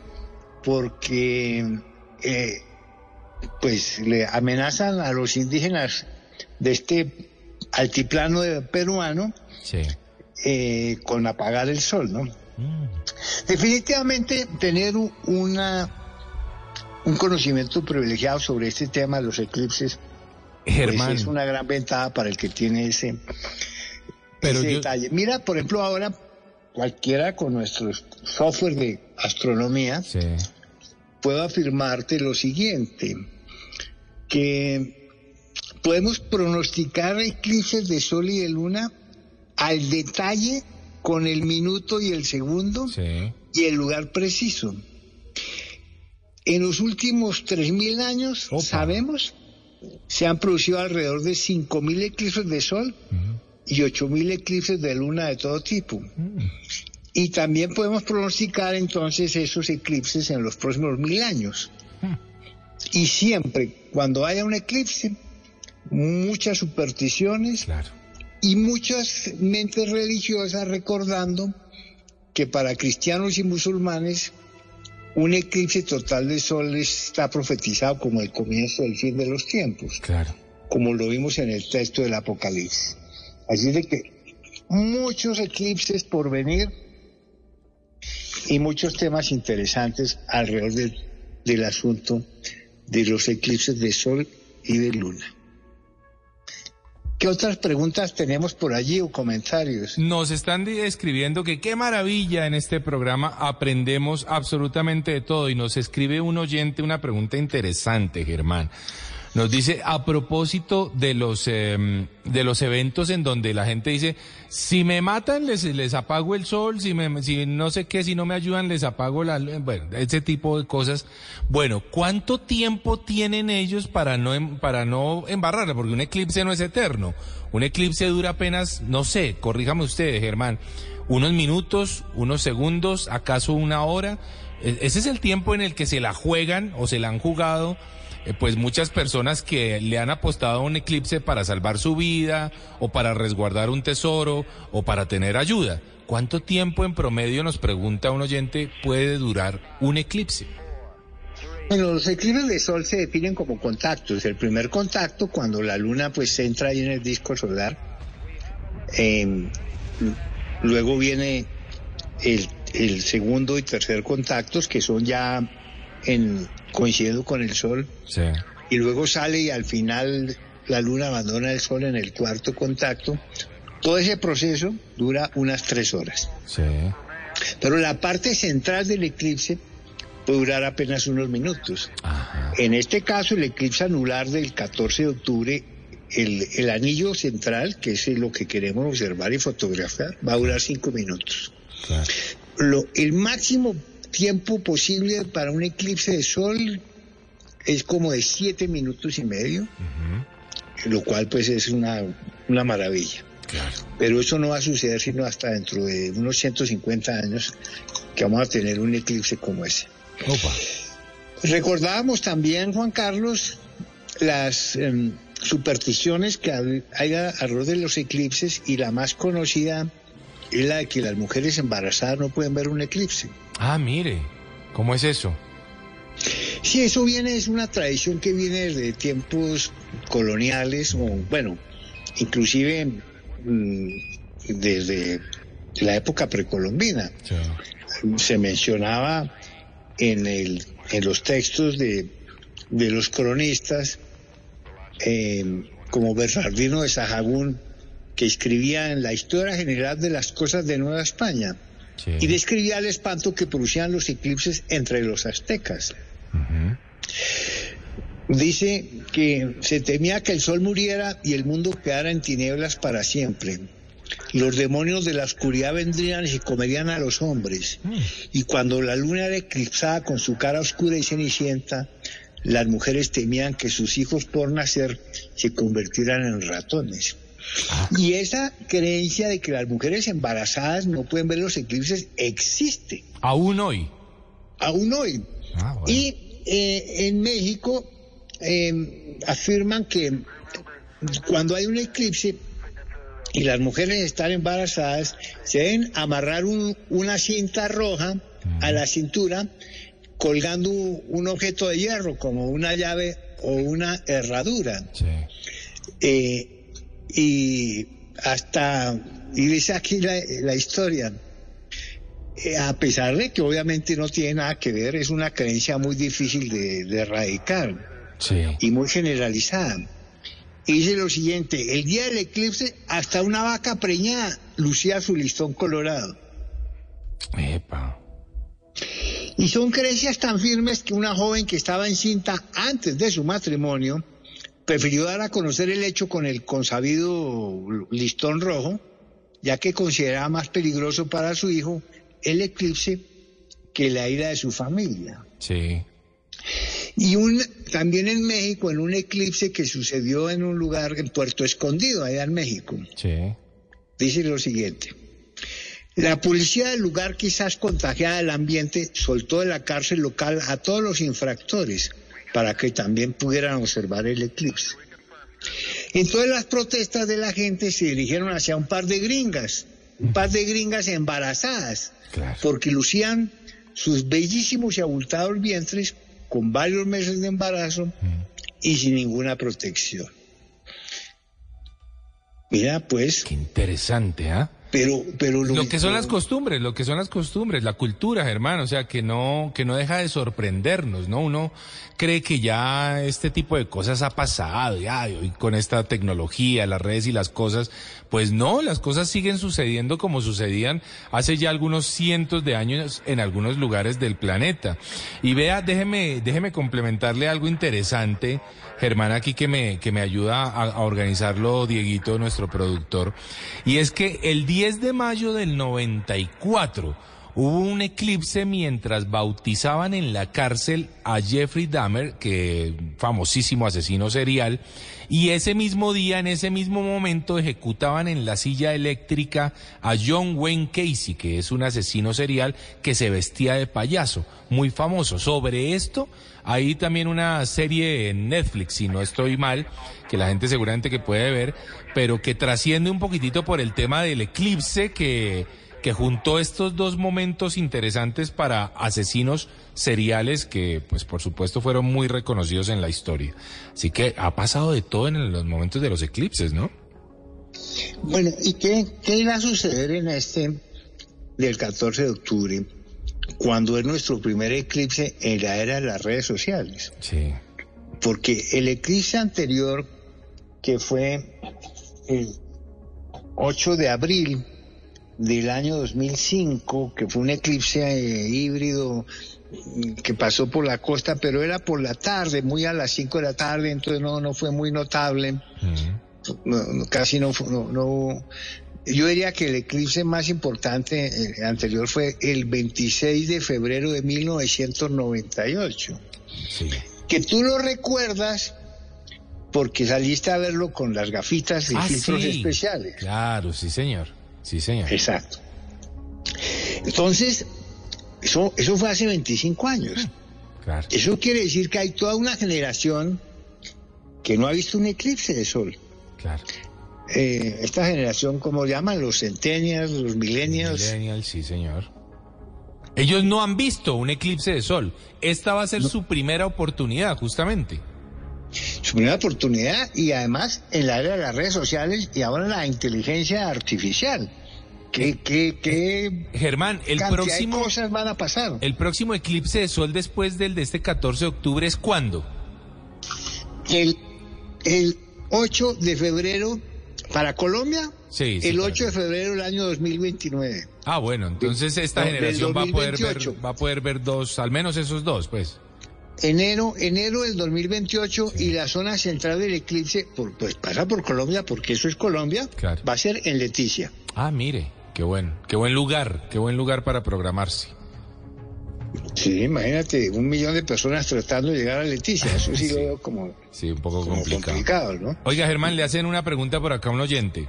S23: porque eh, pues le amenazan a los indígenas de este altiplano peruano
S2: Sí.
S23: eh, con apagar el sol, ¿no? Definitivamente tener una un conocimiento privilegiado sobre este tema de los eclipses pues, es una gran ventaja para el que tiene ese,
S2: Pero
S23: ese
S2: yo-
S23: detalle. Mira, por ejemplo, ahora cualquiera con nuestro software de astronomía
S2: Sí.
S23: puedo afirmarte lo siguiente, que podemos pronosticar eclipses de sol y de luna al detalle con el minuto y el segundo
S2: Sí.
S23: y el lugar preciso. En los últimos 3.000 años, sabemos, se han producido alrededor de 5.000 eclipses de sol y 8.000 eclipses de luna de todo tipo. Y también podemos pronosticar entonces esos eclipses en los próximos mil años. Y siempre, cuando haya un eclipse, muchas supersticiones y muchas mentes religiosas recordando que para cristianos y musulmanes un eclipse total de sol está profetizado como el comienzo del fin de los tiempos,
S2: Claro.
S23: como lo vimos en el texto del Apocalipsis. Así de que muchos eclipses por venir y muchos temas interesantes alrededor del, asunto de los eclipses de sol y de luna. ¿Qué otras preguntas tenemos por allí o comentarios?
S2: Nos están escribiendo que qué maravilla en este programa aprendemos absolutamente de todo y nos escribe un oyente una pregunta interesante, Germán. Nos dice a propósito de los em, de los eventos en donde la gente dice si me matan les les apago el sol, si me si no sé qué, si no me ayudan les apago la bueno, ese tipo de cosas. Bueno, ¿cuánto tiempo tienen ellos para no em- para no embarrarla? Porque un eclipse no es eterno. Un eclipse dura apenas, no sé, corríjame usted, Germán, unos minutos, unos segundos, acaso una hora. E- Ese es el tiempo en el que se la juegan o se la han jugado eh, pues muchas personas que le han apostado a un eclipse para salvar su vida o para resguardar un tesoro o para tener ayuda. ¿Cuánto tiempo en promedio, nos pregunta un oyente, puede durar un eclipse?
S23: Bueno, los eclipses de sol se definen como contactos. El primer contacto, cuando la luna pues entra ahí en el disco solar. Eh, luego viene el, el segundo y tercer contactos, que son ya en coincidiendo con el sol.
S2: Sí.
S23: Y luego sale y al final la luna abandona el sol en el cuarto contacto. Todo ese proceso dura unas tres horas.
S2: Sí.
S23: Pero la parte central del eclipse puede durar apenas unos minutos. En este caso, el eclipse anular del 14 de octubre, el, el anillo central, que es lo que queremos observar y fotografiar, va a durar cinco minutos. Lo, el máximo tiempo posible para un eclipse de sol es como de siete minutos y medio, lo cual pues es una, una maravilla. Pero eso no va a suceder sino hasta dentro de unos 150 años que vamos a tener un eclipse como ese. Recordábamos también, Juan Carlos, las em, supersticiones que hay hay alrededor de los eclipses y la más conocida es la de que las mujeres embarazadas no pueden ver un eclipse.
S2: Ah, mire, ¿cómo es eso?
S23: Sí, eso viene, es una tradición que viene desde tiempos coloniales o, bueno, inclusive mm, desde la época precolombina. Se mencionaba en, el, en los textos de, de los cronistas, eh, como Bernardino de Sahagún, que escribía en la historia general de las cosas de Nueva España y describía el espanto que producían los eclipses entre los aztecas. Dice que se temía que el sol muriera y el mundo quedara en tinieblas para siempre. Los demonios de la oscuridad vendrían y se comerían a los hombres. Y cuando la luna era eclipsada con su cara oscura y cenicienta, las mujeres temían que sus hijos por nacer se convirtieran en ratones. Y esa creencia de que las mujeres embarazadas no pueden ver los eclipses existe.
S2: Aún hoy.
S23: Aún hoy. Y eh, en México eh, afirman que cuando hay un eclipse y las mujeres están embarazadas, se deben amarrar un- una cinta roja a la cintura colgando un objeto de hierro como una llave o una herradura. Eh, y hasta, y dice aquí la, la historia, eh, a pesar de que obviamente no tiene nada que ver, es una creencia muy difícil de, de erradicar y muy generalizada. Y dice lo siguiente, el día del eclipse hasta una vaca preñada lucía su listón colorado. Y son creencias tan firmes que una joven que estaba encinta antes de su matrimonio prefirió dar a conocer el hecho con el consabido listón rojo, ya que consideraba más peligroso para su hijo el eclipse que la ira de su familia.
S2: Sí.
S23: Y un, también en México, en un eclipse que sucedió en un lugar en Puerto Escondido, allá en México,
S2: Sí.
S23: dice lo siguiente. La policía del lugar, quizás contagiada del ambiente, soltó de la cárcel local a todos los infractores para que también pudieran observar el eclipse. Entonces las protestas de la gente se dirigieron hacia un par de gringas, un par de gringas embarazadas, porque lucían sus bellísimos y abultados vientres con varios meses de embarazo y sin ninguna protección. Mira, pues.
S2: Qué interesante, ¿ah?
S23: Pero, pero
S2: Lo que son las costumbres, lo que son las costumbres, la cultura, hermano, o sea, que no, que no deja de sorprendernos, ¿no? Uno cree que ya este tipo de cosas ha pasado, ya, y hoy con esta tecnología, las redes y las cosas, pues no, las cosas siguen sucediendo como sucedían hace ya algunos cientos de años en algunos lugares del planeta. Y vea, déjeme, déjeme complementarle algo interesante, Germán, aquí que me, que me ayuda a, a organizarlo, Dieguito, nuestro productor, y es que el 10 de mayo del 94 hubo un eclipse mientras bautizaban en la cárcel a Jeffrey Dahmer, que famosísimo asesino serial, y ese mismo día, en ese mismo momento, ejecutaban en la silla eléctrica a John Wayne Casey, que es un asesino serial que se vestía de payaso, muy famoso. Sobre esto, hay también una serie en Netflix, si no estoy mal, que la gente seguramente que puede ver, pero que trasciende un poquitito por el tema del eclipse que, que juntó estos dos momentos interesantes para asesinos seriales que, pues por supuesto, fueron muy reconocidos en la historia. Así que ha pasado de todo en los momentos de los eclipses, ¿no?
S23: Bueno, ¿y qué, qué iba a suceder en este del 14 de octubre, cuando es nuestro primer eclipse en la era de las redes sociales?
S2: Sí.
S23: Porque el eclipse anterior, que fue el 8 de abril del año 2005, que fue un eclipse eh, híbrido mm, que pasó por la costa, pero era por la tarde, muy a las 5 de la tarde, entonces no, no fue muy notable. No, no, casi no, no, no- Yo diría que el eclipse más importante eh, anterior fue el 26 de febrero de 1998. Que tú lo recuerdas porque saliste a verlo con las gafitas y
S2: Ah,
S23: filtros
S2: sí.
S23: especiales.
S2: Claro, sí, señor. Sí, señor.
S23: Exacto. Entonces, eso, eso fue hace 25 años.
S2: Claro.
S23: Eso quiere decir que hay toda una generación que no ha visto un eclipse de sol.
S2: Claro.
S23: Eh, esta generación, como llaman? Los centennials, los millennials.
S2: Millennial, sí, señor. Ellos no han visto un eclipse de sol. Esta va a ser su primera oportunidad, justamente.
S23: Su primera oportunidad y además en la era de las redes sociales y ahora la inteligencia artificial. ¿Qué, qué, qué
S2: Germán, el próximo,
S23: de cosas van a pasar?
S2: el próximo eclipse de sol después del de este 14 de octubre es cuándo?
S23: El, el 8 de febrero para Colombia,
S2: Sí, sí,
S23: el
S2: para
S23: 8 de febrero del año 2029.
S2: Ah, bueno, entonces esta
S23: No,
S2: generación va a poder ver
S23: 2028.
S2: va a poder ver dos, al menos esos dos, pues.
S23: Enero, enero del 2028 y la zona central del eclipse, por- pues pasa por Colombia, porque eso es Colombia, va a ser en Leticia.
S2: Ah, mire, qué bueno, qué buen lugar, qué buen lugar para programarse.
S23: Sí, imagínate, un millón de personas tratando de llegar a Leticia, eso sí, lo veo como,
S2: Sí, un poco
S23: como
S2: complicado.
S23: complicado, ¿no?
S2: Oiga, Germán, le hacen una pregunta por acá a un oyente.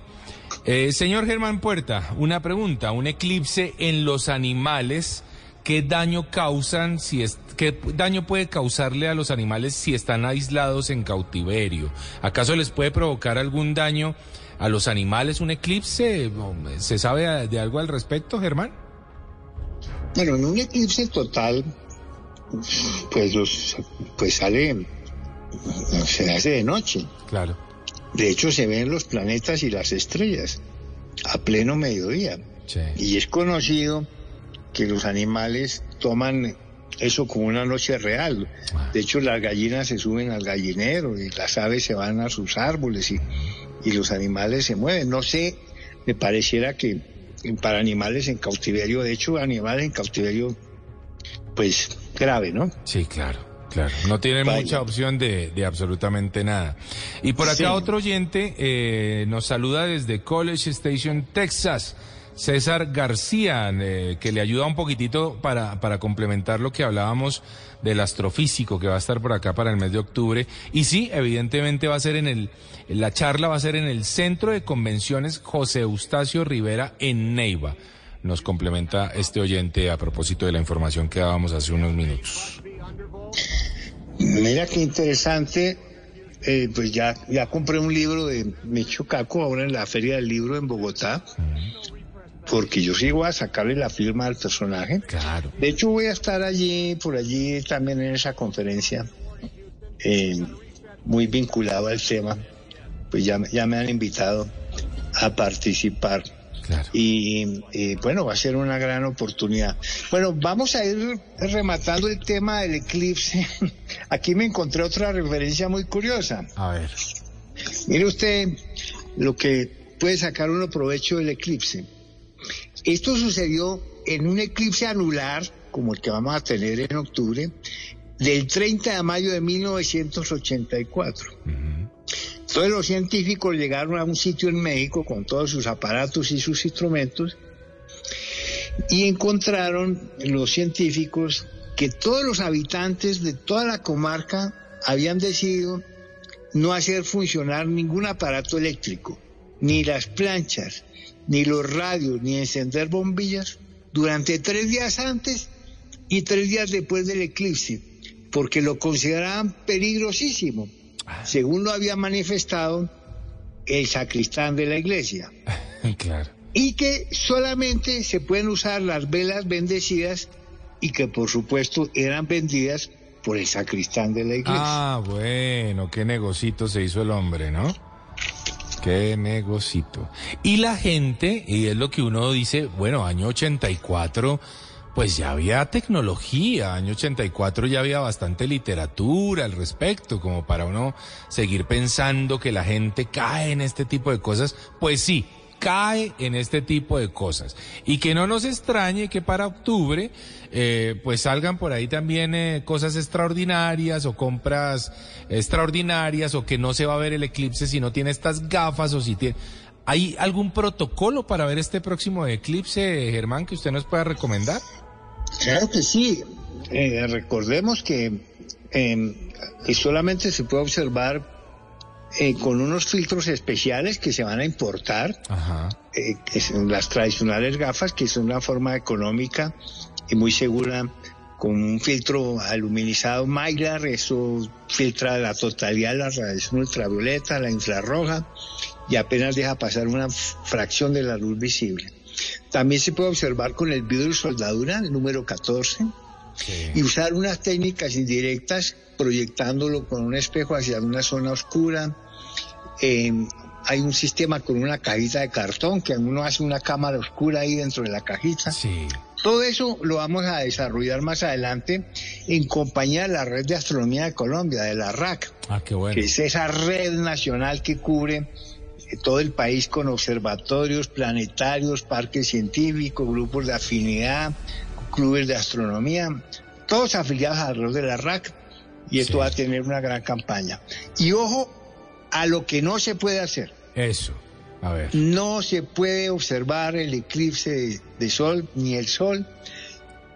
S2: Eh, señor Germán Puerta, una pregunta. Un eclipse en los animales, ¿qué daño causan si es, qué daño puede causarle a los animales si están aislados en cautiverio? ¿Acaso les puede provocar algún daño a los animales un eclipse? ¿Se sabe de algo al respecto, Germán?
S23: Bueno, en un eclipse total, pues, los, pues sale, se hace de noche.
S2: Claro.
S23: De hecho, se ven los planetas y las estrellas a pleno mediodía. Y es conocido que los animales toman eso como una noche real. De hecho, las gallinas se suben al gallinero y las aves se van a sus árboles y, y los animales se mueven. No sé, me pareciera que para animales en cautiverio, de hecho, animales en cautiverio, pues grave, ¿no?
S2: Sí, claro. Claro, no tienen
S23: Vaya.
S2: mucha opción de, de absolutamente nada. Y por acá
S23: Sí.
S2: otro oyente eh, nos saluda desde College Station, Texas. César García, eh, que le ayuda un poquitito para, para complementar lo que hablábamos del astrofísico que va a estar por acá para el mes de octubre. Y sí, evidentemente va a ser en el, la charla va a ser en el Centro de Convenciones José Eustacio Rivera en Neiva. Nos complementa este oyente a propósito de la información que dábamos hace unos minutos.
S23: Mira qué interesante. eh, pues ya, ya compré un libro de Micho Caco ahora en la Feria del Libro en Bogotá. Porque yo sí voy a sacarle la firma al personaje.
S2: Claro.
S23: De hecho, voy a estar allí, por allí también en esa conferencia, eh, muy vinculado al tema. Pues ya, ya me han invitado a participar. Y eh, bueno, va a ser una gran oportunidad. Bueno, vamos a ir rematando el tema del eclipse. Aquí me encontré otra referencia muy curiosa.
S2: A ver.
S23: Mire usted lo que puede sacar uno provecho del eclipse. Esto sucedió en un eclipse anular, como el que vamos a tener en octubre, del 30 de mayo de 1984. Entonces los científicos llegaron a un sitio en México con todos sus aparatos y sus instrumentos y encontraron los científicos que todos los habitantes de toda la comarca habían decidido no hacer funcionar ningún aparato eléctrico, ni las planchas, ni los radios, ni encender bombillas durante tres días antes y tres días después del eclipse, porque lo consideraban peligrosísimo, según lo había manifestado el sacristán de la iglesia.
S2: Claro.
S23: Y que solamente se pueden usar las velas bendecidas y que por supuesto eran vendidas por el sacristán de la iglesia.
S2: Ah, bueno, qué negocito se hizo el hombre, ¿no? Qué negocito. Y la gente, y es lo que uno dice, bueno, año 84, pues ya había tecnología, año 84 ya había bastante literatura al respecto, como para uno seguir pensando que la gente cae en este tipo de cosas. Pues sí, cae en este tipo de cosas. Y que no nos extrañe que para octubre, eh, pues salgan por ahí también eh, cosas extraordinarias o compras extraordinarias o que no se va a ver el eclipse si no tiene estas gafas o si tiene... ¿Hay algún protocolo para ver este próximo eclipse, Germán, que usted nos pueda recomendar?
S23: Claro que sí. Eh, recordemos eh, que solamente se puede observar eh, con unos filtros especiales que se van a importar, eh, que son las tradicionales gafas, que son una forma económica y muy segura con un filtro aluminizado Mylar, eso filtra la totalidad de la radiación ultravioleta, la infrarroja, y apenas deja pasar una fracción de la luz visible. También se puede observar con el vidrio soldadura, el número 14, y usar unas técnicas indirectas proyectándolo con un espejo hacia una zona oscura. Eh, hay un sistema con una cajita de cartón que uno hace una cámara oscura ahí dentro de la cajita. Todo eso lo vamos a desarrollar más adelante en compañía de la Red de Astronomía de Colombia, de la RAC,
S2: Ah, qué bueno.
S23: que es esa red nacional que cubre eh, todo el país con observatorios planetarios, parques científicos, grupos de afinidad, clubes de astronomía, todos afiliados a la red de la RAC, y esto va a tener una gran campaña. Y ojo a lo que no se puede hacer.
S2: Eso. A ver.
S23: No se puede observar el eclipse de, de sol ni el sol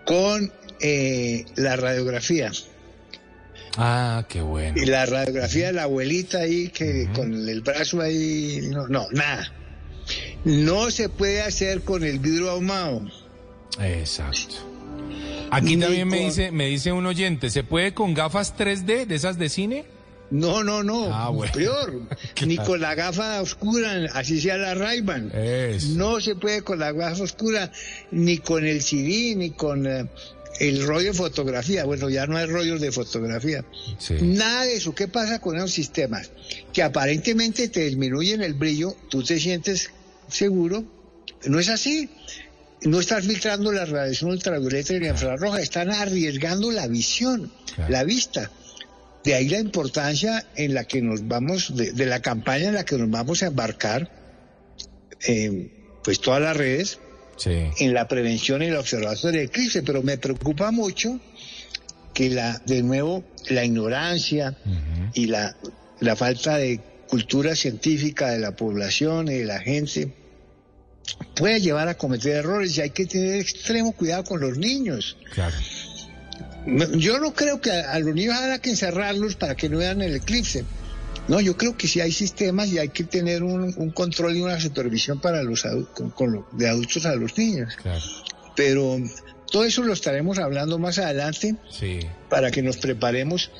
S23: con eh, la radiografía.
S2: Ah, qué bueno.
S23: Y la radiografía de la abuelita ahí, que con el brazo ahí, no, no, nada. No se puede hacer con el vidrio ahumado.
S2: Exacto. Aquí
S23: Ni
S2: también me dice, me dice un oyente, ¿se puede con gafas 3D de esas de cine?
S23: No, no, no.
S2: Ah, bueno.
S23: Peor. Ni con la gafa oscura, así sea la Ray-Ban. No se puede con la gafa oscura, ni con el CD, ni con eh, el rollo de fotografía. Bueno, ya no hay rollos de fotografía. Nada de eso. ¿Qué pasa con esos sistemas? Que aparentemente te disminuyen el brillo, tú te sientes seguro. No es así. No estás filtrando la radiación ultravioleta y la infrarroja, están arriesgando la visión, la vista. De ahí la importancia en la que nos vamos, de, de la campaña en la que nos vamos a embarcar, eh, pues todas las redes, en la prevención y la observación del eclipse, pero me preocupa mucho que la, de nuevo, la ignorancia y la, la falta de cultura científica de la población y de la gente puede llevar a cometer errores y hay que tener extremo cuidado con los niños.
S2: Claro.
S23: Yo no creo que a, a los niños haya que encerrarlos para que no vean el eclipse. No, yo creo que sí hay sistemas y hay que tener un, un control y una supervisión para los con- con lo- de adultos a los niños. Pero todo eso lo estaremos hablando más adelante
S2: Sí.
S23: para que nos preparemos.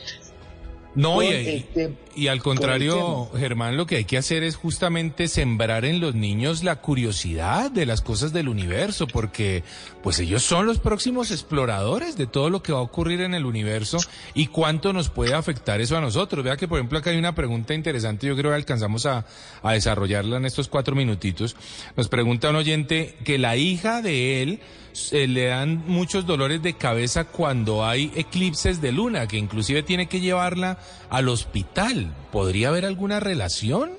S2: No,
S23: con
S2: y,
S23: el te-
S2: y al contrario, Germán, lo que hay que hacer es justamente sembrar en los niños la curiosidad de las cosas del universo, porque pues ellos son los próximos exploradores de todo lo que va a ocurrir en el universo y cuánto nos puede afectar eso a nosotros. Vea que, por ejemplo, acá hay una pregunta interesante, yo creo que alcanzamos a, a desarrollarla en estos cuatro minutitos. Nos pregunta un oyente que la hija de él eh, le dan muchos dolores de cabeza cuando hay eclipses de luna, que inclusive tiene que llevarla al hospital. ¿Podría haber alguna relación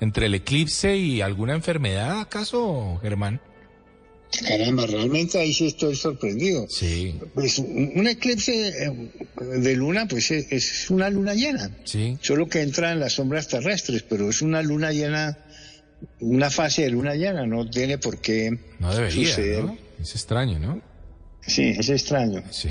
S2: entre el eclipse y alguna enfermedad, acaso, Germán?
S23: Caramba, realmente ahí sí estoy sorprendido.
S2: Sí.
S23: Pues un eclipse eh, de luna, pues es, es una luna llena.
S2: Sí.
S23: Solo que entra en las sombras terrestres, pero es una luna llena, una fase de luna llena, no tiene por qué
S2: No debería,
S23: suceder.
S2: ¿no? Es extraño, ¿no?
S23: Sí, es extraño.
S2: Sí.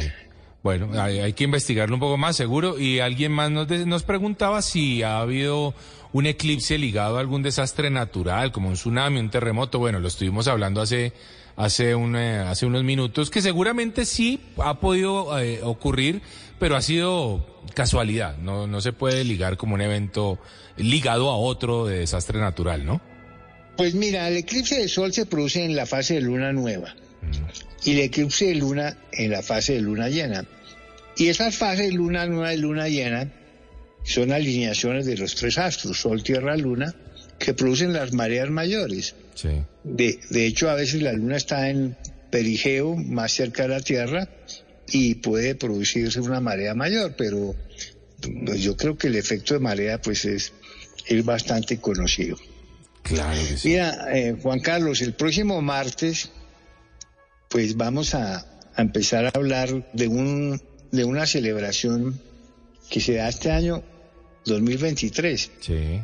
S2: Bueno, hay, hay que investigarlo un poco más, seguro. Y alguien más nos, de- nos preguntaba si ha habido un eclipse ligado a algún desastre natural, como un tsunami, un terremoto. Bueno, lo estuvimos hablando hace, hace, un, eh, hace unos minutos, que seguramente sí ha podido eh, ocurrir, pero ha sido casualidad. No, no se puede ligar como un evento ligado a otro de desastre natural, ¿no?
S23: Pues mira, el eclipse de sol se produce en la fase de luna nueva y el eclipse de luna en la fase de luna llena. Y esas fases de luna nueva y luna llena son alineaciones de los tres astros, sol, tierra, luna, que producen las mareas mayores.
S2: Sí.
S23: De, de hecho, a veces la luna está en perigeo, más cerca de la Tierra, y puede producirse una marea mayor, pero pues, yo creo que el efecto de marea pues es, es bastante conocido.
S2: Claro que sí.
S23: Mira, eh, Juan Carlos, el próximo martes, pues vamos a, a empezar a hablar de un de una celebración que se da este año 2023.
S2: Sí.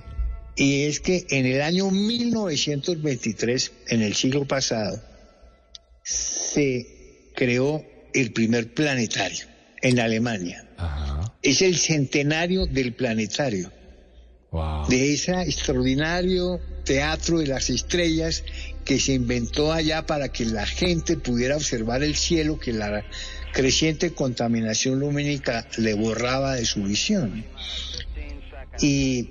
S23: Y es que en el año 1923, en el siglo pasado, se creó el primer planetario en Alemania. Es el centenario del planetario. De ese extraordinario teatro de las estrellas que se inventó allá para que la gente pudiera observar el cielo que la creciente contaminación lumínica le borraba de su visión. Y,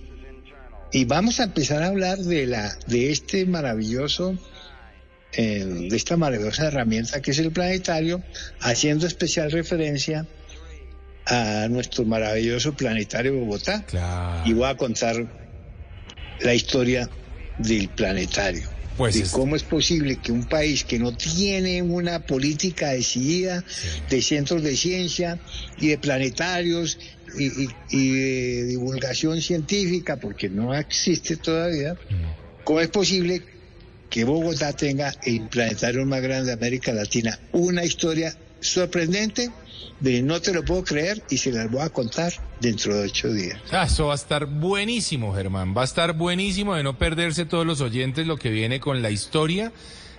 S23: y vamos a empezar a hablar de la de este maravilloso eh, de esta maravillosa herramienta que es el planetario, haciendo especial referencia a nuestro maravilloso planetario Bogotá. Y voy a contar la historia del planetario.
S2: Pues
S23: de
S2: es-
S23: cómo es posible que un país que no tiene una política decidida de centros de ciencia y de planetarios y, y- y de divulgación científica, porque no existe todavía, ¿cómo es posible que Bogotá tenga el planetario más grande de América Latina? Una historia sorprendente de no te lo puedo creer y se las voy a contar dentro de ocho días.
S2: Eso va a estar buenísimo, Germán. Va a estar buenísimo de no perderse todos los oyentes lo que viene con la historia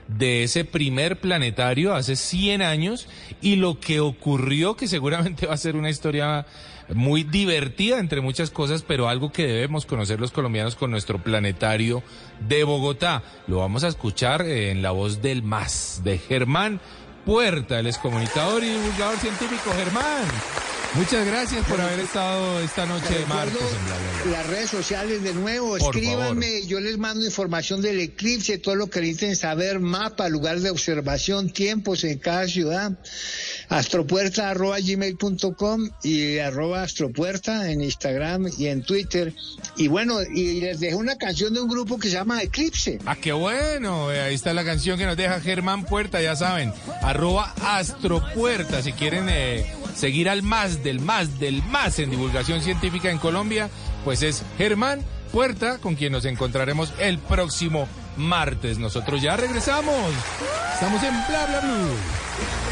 S2: de ese primer planetario hace 100 años y lo que ocurrió, que seguramente va a ser una historia muy divertida entre muchas cosas, pero algo que debemos conocer los colombianos con nuestro planetario de Bogotá. Lo vamos a escuchar eh, en la voz del más, de Germán Puerta, el excomunicador y divulgador científico. Germán, muchas gracias por haber estado esta noche de martes en.
S23: Las redes sociales de nuevo,
S2: Por
S23: escríbanme, yo les mando información del eclipse, todo lo que necesiten saber, mapa, lugar de observación, tiempos en cada ciudad, astropuerta arroba gmail.com y arroba astropuerta en Instagram y en Twitter. Y bueno, y les dejo una canción de un grupo que se llama Eclipse.
S2: Ah, qué bueno. eh, Ahí está la canción que nos deja Germán Puerta, ya saben. Arroba Astropuerta. Si quieren eh, seguir al más del más del más en divulgación científica en Colombia, pues es Germán Puerta, con quien nos encontraremos el próximo martes. Nosotros ya regresamos. Estamos en Bla Bla Blue.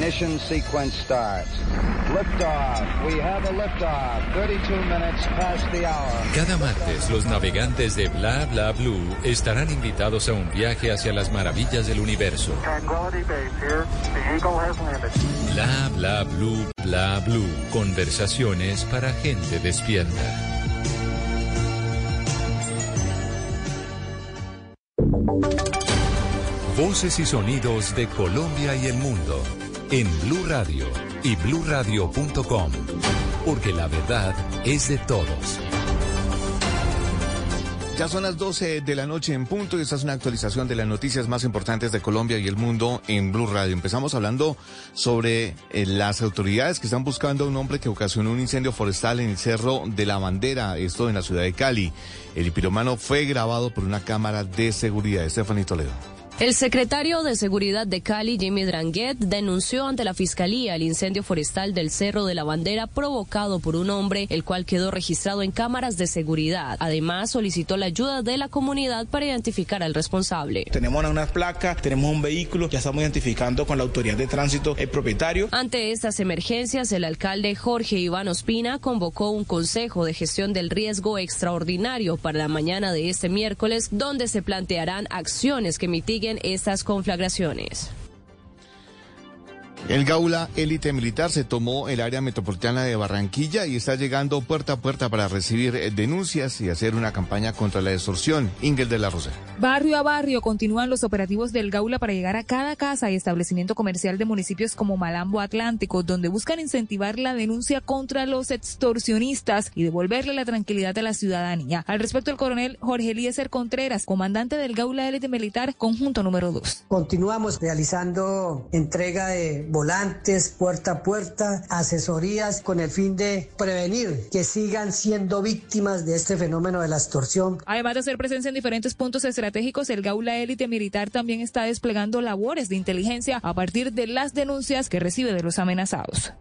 S21: Ignition sequence starts. Liftoff. We have a liftoff. 32 minutes past the hour.
S14: Cada martes los navegantes de Bla Bla Blue estarán invitados a un viaje hacia las maravillas del universo.
S24: Tranquility Base here. The Eagle has landed.
S14: Bla Bla Blue Bla Blue. Conversaciones para gente despierta. Voces y sonidos de Colombia y el mundo en Blue Radio y bluradio.com, porque la verdad es de todos.
S8: Ya son las 12 de la noche en punto y esta es una actualización de las noticias más importantes de Colombia y el mundo en Blue Radio. Empezamos hablando sobre eh, las autoridades que están buscando a un hombre que ocasionó un incendio forestal en el Cerro de la Bandera, esto en la ciudad de Cali. El piromano fue grabado por una cámara de seguridad. Stephanie Toledo.
S25: El secretario de Seguridad de Cali, Jimmy Dranguet, denunció ante la Fiscalía el incendio forestal del Cerro de la Bandera provocado por un hombre, el cual quedó registrado en cámaras de seguridad. Además, solicitó la ayuda de la comunidad para identificar al responsable.
S26: Tenemos unas placas, tenemos un vehículo, ya estamos identificando con la autoridad de tránsito el propietario.
S25: Ante estas emergencias, el alcalde Jorge Iván Ospina convocó un consejo de gestión del riesgo extraordinario para la mañana de este miércoles, donde se plantearán acciones que mitiguen estas conflagraciones.
S8: El Gaula Élite Militar se tomó el área metropolitana de Barranquilla y está llegando puerta a puerta para recibir eh, denuncias y hacer una campaña contra la extorsión. Ingel de la Rosa.
S27: Barrio a barrio continúan los operativos del Gaula para llegar a cada casa y establecimiento comercial de municipios como Malambo Atlántico, donde buscan incentivar la denuncia contra los extorsionistas y devolverle la tranquilidad a la ciudadanía. Al respecto, el coronel Jorge Eliezer Contreras, comandante del Gaula Élite Militar, conjunto número 2.
S28: Continuamos realizando entrega de volantes puerta a puerta, asesorías con el fin de prevenir que sigan siendo víctimas de este fenómeno de la extorsión.
S27: Además de hacer presencia en diferentes puntos estratégicos, el Gaula Élite Militar también está desplegando labores de inteligencia a partir de las denuncias que recibe de los amenazados.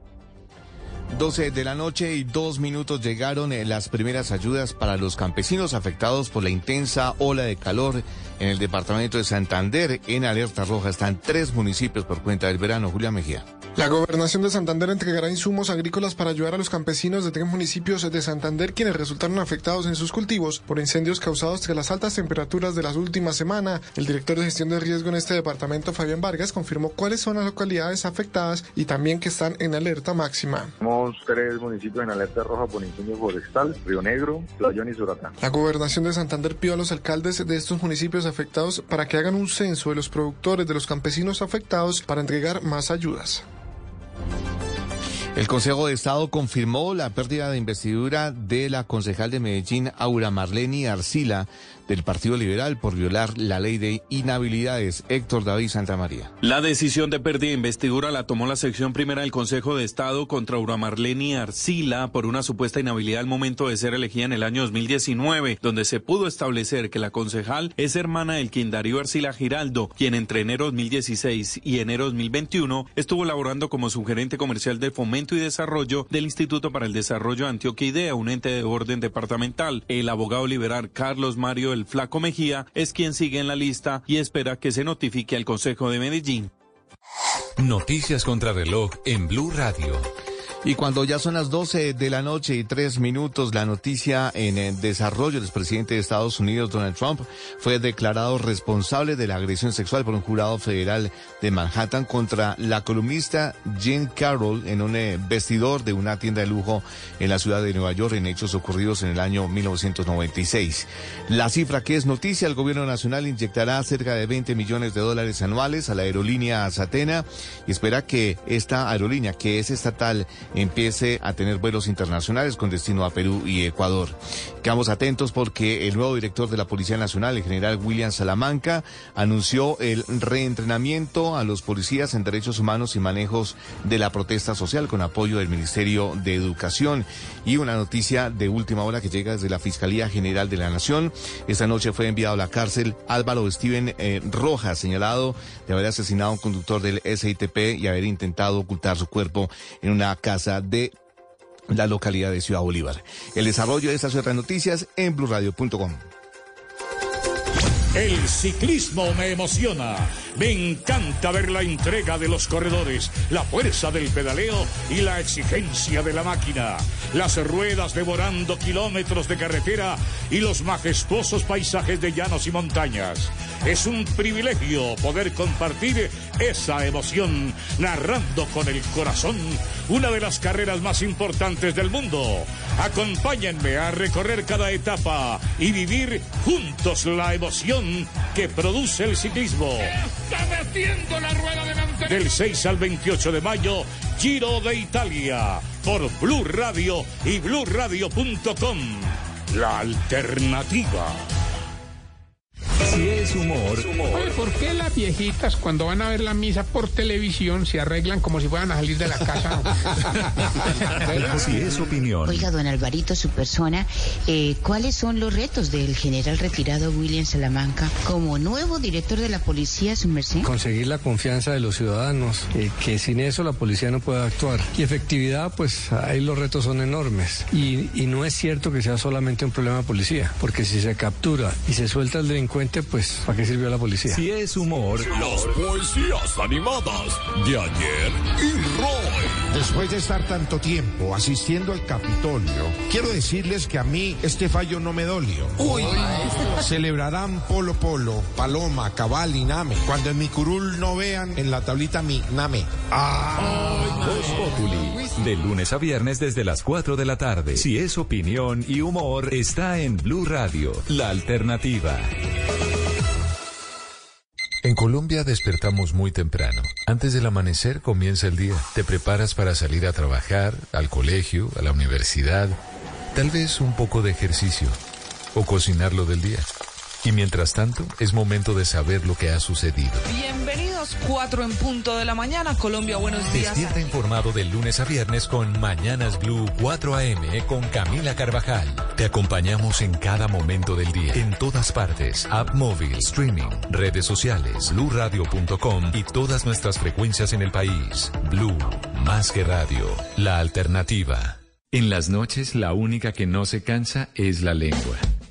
S8: 12 de la noche y dos minutos llegaron eh, las primeras ayudas para los campesinos afectados por la intensa ola de calor en el departamento de Santander. En alerta roja están tres municipios por cuenta del verano. Julia Mejía.
S29: La gobernación de Santander entregará insumos agrícolas para ayudar a los campesinos de tres municipios de Santander quienes resultaron afectados en sus cultivos por incendios causados tras las altas temperaturas de las últimas semanas. El director de gestión de riesgo en este departamento, Fabián Vargas, confirmó cuáles son las localidades afectadas y también que están en alerta máxima.
S30: Tenemos tres municipios en alerta roja por incendio forestal, Río Negro, Playón y Suratán.
S29: La gobernación de Santander pidió a los alcaldes de estos municipios afectados para que hagan un censo de los productores de los campesinos afectados para entregar más ayudas.
S8: El Consejo de Estado confirmó la pérdida de investidura de la concejal de Medellín, Aura Marleni Arcila, del Partido Liberal por violar la ley de inhabilidades. Héctor David Santamaría.
S31: La decisión de pérdida de investidura la tomó la sección primera del Consejo de Estado contra Aura Marleni Arcila por una supuesta inhabilidad al momento de ser elegida en el año 2019, donde se pudo establecer que la concejal es hermana del Quindario Arcila Giraldo, quien entre enero 2016 y enero 2021 estuvo laborando como subgerente comercial de fomento y desarrollo del Instituto para el Desarrollo de Antioquia Idea, un ente de orden departamental. El abogado liberal Carlos Mario el Flaco Mejía es quien sigue en la lista y espera que se notifique al Consejo de Medellín.
S14: Noticias contra reloj en Blue Radio.
S8: Y cuando ya son las 12 de la noche y tres minutos, la noticia en el desarrollo del presidente de Estados Unidos, Donald Trump, fue declarado responsable de la agresión sexual por un jurado federal de Manhattan contra la columnista Jean Carroll en un eh, vestidor de una tienda de lujo en la ciudad de Nueva York en hechos ocurridos en el año 1996. La cifra que es noticia, el gobierno nacional inyectará cerca de 20 millones de dólares anuales a la aerolínea Satena y espera que esta aerolínea, que es estatal, empiece a tener vuelos internacionales con destino a Perú y Ecuador. Quedamos atentos porque el nuevo director de la Policía Nacional, el general William Salamanca, anunció el reentrenamiento a los policías en derechos humanos y manejos de la protesta social con apoyo del Ministerio de Educación. Y una noticia de última hora que llega desde la Fiscalía General de la Nación. Esta noche fue enviado a la cárcel Álvaro Steven eh, Rojas, señalado de haber asesinado a un conductor del SITP y haber intentado ocultar su cuerpo en una casa de la localidad de Ciudad Bolívar. El desarrollo de estas otras noticias en blurradio.com.
S1: El ciclismo me emociona. Me encanta ver la entrega de los corredores, la fuerza del pedaleo y la exigencia de la máquina. Las ruedas devorando kilómetros de carretera y los majestuosos paisajes de llanos y montañas. Es un privilegio poder compartir esa emoción narrando con el corazón una de las carreras más importantes del mundo. Acompáñenme a recorrer cada etapa y vivir juntos la emoción que produce el ciclismo.
S32: Está metiendo la rueda delantera.
S1: Del 6 al 28 de mayo, Giro de Italia, por Blue Radio y bluradio.com. La alternativa.
S14: Si es humor,
S15: Oye, ¿por qué las viejitas cuando van a ver la misa por televisión se arreglan como si fueran a salir de la casa?
S14: si es opinión,
S16: Oiga, don Alvarito, su persona, eh, ¿cuáles son los retos del general retirado William Salamanca como nuevo director de la policía, su merced?
S17: Conseguir la confianza de los ciudadanos, eh, que sin eso la policía no puede actuar. Y efectividad, pues ahí los retos son enormes. Y, y no es cierto que sea solamente un problema de policía, porque si se captura y se suelta el delincuente, pues ¿para qué sirvió la policía?
S14: si es humor,
S1: Las poesías animadas de ayer y Roy.
S18: Después de estar tanto tiempo asistiendo al Capitolio, quiero decirles que a mí este fallo no me dolió. Uy, celebrarán Polo Polo, Paloma, Cabal y Name. Cuando en mi curul no vean en la tablita mi Name. Ah.
S14: Populi, de lunes a viernes desde las 4 de la tarde. Si es opinión y humor, está en Blue Radio, la alternativa. En Colombia despertamos muy temprano. Antes del amanecer comienza el día. Te preparas para salir a trabajar, al colegio, a la universidad, tal vez un poco de ejercicio o cocinar lo del día. Y mientras tanto, es momento de saber lo que ha sucedido.
S33: Bienvenidos, 4 en punto de la mañana. Colombia, buenos días.
S14: Despierta informado de lunes a viernes con Mañanas Blue 4 AM con Camila Carvajal. Te acompañamos en cada momento del día, en todas partes. App móvil, streaming, redes sociales, bluradio.com y todas nuestras frecuencias en el país. Blue, más que radio, la alternativa. En las noches, la única que no se cansa es la lengua.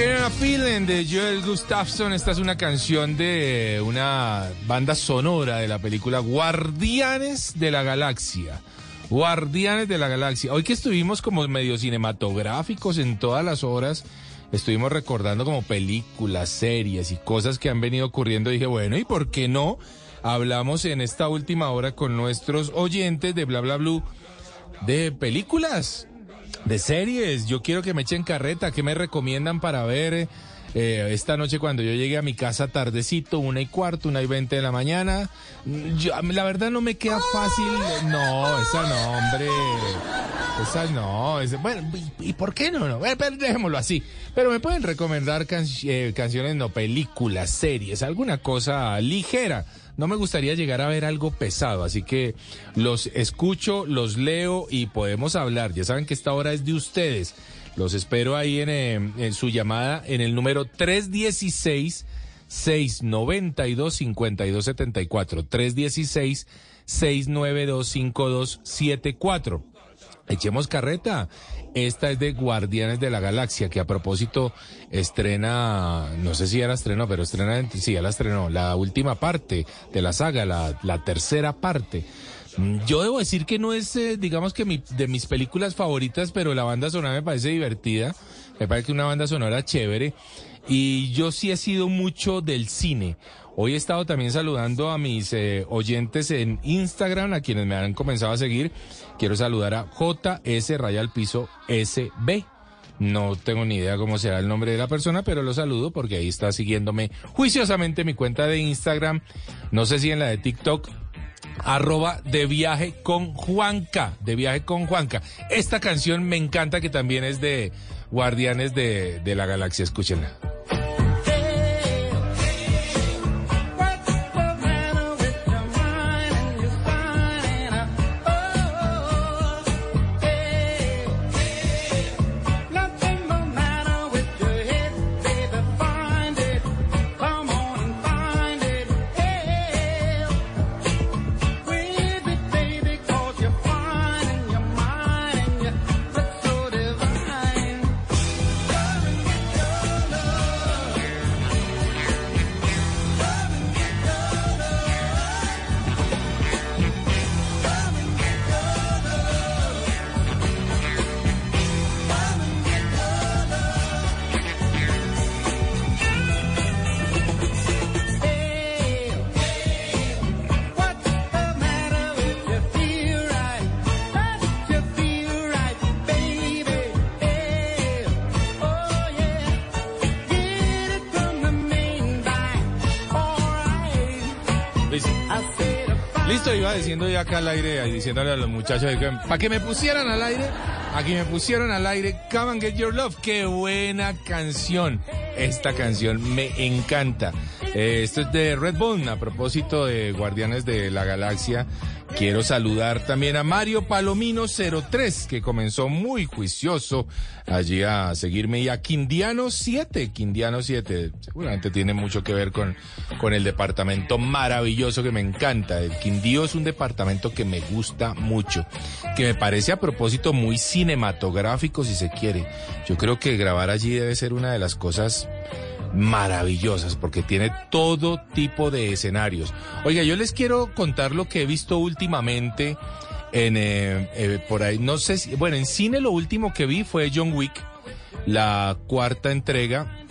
S2: At a Feeling de Joel Gustafson. Esta es una canción de una banda sonora de la película Guardianes de la Galaxia. Guardianes de la Galaxia. Hoy que estuvimos como medio cinematográficos en todas las horas, estuvimos recordando como películas, series y cosas que han venido ocurriendo. Dije, bueno, ¿y por qué no? Hablamos en esta última hora con nuestros oyentes de Bla Bla Blue de películas, de series. Yo quiero que me echen carreta. ¿Qué me recomiendan para ver eh, esta noche cuando yo llegue a mi casa tardecito, una y cuarto, una y veinte de la mañana? Yo- la verdad no me queda fácil. No, esa no, hombre. Esa no. esa- bueno, ¿y, por qué no? no? Dejémoslo así. Pero me pueden recomendar can- eh, canciones, no, películas, series, alguna cosa ligera. No me gustaría llegar a ver algo pesado, así que los escucho, los leo y podemos hablar. Ya saben que esta hora es de ustedes. Los espero ahí en, eh, su llamada en el número 316 692 5274 316 692 5274 Echemos carreta. Esta es de Guardianes de la Galaxia, que a propósito estrena, no sé si ya la estrenó, pero estrena, sí, ya la estrenó, la última parte de la saga, la, tercera parte. Mm, Yo debo decir que no es, eh, digamos que mi- de mis películas favoritas, pero la banda sonora me parece divertida. Me parece una banda sonora chévere. Y yo sí he sido mucho del cine. Hoy he estado también saludando a mis eh, oyentes en Instagram, a quienes me han comenzado a seguir. Quiero saludar a JS Rayal Piso SB. No tengo ni idea cómo será el nombre de la persona, pero lo saludo porque ahí está siguiéndome juiciosamente mi cuenta de Instagram. No sé si en la de TikTok arroba de viaje con Juanca, de viaje con Juanca. Esta canción me encanta que también es de Guardianes de, de la Galaxia, escúchenla. Acá al aire, y diciéndole a los muchachos, para que me pusieran al aire, aquí me pusieron al aire, Come and Get Your Love, qué buena canción. Esta canción me encanta. Eh, esto es de Red Bull, a propósito de Guardianes de la Galaxia. Quiero saludar también a Mario Palomino 03, que comenzó muy juicioso allí a seguirme, y a Quindiano 7, Quindiano 7, seguramente tiene mucho que ver con, con el departamento maravilloso que me encanta. El Quindío es un departamento que me gusta mucho, que me parece a propósito muy cinematográfico si se quiere. Yo creo que grabar allí debe ser una de las cosas maravillosas porque tiene todo tipo de escenarios. Oiga, yo les quiero contar lo que he visto últimamente en eh, eh, por ahí. No sé si, bueno, en cine lo último que vi fue John Wick, la cuarta entrega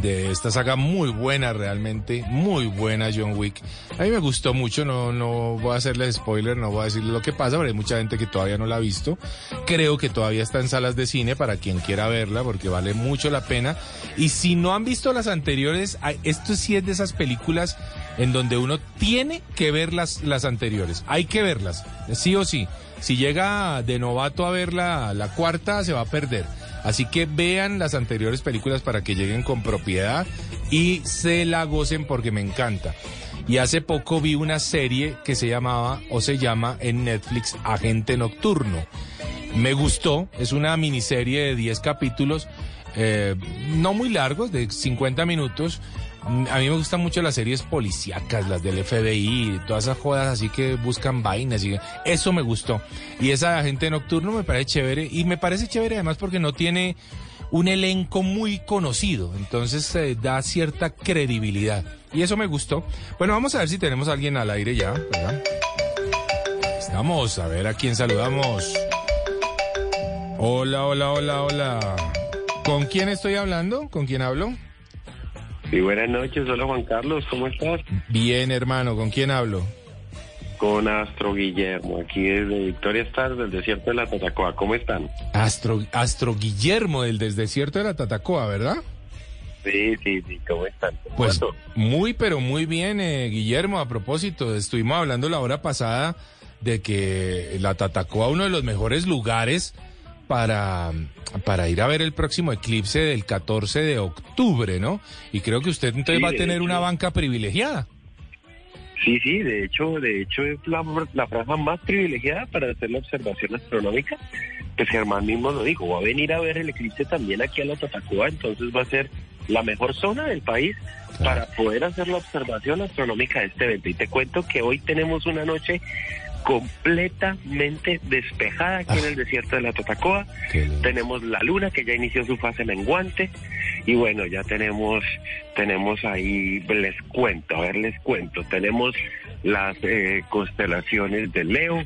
S2: de esta saga muy buena realmente, muy buena John Wick. A mí me gustó mucho, no, no voy a hacerles spoiler, no voy a decirles lo que pasa, pero hay mucha gente que todavía no la ha visto. Creo que todavía está en salas de cine para quien quiera verla porque vale mucho la pena. Y si no han visto las anteriores, esto sí es de esas películas en donde uno tiene que ver las, las anteriores. Hay que verlas, sí o sí. Si llega de novato a ver la, la cuarta, se va a perder. Así que vean las anteriores películas para que lleguen con propiedad y se la gocen porque me encanta. Y hace poco vi una serie que se llamaba o se llama en Netflix Agente Nocturno. Me gustó, es una miniserie de 10 capítulos, eh, no muy largos, de 50 minutos, a mí me gustan mucho las series policíacas, las del FBI, todas esas jodas así que buscan vainas y eso me gustó. Y esa agente nocturno me parece chévere y me parece chévere además porque no tiene un elenco muy conocido, entonces eh, da cierta credibilidad y eso me gustó. Bueno, vamos a ver si tenemos a alguien al aire ya, ¿verdad? Estamos, a ver a quién saludamos. Hola, hola, hola, hola. ¿Con quién estoy hablando? ¿Con quién hablo?
S34: Sí, buenas noches. Hola Juan Carlos, ¿cómo estás?
S2: Bien, hermano. ¿Con quién hablo?
S34: Con Astro Guillermo, aquí desde Victoria Stars, del desierto de la Tatacoa. ¿Cómo están?
S2: Astro, Astro Guillermo, del desierto de la Tatacoa, ¿verdad?
S34: Sí, sí, sí. ¿Cómo están?
S2: pues muy, pero muy bien, eh, Guillermo. A propósito, estuvimos hablando la hora pasada de que la Tatacoa, uno de los mejores lugares para, para ir a ver el próximo eclipse del 14 de octubre, ¿no? Y creo que usted entonces va a tener una banca privilegiada.
S34: Sí, sí, de hecho, de hecho es la, la franja más privilegiada para hacer la observación astronómica. Pues Germán mismo lo dijo, va a venir a ver el eclipse también aquí a la Tatacoa, entonces va a ser la mejor zona del país para poder hacer la observación astronómica de este evento. Y te cuento que hoy tenemos una noche completamente despejada aquí en el desierto de la Totacoa. Tenemos la luna que ya inició su fase menguante. Y bueno, ya tenemos tenemos ahí les cuento, a ver les cuento, tenemos las eh, constelaciones de Leo,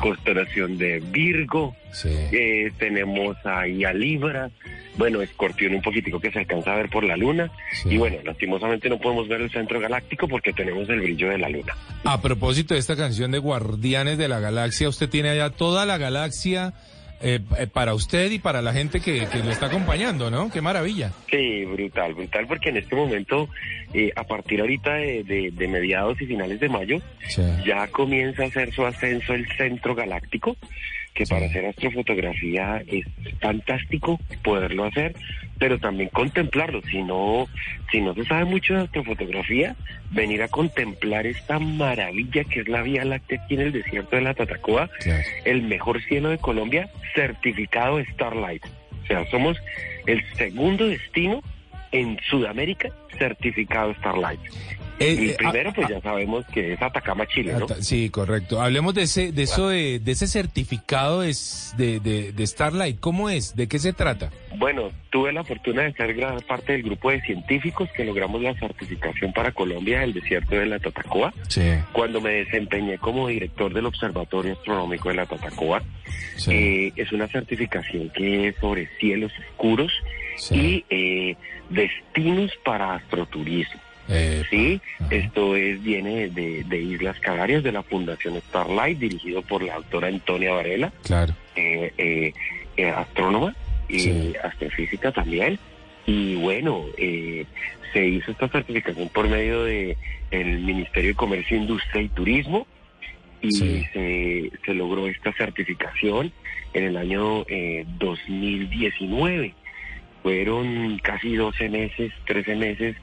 S34: constelación de Virgo, eh, tenemos ahí a Libra, bueno, Escorpión un poquitico que se alcanza a ver por la luna. Y bueno, lastimosamente no podemos ver el centro galáctico porque tenemos el brillo de la luna.
S2: A propósito de esta canción de Guardianes de la Galaxia, usted tiene allá toda la galaxia. Eh, eh, para usted y para la gente que, que le está acompañando, ¿no? Qué maravilla.
S34: Sí, brutal, brutal, porque en este momento, eh, a partir ahorita de, de, mediados y finales de mayo, ya comienza a hacer su ascenso el centro galáctico que para hacer astrofotografía es fantástico poderlo hacer, pero también contemplarlo. Si no, si no se sabe mucho de astrofotografía, venir a contemplar esta maravilla que es la Vía Láctea aquí en el desierto de la Tatacoa, el mejor cielo de Colombia, certificado Starlight. O sea, somos el segundo destino en Sudamérica certificado Starlight. El eh, primero, pues ya sabemos que es Atacama, Chile, ¿no?
S2: Sí, correcto. Hablemos de ese, de eso, de, ese certificado de, de, de, Starlight. ¿Cómo es? ¿De qué se trata?
S34: Bueno, tuve la fortuna de ser gran parte del grupo de científicos que logramos la certificación para Colombia del desierto de la Tatacoa. Sí. Cuando me desempeñé como director del Observatorio Astronómico de la Tatacoa. Eh, es una certificación que es sobre cielos oscuros y eh, destinos para astroturismo. Sí, esto es viene de, Islas Canarias, de la Fundación Starlight, dirigido por la doctora Antonia Varela,
S2: claro.
S34: Eh, eh, astrónoma y astrofísica también. Y bueno, eh, se hizo esta certificación por medio de el Ministerio de Comercio, Industria y Turismo y se, se logró esta certificación en el año eh, 2019. Fueron casi 12 meses, 13 meses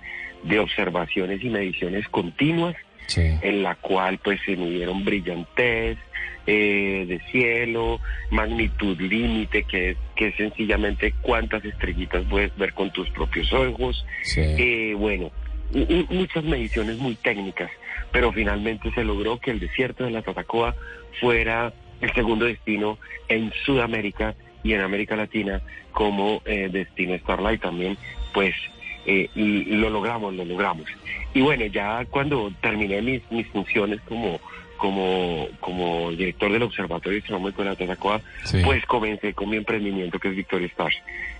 S34: de observaciones y mediciones continuas, en la cual pues se midieron brillantez eh, de cielo, magnitud límite, que es, que es sencillamente cuántas estrellitas puedes ver con tus propios ojos. Eh, bueno, muchas mediciones muy técnicas, pero finalmente se logró que el desierto de la Tatacoa fuera el segundo destino en Sudamérica y en América Latina como eh, destino Starlight. También, pues eh, y, lo logramos, lo logramos. Y bueno, ya cuando terminé mis, mis funciones como como, como director del Observatorio Astronómico de la Tatacoa,
S2: Sí.
S34: pues comencé con mi emprendimiento que es Victoria Stars,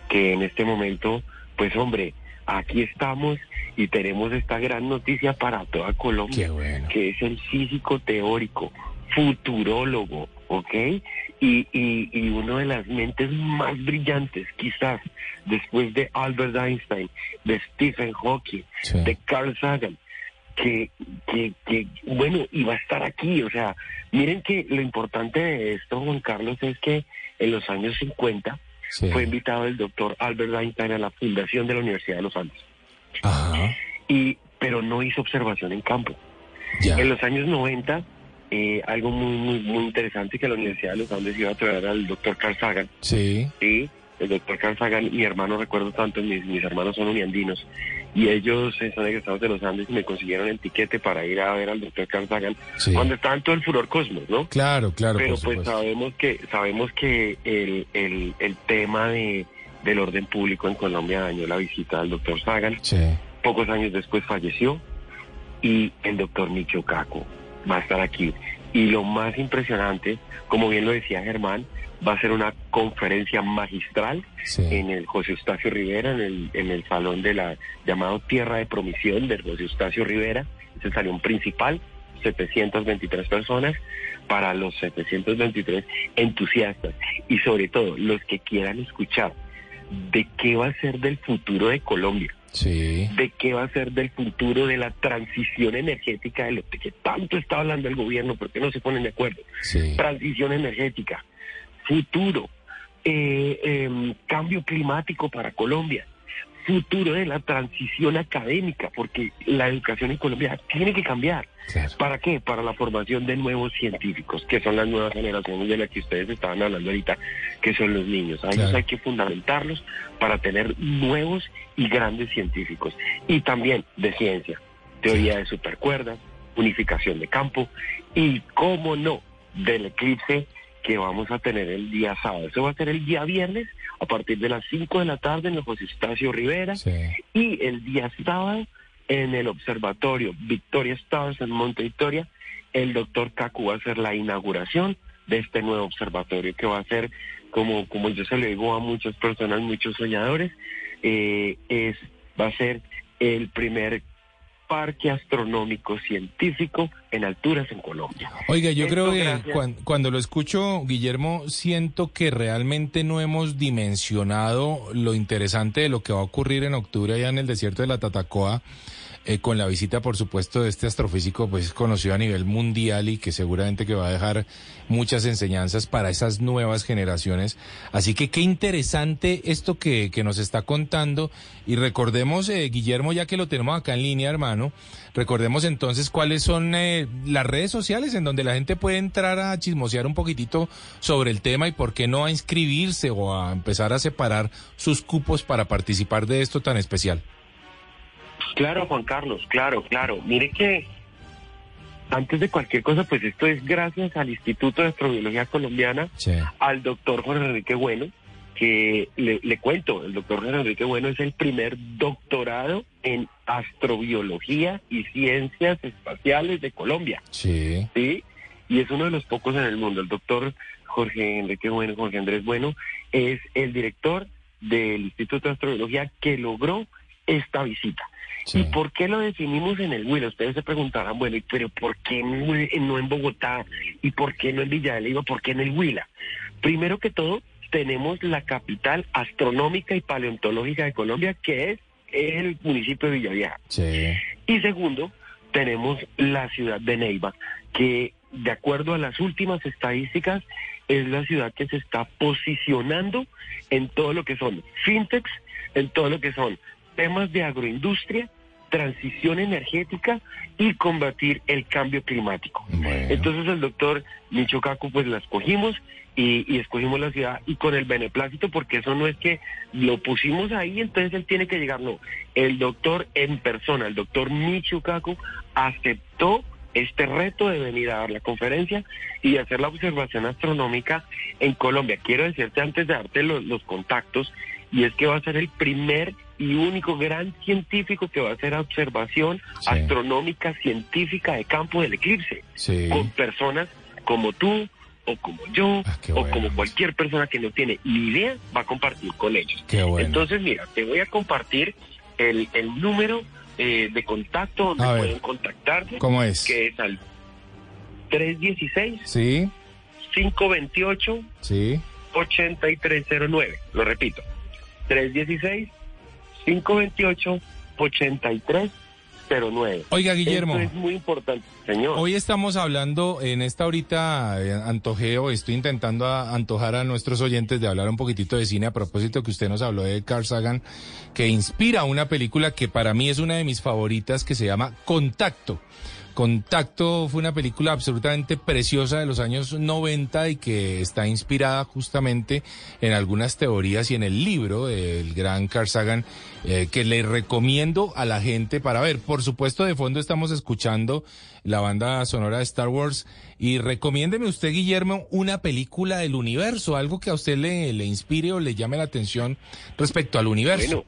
S34: que en este momento, pues hombre, aquí estamos y tenemos esta gran noticia para toda Colombia, que es el físico teórico, futurólogo, ¿ok? Y, y, y una de las mentes más brillantes, quizás, después de Albert Einstein, de Stephen Hawking, de Carl Sagan, que, que, que, bueno, iba a estar aquí. O sea, miren que lo importante de esto, Juan Carlos, es que en los años 50 fue invitado el doctor Albert Einstein a la fundación de la Universidad de los Andes. Y, pero no hizo observación en campo. En los años 90, eh, algo muy, muy, muy interesante que la Universidad de los Andes iba a traer al doctor Carl Sagan.
S2: Sí.
S34: Sí, el doctor Carl Sagan, mi hermano, recuerdo tanto, mis, mis hermanos son uniandinos, y ellos son egresados de los Andes y me consiguieron el tiquete para ir a ver al doctor Carl Sagan
S2: Sí.
S34: cuando estaba en todo el furor cosmos, ¿no?
S2: Claro, claro,
S34: Pero
S2: por
S34: pues sabemos que sabemos que el, el, el tema de, del orden público en Colombia dañó la visita del doctor Sagan. Pocos años después falleció y el doctor Michio Kaku va a estar aquí. Y lo más impresionante, como bien lo decía Germán, va a ser una conferencia magistral en el José Eustacio Rivera, en el, en el salón de la llamado Tierra de Promisión del José Eustacio Rivera. Es el salón principal, 723 personas, para los 723 entusiastas y sobre todo los que quieran escuchar de qué va a ser del futuro de Colombia
S2: Sí.
S34: de qué va a ser del futuro de la transición energética de lo que tanto está hablando el gobierno, porque no se ponen de acuerdo. Transición energética, futuro, eh, em, cambio climático para Colombia, futuro de la transición académica, porque la educación en Colombia tiene que cambiar. ¿Para qué? Para la formación de nuevos científicos, que son las nuevas generaciones de las que ustedes estaban hablando ahorita, que son los niños. A ellos
S2: Claro.
S34: hay que fundamentarlos para tener nuevos y grandes científicos. Y también de ciencia, teoría de supercuerdas, unificación de campo y, cómo no, del eclipse que vamos a tener el día sábado. Eso va a ser el día viernes a partir de las 5 de la tarde en el José Estacio Rivera y el día sábado en el observatorio Victoria Stars en Monte Victoria, el doctor Cacu va a hacer la inauguración de este nuevo observatorio que va a ser, como, como yo se lo digo a muchas personas, muchos soñadores, eh, es, va a ser el primer parque astronómico científico en alturas en Colombia.
S2: Oiga, yo
S34: Esto
S2: creo que
S34: gracias-
S2: cuan- cuando lo escucho, Guillermo, siento que realmente no hemos dimensionado lo interesante de lo que va a ocurrir en octubre allá en el desierto de la Tatacoa. Eh, con la visita, por supuesto, de este astrofísico, pues conocido a nivel mundial y que seguramente que va a dejar muchas enseñanzas para esas nuevas generaciones. Así que qué interesante esto que, que nos está contando. Y recordemos, eh, Guillermo, ya que lo tenemos acá en línea, hermano, recordemos entonces cuáles son eh, las redes sociales en donde la gente puede entrar a chismosear un poquitito sobre el tema y por qué no a inscribirse o a empezar a separar sus cupos para participar de esto tan especial.
S34: Claro, Juan Carlos, claro, claro. Mire que antes de cualquier cosa, pues esto es gracias al Instituto de Astrobiología Colombiana, al doctor Jorge Enrique Bueno, que le, le cuento, el doctor Jorge Enrique Bueno es el primer doctorado en astrobiología y ciencias espaciales de Colombia.
S2: Sí.
S34: ¿sí? Y es uno de los pocos en el mundo. El doctor Jorge Enrique Bueno, Jorge Andrés Bueno, es el director del Instituto de Astrobiología que logró esta visita. ¿Y por qué lo definimos en el Huila? Ustedes se preguntarán, bueno, ¿y pero ¿por qué no no en Bogotá? ¿Y por qué no en Villa de Leyva? ¿Por qué en el Huila? Primero que todo, tenemos la capital astronómica y paleontológica de Colombia, que es el municipio de Villavieja.
S2: Sí.
S34: Y segundo, tenemos la ciudad de Neiva, que de acuerdo a las últimas estadísticas es la ciudad que se está posicionando en todo lo que son fintechs, en todo lo que son temas de agroindustria, transición energética y combatir el cambio climático. Entonces el doctor Michocaco pues la escogimos y, y escogimos la ciudad y con el beneplácito porque eso no es que lo pusimos ahí entonces él tiene que llegar, no. El doctor en persona, el doctor Michocaco aceptó este reto de venir a dar la conferencia y hacer la observación astronómica en Colombia. Quiero decirte antes de darte los, los contactos, y es que va a ser el primer y único gran científico que va a hacer observación astronómica científica de campo del eclipse,
S2: Sí.
S34: con personas como tú o como yo o como cualquier persona que no tiene ni idea va a compartir con ellos.
S2: Bueno.
S34: Entonces, mira, te voy a compartir el, el número eh, de contacto donde
S2: A
S34: pueden contactarse.
S2: ¿Cómo es?
S34: Que es al 316
S2: Sí,
S34: 528
S2: sí.
S34: 8309. Lo repito. 316 528 8309.
S2: Oiga, Guillermo.
S34: Esto es muy importante, señor.
S2: Hoy estamos hablando en esta horita eh, antojeo, estoy intentando a- antojar a nuestros oyentes de hablar un poquitito de cine a propósito que usted nos habló de Carl Sagan, que inspira una película que para mí es una de mis favoritas que se llama Contacto. Contacto fue una película absolutamente preciosa de los años 90 y que está inspirada justamente en algunas teorías y en el libro del gran Carl Sagan eh, que le recomiendo a la gente para ver. Por supuesto, de fondo estamos escuchando la banda sonora de Star Wars y recomiéndeme usted, Guillermo, una película del universo, algo que a usted le, inspire o le llame la atención respecto al universo.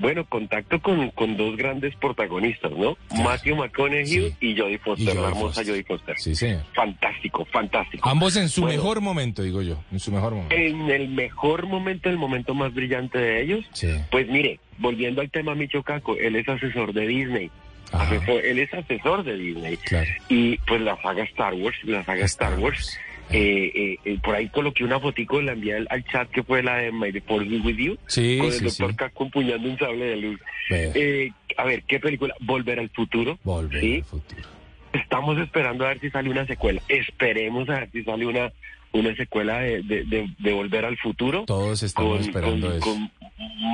S34: Bueno, contacto con, con dos grandes protagonistas, ¿no? Matthew McConaughey y Jodie Foster,
S2: Y
S34: la hermosa. Jodie Foster.
S2: Sí, señor.
S34: Fantástico, fantástico.
S2: Ambos en su
S34: Bueno,
S2: mejor momento, digo yo, en su mejor momento.
S34: En el mejor momento, el momento más brillante de ellos.
S2: Sí.
S34: Pues mire, volviendo al tema Micho Caco, él es asesor de Disney. Asesor- él es asesor de Disney. Y pues la saga Star Wars, la saga Star, Wars. eh, eh, eh, por ahí coloqué una fotico, la envié al, al chat que fue la de My Be With You.
S2: Sí,
S34: con el
S2: sí,
S34: doctor
S2: sí.
S34: Caco empuñando un sable de luz. Eh, a ver, ¿qué película? Volver al futuro.
S2: Volver al futuro.
S34: Estamos esperando a ver si sale una secuela. Esperemos a ver si sale una una secuela de, de, de- de Volver al Futuro.
S2: Todos estamos esperando
S34: con,
S2: eso.
S34: con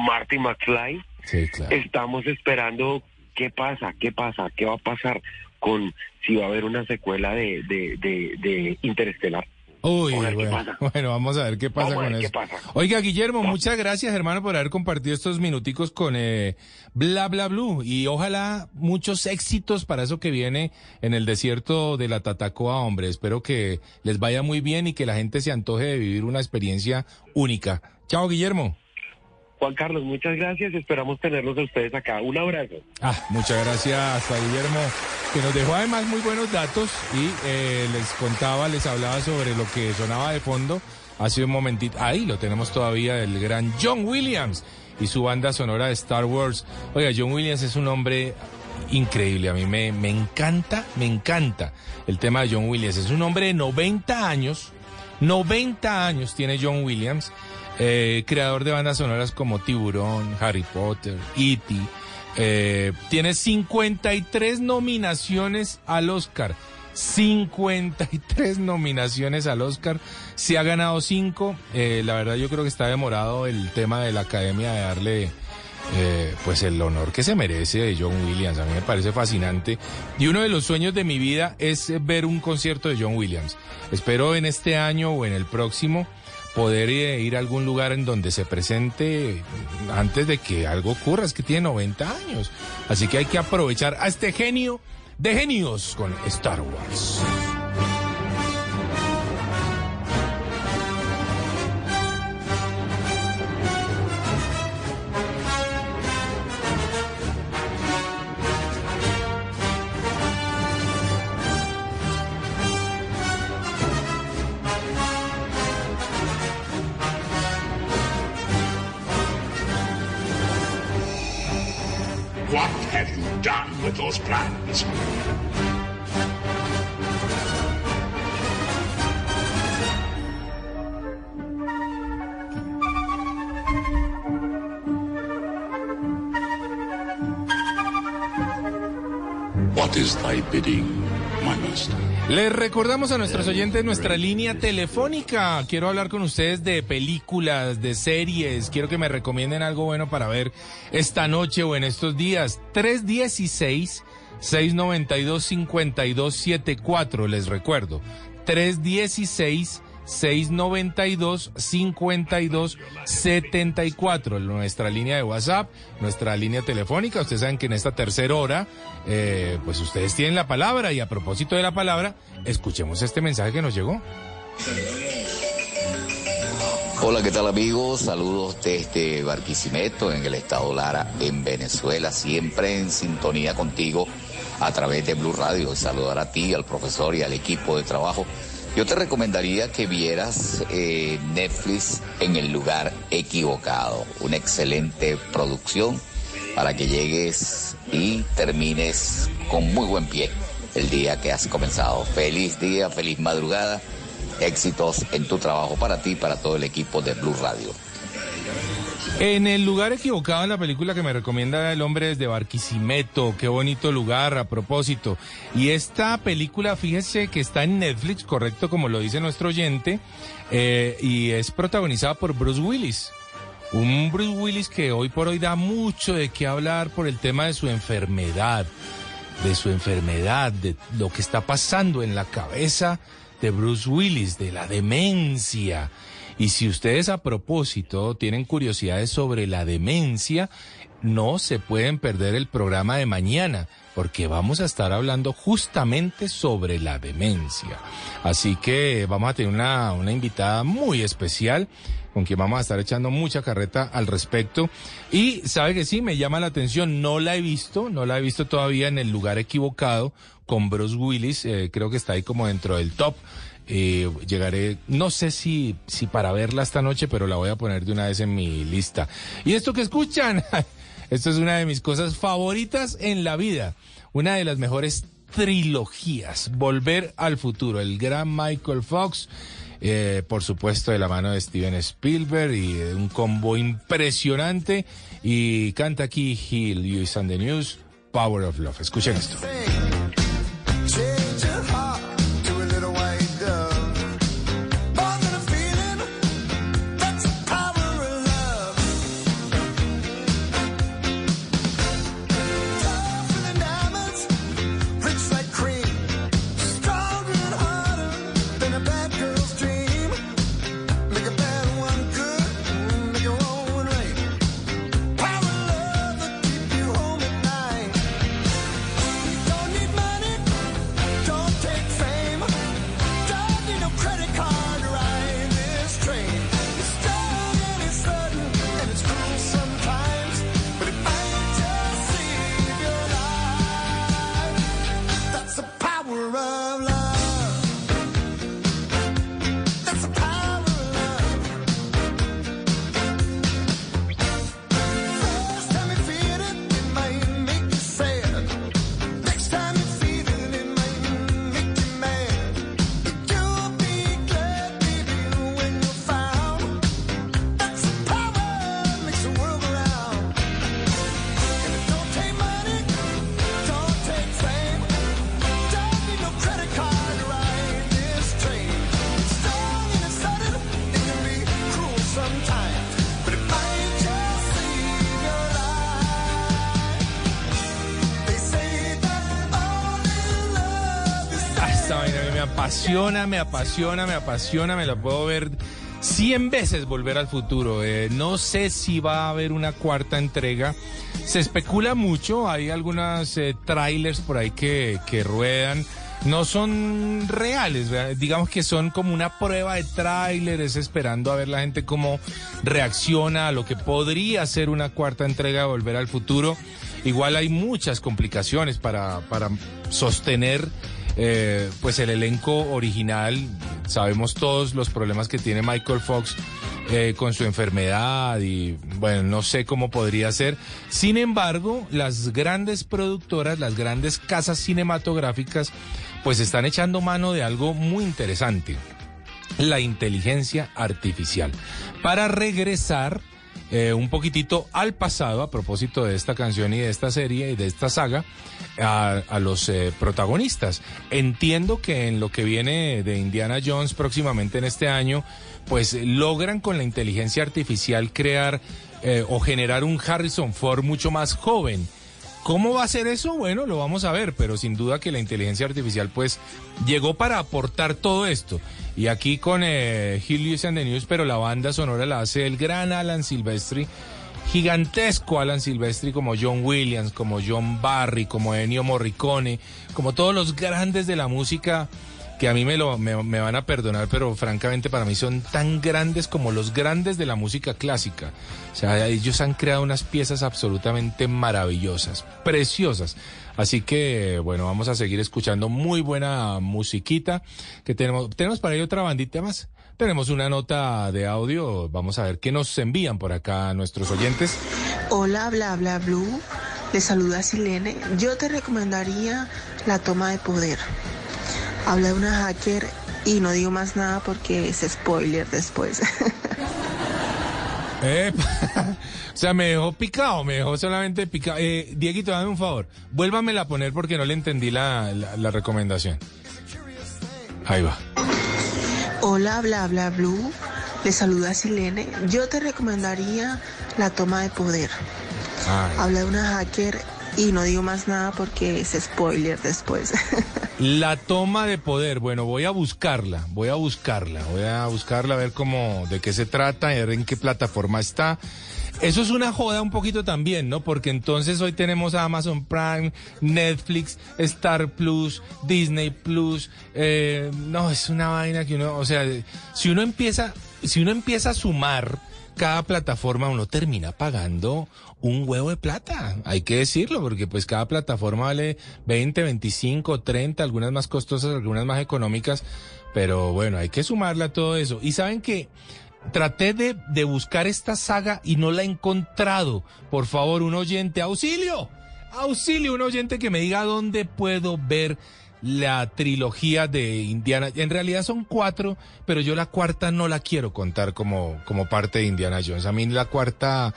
S34: Marty McFly.
S2: Sí, claro.
S34: Estamos esperando qué pasa, qué pasa, qué va a pasar con si va a haber una secuela de, de, de, de Interestelar.
S2: Uy, bueno, bueno, vamos a ver qué pasa
S34: Vamos
S2: con eso.
S34: pasa.
S2: Oiga, Guillermo, muchas gracias, hermano, por haber compartido estos minuticos con eh, Bla Bla Blue y ojalá muchos éxitos para eso que viene en el desierto de la Tatacoa, hombre. Espero que les vaya muy bien y que la gente se antoje de vivir una experiencia única. Chao, Guillermo.
S34: Juan Carlos, muchas gracias. Esperamos tenerlos a ustedes acá. Un abrazo.
S2: Ah, muchas gracias a Guillermo, que nos dejó además muy buenos datos y eh, les contaba, les hablaba sobre lo que sonaba de fondo hace un momentito. Ahí lo tenemos todavía, el gran John Williams y su banda sonora de Star Wars. Oiga, John Williams es un hombre increíble, a mí me, me encanta, me encanta el tema de John Williams. Es un hombre de 90 años, 90 años tiene John Williams. eh, creador de bandas sonoras como Tiburón, Harry Potter, E.T., eh, tiene 53 nominaciones al Oscar. 53 nominaciones al Oscar. Se ha ganado 5. la verdad yo creo que está demorado el tema de la academia de darle eh, pues el honor que se merece de John Williams. A mí me parece fascinante. Y uno de los sueños de mi vida es eh, ver un concierto de John Williams. Espero en este año o en el próximo poder eh, ir a algún lugar en donde se presente antes de que algo ocurra. Es que tiene 90 años. Así que hay que aprovechar a este genio de genios con Star Wars. Recordamos a nuestros oyentes nuestra línea telefónica. Quiero hablar con ustedes de películas, de series. Quiero que me recomienden algo bueno para ver esta noche o en estos días. 316 692 5274, les recuerdo. 316 692 5274 nuestra línea de WhatsApp, nuestra línea telefónica. Ustedes saben que en esta tercera hora, eh, pues ustedes tienen la palabra y a propósito de la palabra, escuchemos este mensaje que nos llegó.
S35: Hola, ¿qué tal amigos? Saludos desde Barquisimeto, en el estado Lara, en Venezuela, siempre en sintonía contigo a través de Blue Radio. Saludar a ti, al profesor y al equipo de trabajo. Yo te recomendaría que vieras eh, Netflix en el lugar equivocado. Una excelente producción para que llegues y termines con muy buen pie el día que has comenzado. Feliz día, feliz madrugada. Éxitos en tu trabajo para ti y para todo el equipo de Blue Radio.
S2: En el lugar equivocado en la película que me recomienda el hombre desde Barquisimeto, qué bonito lugar a propósito. Y esta película, fíjese que está en Netflix, correcto como lo dice nuestro oyente, eh, y es protagonizada por Bruce Willis. Un Bruce Willis que hoy por hoy da mucho de qué hablar por el tema de su enfermedad, de su enfermedad, de lo que está pasando en la cabeza de Bruce Willis, de la demencia. Y si ustedes a propósito tienen curiosidades sobre la demencia, no se pueden perder el programa de mañana, porque vamos a estar hablando justamente sobre la demencia. Así que vamos a tener una, una invitada muy especial con quien vamos a estar echando mucha carreta al respecto. Y sabe que sí, me llama la atención, no la he visto, no la he visto todavía en el lugar equivocado con Bruce Willis, eh, creo que está ahí como dentro del top. Eh, llegaré, no sé si, si para verla esta noche, pero la voy a poner de una vez en mi lista. ¿Y esto que escuchan? Esto es una de mis cosas favoritas en la vida. Una de las mejores trilogías. Volver al futuro. El gran Michael Fox. Eh, por supuesto de la mano de Steven Spielberg y un combo impresionante. Y canta aquí Hill, Lewis and the News, Power of Love. Escuchen esto. Apasiona, me apasiona, me apasiona, me la puedo ver 100 veces volver al futuro. Eh, no sé si va a haber una cuarta entrega. Se especula mucho, hay algunos eh, trailers por ahí que, que ruedan. No son reales, digamos que son como una prueba de trailers, esperando a ver la gente cómo reacciona a lo que podría ser una cuarta entrega de Volver al Futuro. Igual hay muchas complicaciones para, para sostener eh, pues el elenco original. Sabemos todos los problemas que tiene Michael Fox eh, con su enfermedad y bueno, no sé cómo podría ser. Sin embargo, las grandes productoras, las grandes casas cinematográficas, pues están echando mano de algo muy interesante, la inteligencia artificial, para regresar eh, un poquitito al pasado a propósito de esta canción y de esta serie y de esta saga a, los eh, protagonistas. Entiendo que en lo que viene de Indiana Jones próximamente en este año, pues logran con la inteligencia artificial crear eh, o generar un Harrison Ford mucho más joven. ¿Cómo va a ser eso? Bueno, lo vamos a ver, pero sin duda que la inteligencia artificial pues llegó para aportar todo esto. Y aquí con eh, Helios and the News, pero la banda sonora la hace el gran Alan Silvestri, gigantesco Alan Silvestri como John Williams, como John Barry, como Ennio Morricone, como todos los grandes de la música que a mí me, lo, me, me van a perdonar, pero francamente para mí son tan grandes como los grandes de la música clásica. O sea, ellos han creado unas piezas absolutamente maravillosas, preciosas. Así que, bueno, vamos a seguir escuchando muy buena musiquita que tenemos. Tenemos para ello otra bandita más. Tenemos una nota de audio. Vamos a ver qué nos envían por acá nuestros oyentes.
S36: Hola, bla, bla, blue. Le saluda Silene. Yo te recomendaría la toma de poder. Habla de una hacker y no digo más nada porque es spoiler después.
S2: O sea, me dejó picado, me dejó solamente picado. Eh, Dieguito, dame un favor. Vuélvamela a poner porque no le entendí la, la, la recomendación. Ahí va.
S36: Hola, bla, bla, blue. Le saluda Silene. Yo te recomendaría la toma de poder.
S2: Ay.
S36: Habla de una hacker y no digo más nada porque es spoiler después.
S2: La toma de poder, bueno, voy a buscarla, voy a buscarla, voy a buscarla a ver cómo, de qué se trata, a ver en qué plataforma está. Eso es una joda un poquito también, ¿no? Porque entonces hoy tenemos Amazon Prime, Netflix, Star Plus, Disney Plus. eh, no, es una vaina que uno, o sea, si uno empieza, si uno empieza a sumar cada plataforma, uno termina pagando un huevo de plata. Hay que decirlo, porque pues cada plataforma vale 20, 25, 30, algunas más costosas, algunas más económicas. Pero bueno, hay que sumarle a todo eso. Y saben que traté de, de buscar esta saga y no la he encontrado. Por favor, un oyente, auxilio. Auxilio, un oyente que me diga dónde puedo ver la trilogía de Indiana. En realidad son cuatro, pero yo la cuarta no la quiero contar como, como parte de Indiana Jones. A mí la cuarta,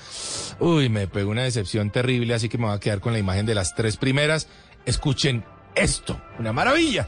S2: uy, me pegó una decepción terrible, así que me voy a quedar con la imagen de las tres primeras. Escuchen esto, una maravilla.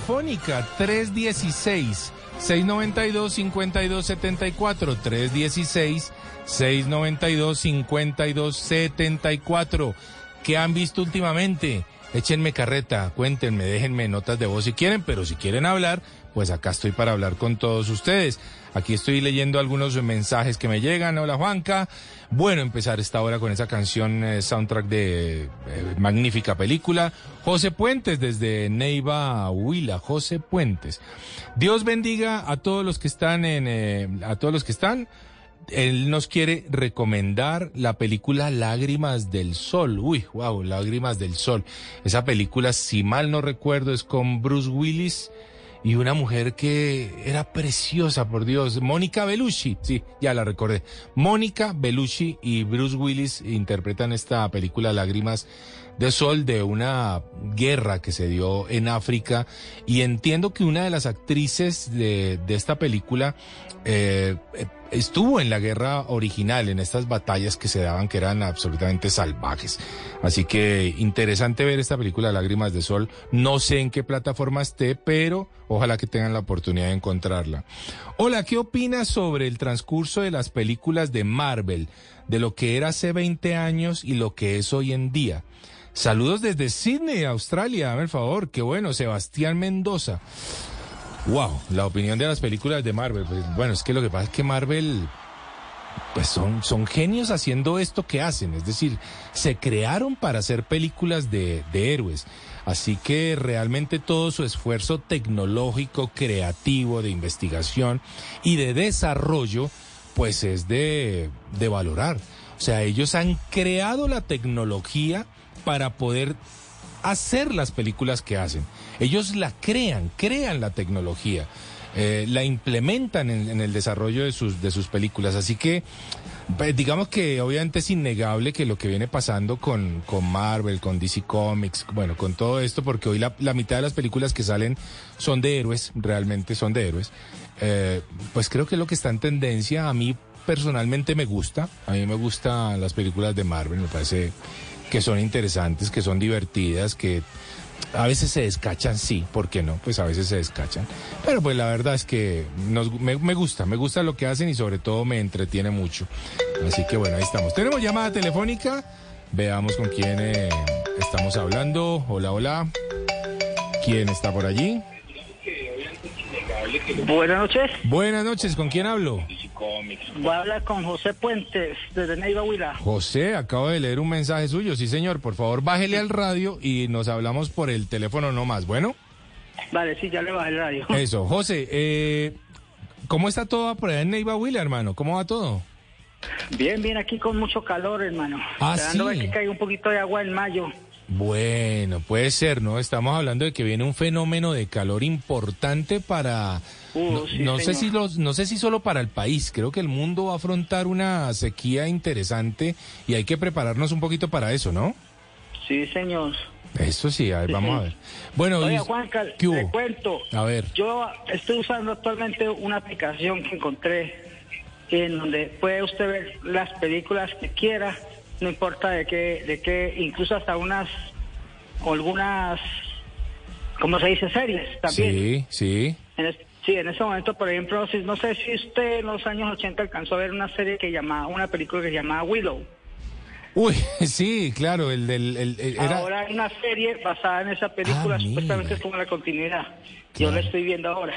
S2: Telefónica 316 692 5274 316 692 5274 ¿Qué han visto últimamente? Échenme carreta, cuéntenme, déjenme notas de voz si quieren, pero si quieren hablar, pues acá estoy para hablar con todos ustedes. Aquí estoy leyendo algunos mensajes que me llegan. Hola Juanca. Bueno, empezar esta hora con esa canción eh, soundtrack de eh, magnífica película. José Puentes desde Neiva, Huila. José Puentes. Dios bendiga a todos los que están en, eh, a todos los que están. Él nos quiere recomendar la película Lágrimas del Sol. Uy, wow, Lágrimas del Sol. Esa película, si mal no recuerdo, es con Bruce Willis y una mujer que era preciosa, por Dios, Mónica Bellucci, sí, ya la recordé. Mónica Bellucci y Bruce Willis interpretan esta película Lágrimas de Sol de una guerra que se dio en África y entiendo que una de las actrices de, de esta película eh, estuvo en la guerra original, en estas batallas que se daban que eran absolutamente salvajes. Así que interesante ver esta película Lágrimas de Sol. No sé en qué plataforma esté, pero ojalá que tengan la oportunidad de encontrarla. Hola, ¿qué opinas sobre el transcurso de las películas de Marvel, de lo que era hace 20 años y lo que es hoy en día? Saludos desde Sydney, Australia, dame el favor. Qué bueno, Sebastián Mendoza. Wow, la opinión de las películas de Marvel. Pues, bueno, es que lo que pasa es que Marvel, pues son, son genios haciendo esto que hacen. Es decir, se crearon para hacer películas de, de héroes. Así que realmente todo su esfuerzo tecnológico, creativo, de investigación y de desarrollo, pues es de, de valorar. O sea, ellos han creado la tecnología para poder hacer las películas que hacen. Ellos la crean, crean la tecnología, eh, la implementan en, el desarrollo de sus, de sus películas. Así que pues, digamos que obviamente es innegable que lo que viene pasando con, con Marvel, con DC Comics, bueno, con todo esto, porque hoy la, mitad de las películas que salen son de héroes, realmente son de héroes, eh, pues creo que lo que está en tendencia a mí personalmente me gusta, a mí me gustan las películas de Marvel, me parece que son interesantes, que son divertidas, que a veces se descachan, sí, ¿por qué no? Pues a veces se descachan. Pero pues la verdad es que me gusta, me gusta lo que hacen y sobre todo me entretiene mucho. Así que bueno, ahí estamos. Tenemos llamada telefónica, veamos con quién eh, estamos hablando. Hola, hola. ¿Quién está por allí?
S37: Buenas noches.
S2: Buenas noches, ¿con quién hablo?
S37: Voy a hablar con José Puentes, desde Neiva Huila.
S2: José, acabo de leer un mensaje suyo. Sí, señor, por favor, bájele al radio y nos hablamos por el teléfono nomás. Bueno,
S37: Vale, sí, ya le bajé el radio.
S2: eso. José, eh, ¿cómo está todo por allá en Neiva Huila, hermano? ¿Cómo va todo?
S37: Bien, bien, aquí con mucho calor, hermano.
S2: Ah,
S37: Esperando
S2: sí.
S37: ver que caiga un poquito de agua en mayo.
S2: Bueno, puede ser, ¿no? Estamos hablando de que viene un fenómeno de calor importante para
S37: Uh,
S2: no,
S37: sí,
S2: no sé si los no sé si solo para el país, creo que el mundo va a afrontar una sequía interesante y hay que prepararnos un poquito para eso, ¿no?
S37: Sí, señor.
S2: Eso sí, a ver,
S37: Sí,
S2: vamos a ver. Bueno,
S37: Oye,
S2: Luis,
S37: Juanca,
S2: ¿qué hubo?
S37: te cuento.
S2: A ver.
S37: Yo estoy usando actualmente una aplicación que encontré en donde puede usted ver las películas que quiera, no importa de qué, de qué, incluso hasta unas, algunas, ¿cómo se dice? Series también.
S2: Sí, sí.
S37: En es- sí, en ese momento, por ejemplo, si- no sé si usted en los años 80 alcanzó a ver una serie que llamaba, una película que se llamaba Willow.
S2: Uy, sí, claro, el del el- el- era
S37: Ahora hay una serie basada en esa película,
S2: Ah,
S37: supuestamente es como la continuidad. Yo la estoy viendo ahora.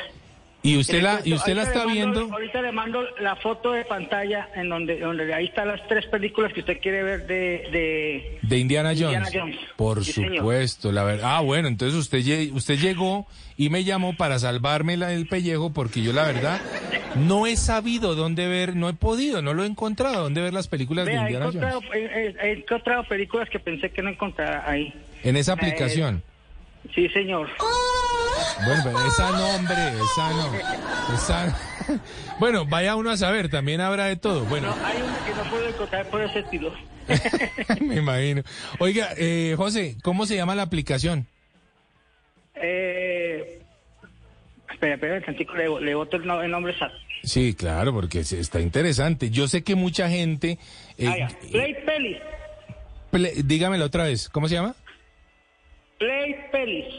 S2: Y usted la y usted la
S37: ahorita
S2: está
S37: le mando-
S2: viendo
S37: Ahorita le mando la foto de pantalla en donde, donde ahí están las tres películas que usted quiere ver de... de
S2: de Indiana Jones.
S37: Indiana Jones.
S2: Por
S37: Sí, señor.
S2: supuesto, la verdad. Ah, bueno, entonces usted usted llegó y me llamó para salvarme la, el pellejo porque yo la verdad no he sabido dónde ver, no he podido, no lo he encontrado dónde ver las películas de
S37: Vea,
S2: Indiana Jones.
S37: he- he- he encontrado películas que pensé que no encontraba ahí.
S2: En esa
S37: Eh,
S2: aplicación.
S37: Sí, señor.
S2: Bueno, pero esa no, hombre, esa no. Esa... Bueno, vaya uno a saber, también habrá de todo. Bueno,
S37: No, hay una que no puedo encontrar por ese estilo.
S2: me imagino. Oiga, eh, José, ¿cómo se llama la aplicación?
S37: Eh, espera, espera, un tantico, le, le boto el, el nombre exacto.
S2: Sí, claro, porque está interesante. Yo sé que mucha gente... eh,
S37: Ah, ya. Play Pelis.
S2: ple- dígamelo otra vez, ¿cómo se llama?
S37: Play Pelis.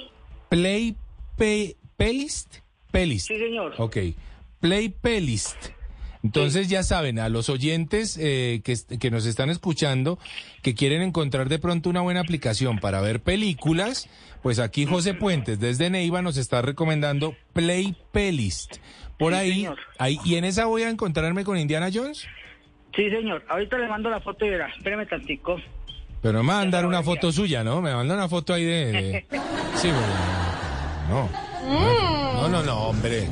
S2: Play Pe- Pelist. Pelist.
S37: Sí, señor.
S2: Ok. Play Pelist. Entonces ya saben, a los oyentes eh, que, nos están escuchando, que quieren encontrar de pronto una buena aplicación para ver películas, pues aquí José Puentes desde Neiva nos está recomendando Play Pelist. Por
S37: Sí,
S2: ahí,
S37: señor.
S2: ahí, y en esa voy a encontrarme con Indiana Jones.
S37: Sí, señor. Ahorita le mando la foto y verá. Espérame tantico.
S2: Pero me va a mandar una foto suya, ¿no? Me manda una foto ahí de... de- Sí, pero... No. No, no, no, hombre.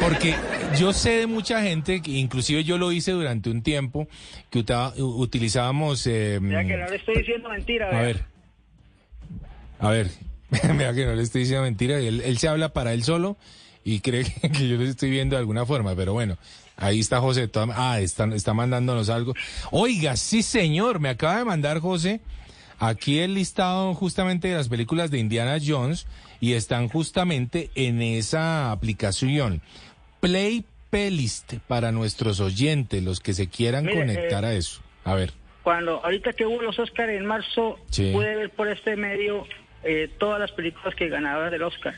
S2: Porque yo sé de mucha gente, que inclusive yo lo hice durante un tiempo, que uta- utilizábamos... eh,
S37: Mira que no le estoy diciendo mentira.
S2: a ver. A ver. Mira que no le estoy diciendo mentira. Él, él se habla para él solo y cree que, que yo lo estoy viendo de alguna forma. Pero bueno, ahí está José. toda- ah, está, está mandándonos algo. Oiga, sí señor, me acaba de mandar José aquí el listado justamente de las películas de Indiana Jones y están justamente en esa aplicación. Play Playlist para nuestros oyentes, los que se quieran
S37: Mire,
S2: conectar
S37: eh,
S2: a eso. A ver.
S37: Cuando ahorita que hubo los Oscar en marzo,
S2: Sí.
S37: pude ver por este medio eh, todas las películas que ganaban del Oscar.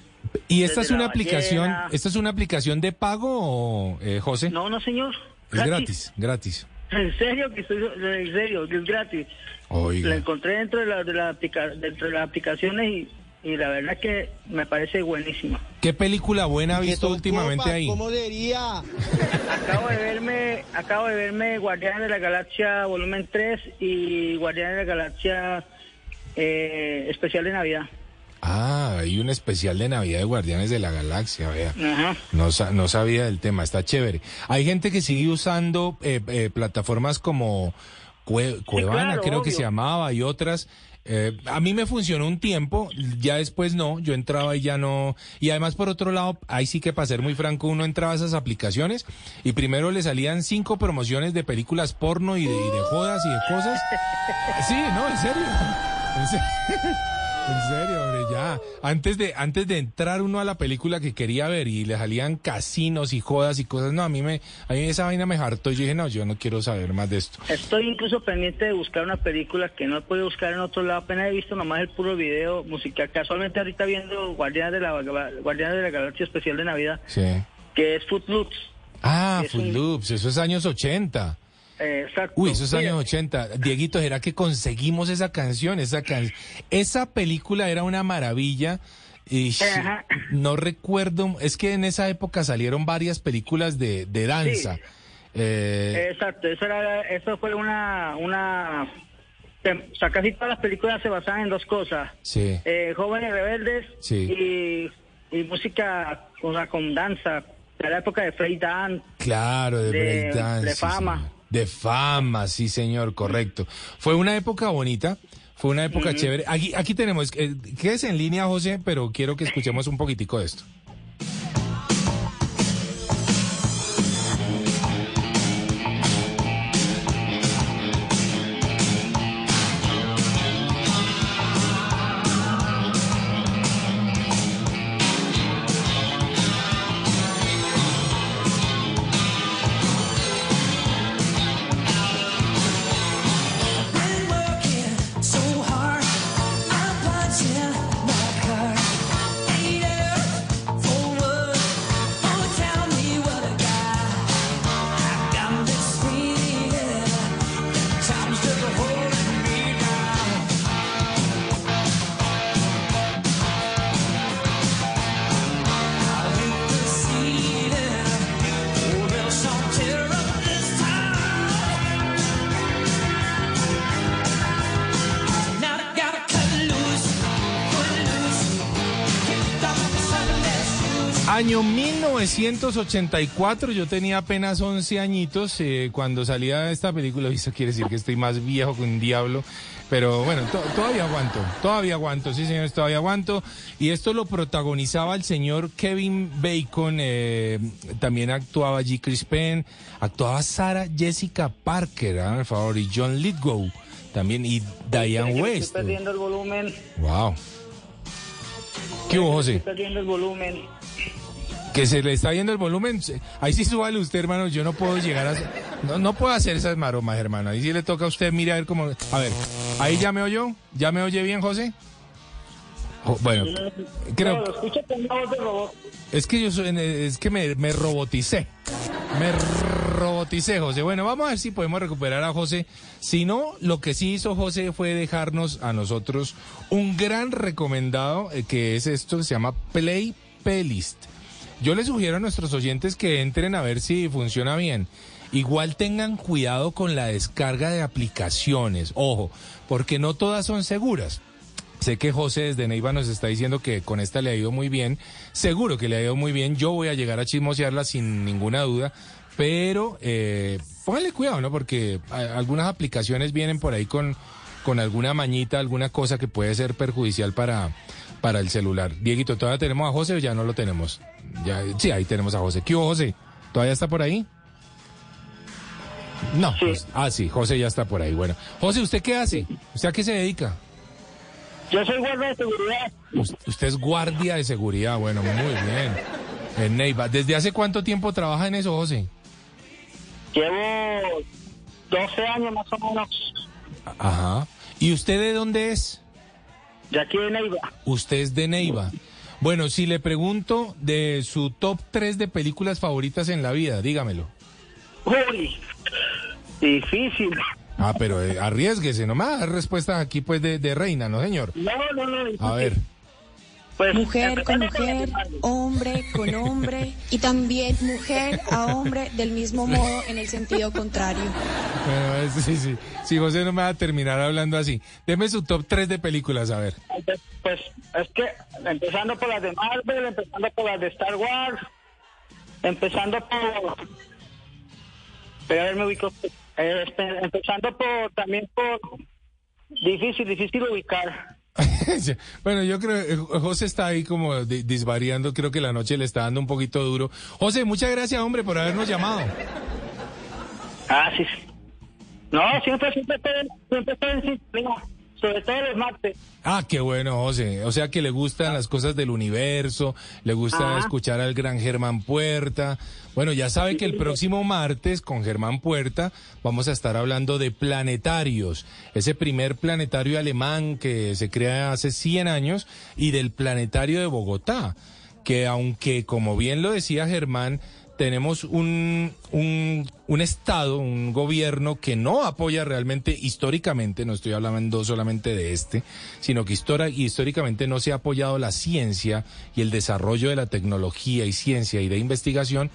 S2: ¿Y esta es una aplicación,
S37: Ballena.
S2: esta es una aplicación de pago, eh, José?
S37: No, no, señor.
S2: Es gratis, gratis.
S37: En serio, que estoy, en serio, que es gratis.
S2: Oiga.
S37: La encontré dentro de, la, de, la aplica- dentro de las aplicaciones y, y la verdad que me parece buenísima.
S2: ¿Qué película buena ha visto últimamente ahí?
S37: diría? Acabo de verme, acabo de verme Guardianes de la Galaxia volumen 3 y Guardianes de la Galaxia eh, especial de Navidad.
S2: Ah, hay un especial de Navidad de Guardianes de la Galaxia, vea.
S37: Ajá.
S2: No, no sabía del tema, está chévere. Hay gente que sigue usando eh, eh, plataformas como Cue- Cuevana,
S37: claro,
S2: creo que se llamaba, y otras. Eh, a mí me funcionó un tiempo, ya después no, yo entraba y ya no. Y además, por otro lado, ahí sí que para ser muy franco, uno entraba a esas aplicaciones y primero le salían cinco promociones de películas porno y de, y de jodas y de cosas. Sí, no, en serio. En serio. En serio, hombre, ya. Antes de, antes de entrar uno a la película que quería ver y le salían casinos y jodas y cosas, no, a mí me, a mí esa vaina me hartó y yo dije, no, yo no quiero saber más de esto.
S37: Estoy incluso pendiente de buscar una película que no he podido buscar en otro lado. Apenas he visto nomás el puro video musical. Casualmente ahorita viendo Guardianes de la, Guardianes de la Galaxia especial de Navidad,
S2: Sí.
S37: que es Footloose.
S2: Ah,
S37: Es un-
S2: Footloose, eso es años 80.
S37: Exacto.
S2: Uy, esos años 80. Dieguito, ¿será que conseguimos esa canción? Esa can... Esa película era una maravilla. Y
S37: Ajá.
S2: no recuerdo, es que en esa época salieron varias películas de, de danza. Eh,
S37: Exacto, eso, era, eso fue una... una o sea, casi todas las películas se basaban en dos cosas.
S2: sí.
S37: Eh, jóvenes rebeldes
S2: Sí.
S37: y, y música o sea, con danza. De la época de Frey Dan.
S2: Claro, de,
S37: de-
S2: breakdance.
S37: de fama.
S2: De fama, sí, señor, correcto. Fue una época bonita, fue una época chévere. Aquí, aquí tenemos, eh, quédese en línea, José, pero quiero que escuchemos un poquitico de esto. 1984, yo tenía apenas 11 añitos eh, cuando salía esta película. Eso quiere decir que estoy más viejo que un diablo. Pero bueno, to- todavía aguanto, todavía aguanto, sí señores, todavía aguanto. Y esto lo protagonizaba el señor Kevin Bacon, eh, también actuaba G. Chris Penn, actuaba Sarah Jessica Parker, ah, por favor, y John Lithgow también, y Diane
S37: Estoy
S2: West.
S37: perdiendo el volumen.
S2: Wow. ¿Qué hubo, José?
S37: Estoy perdiendo el volumen.
S2: Que se le está yendo el volumen. Ahí sí súbale usted, hermano. Yo no puedo llegar a... No, no puedo hacer esas maromas, hermano. Ahí sí le toca a usted, mira a ver cómo... A ver, ahí ya me oyó. ¿Ya me oye bien, José? Jo- Bueno, creo... Es que yo soy, es que me, me roboticé. Me roboticé, José. Bueno, vamos a ver si podemos recuperar a José. Si no, lo que sí hizo José fue dejarnos a nosotros un gran recomendado, eh, que es esto que se llama Play Playlist. Yo les sugiero a nuestros oyentes que entren a ver si funciona bien. Igual tengan cuidado con la descarga de aplicaciones, ojo, porque no todas son seguras. Sé que José desde Neiva nos está diciendo que con esta le ha ido muy bien. Seguro que le ha ido muy bien. Yo voy a llegar a chismosearla sin ninguna duda. Pero eh, cuidado, ¿no? Porque algunas aplicaciones vienen por ahí con, con alguna mañita, alguna cosa que puede ser perjudicial para, para el celular. Dieguito, ¿todavía tenemos a José o ya no lo tenemos? Ya, sí, ahí tenemos a José. ¿Qué hubo, José? ¿Todavía está por ahí? No. José- ah, sí, José ya está por ahí. Bueno. José, ¿usted qué hace? ¿Usted a qué se dedica?
S37: Yo soy guardia de seguridad.
S2: Us- Usted es guardia de seguridad, bueno, muy bien. En Neiva. ¿Desde hace cuánto tiempo trabaja en eso, José?
S37: Llevo 12 años más o menos.
S2: Ajá. ¿Y usted de dónde es?
S37: De aquí de Neiva.
S2: Usted es de Neiva. Bueno, si le pregunto de su top 3 de películas favoritas en la vida, dígamelo.
S37: Uy, difícil.
S2: Ah, pero eh, arriesguese, no me va a dar respuestas aquí pues de, de reina, ¿no, señor?
S37: No, no, no.
S2: A ver.
S37: Pues,
S38: mujer con mujer, hombre con hombre y también mujer a hombre del mismo modo en el sentido contrario.
S2: Bueno, es- sí, sí. Si José no me va a terminar hablando así. Deme su top 3 de películas, a ver.
S37: Pues es que empezando por las de Marvel, empezando por las de Star Wars, empezando por... Pero a ver, me ubico. Eh, empezando por también por... Difícil, difícil ubicar.
S2: bueno, yo creo eh, José está ahí como di- disvariando, creo que la noche le está dando un poquito duro. José, muchas gracias, hombre, por habernos llamado.
S37: Ah, sí. No, siempre, siempre siempre estoy en sintonía, sobre todo los martes.
S2: Ah, qué bueno, José. O sea que le gustan las cosas del universo, le gusta escuchar al gran Germán Puerta. Bueno, ya sabe que el próximo martes con Germán Puerta vamos a estar hablando de planetarios, ese primer planetario alemán que se crea hace 100 años y del planetario de Bogotá, que aunque como bien lo decía Germán, tenemos un, un, Estado, un gobierno que no apoya realmente históricamente, no estoy hablando solamente de este, sino que históricamente no se ha apoyado la ciencia y el desarrollo de la tecnología y ciencia y de investigación,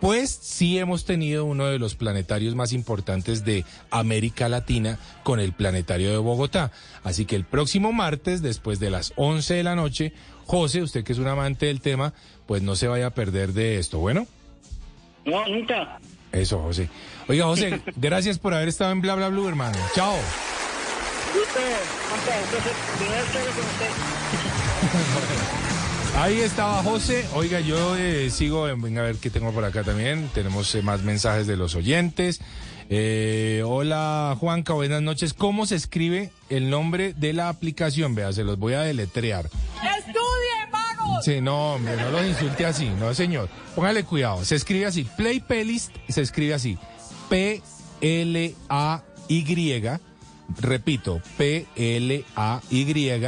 S2: pues sí hemos tenido uno de los planetarios más importantes de América Latina con el planetario de Bogotá. Así que el próximo martes, después de las 11 de la noche, José, usted que es un amante del tema, pues no se vaya a perder de esto. Bueno.
S37: No, nunca.
S2: Eso, José. Oiga, José, gracias por haber estado en Bla Bla Blue, hermano. Chao.
S37: Conocer.
S2: Ahí estaba José. Oiga, yo eh, sigo, venga a ver qué tengo por acá también. Tenemos eh, más mensajes de los oyentes. Eh, hola Juanca, buenas noches. ¿Cómo se escribe el nombre de la aplicación? Vea, se los voy a deletrear.
S39: ¡Estudien, vagos!
S2: Sí, no, hombre, no los insulte así, no señor. Póngale cuidado, se escribe así. Play Playlist se escribe así. P-L-A-Y, repito, P-L-A-Y,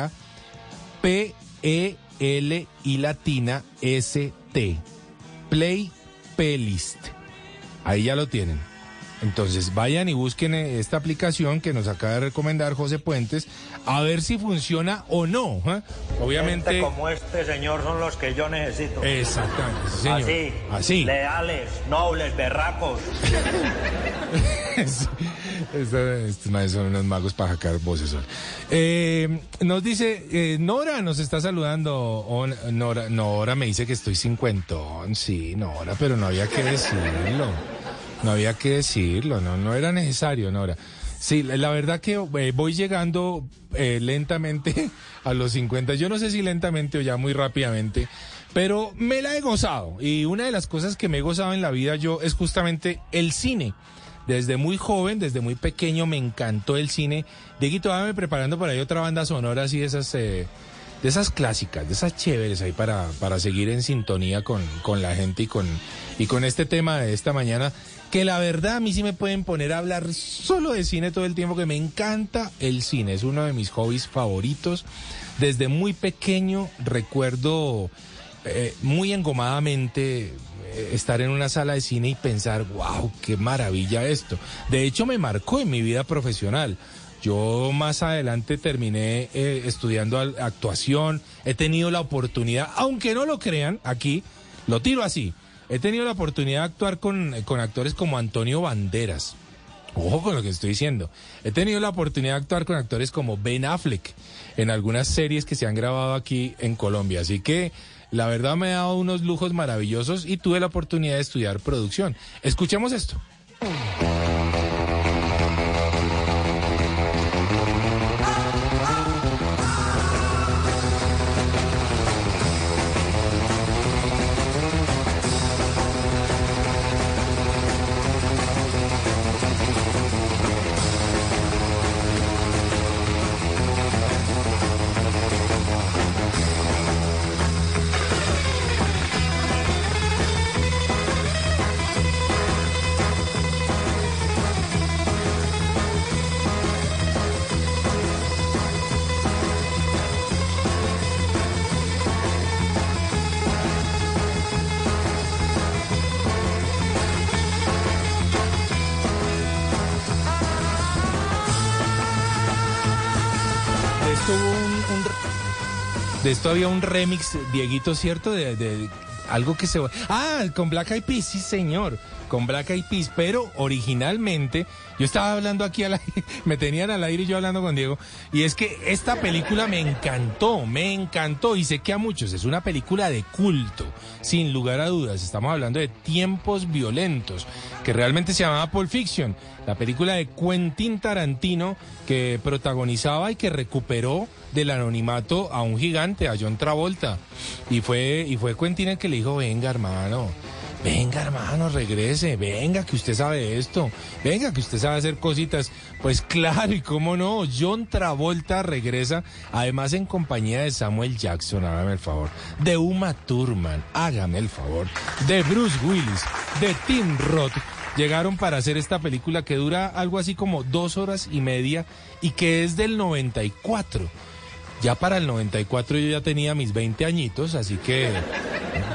S2: P-E-L y latina S-T. Play Playlist. Ahí ya lo tienen. Entonces vayan y busquen eh, esta aplicación que nos acaba de recomendar José Puentes a ver si funciona o no. ¿eh? Obviamente.
S40: Gente como este señor son los que yo necesito.
S2: Exactamente, señor.
S40: Así,
S2: Así.
S40: leales, nobles, berracos.
S2: Estos son unos magos para sacar voces. Eh, nos dice, eh, Nora nos está saludando. O- Nora, Nora me dice que estoy cincuentón. Sí, Nora, pero no había que decirlo. No había que decirlo, no, no era necesario, Nora. Sí, la verdad que eh, voy llegando eh, lentamente a los 50. Yo no sé si lentamente o ya muy rápidamente, pero me la he gozado. Y una de las cosas que me he gozado en la vida yo es justamente el cine. Desde muy joven, desde muy pequeño, me encantó el cine. Dieguito, váyame preparando por ahí otra banda sonora así de esas, eh, de esas clásicas, de esas chéveres ahí para, para seguir en sintonía con, con la gente y con, y con este tema de esta mañana. Que la verdad a mí sí me pueden poner a hablar solo de cine todo el tiempo, que me encanta el cine. Es uno de mis hobbies favoritos. Desde muy pequeño recuerdo eh, muy engomadamente eh, estar en una sala de cine y pensar, wow, qué maravilla esto. De hecho, me marcó en mi vida profesional. Yo más adelante terminé eh, estudiando actuación, he tenido la oportunidad, aunque no lo crean, aquí lo tiro así, he tenido la oportunidad de actuar con, con actores como Antonio Banderas. Ojo con lo que estoy diciendo. He tenido la oportunidad de actuar con actores como Ben Affleck en algunas series que se han grabado aquí en Colombia. Así que la verdad me ha dado unos lujos maravillosos y tuve la oportunidad de estudiar producción. Escuchemos esto. Había un remix, Dieguito, ¿cierto? De, algo que se... Ah, con Black Eyed Peas, sí señor, con Black Eyed Peas, pero originalmente, yo estaba hablando aquí, al aire, me tenían al aire y yo hablando con Diego, y es que esta película me encantó, me encantó, y sé que a muchos es una película de culto, sin lugar a dudas, estamos hablando de tiempos violentos, que realmente se llamaba Pulp Fiction, la película de Quentin Tarantino que protagonizaba y que recuperó del anonimato a un gigante, a John Travolta. Y fue, y fue Quentin el que le dijo, venga hermano, venga hermano, regrese, venga que usted sabe esto, venga que usted sabe hacer cositas. Pues claro, y cómo no, John Travolta regresa, además en compañía de Samuel Jackson, hágame el favor, de Uma Thurman, hágame el favor, de Bruce Willis, de Tim Roth llegaron para hacer esta película que dura algo así como dos horas y media y que es del 94. Ya para el 94 yo ya tenía mis 20 añitos, así que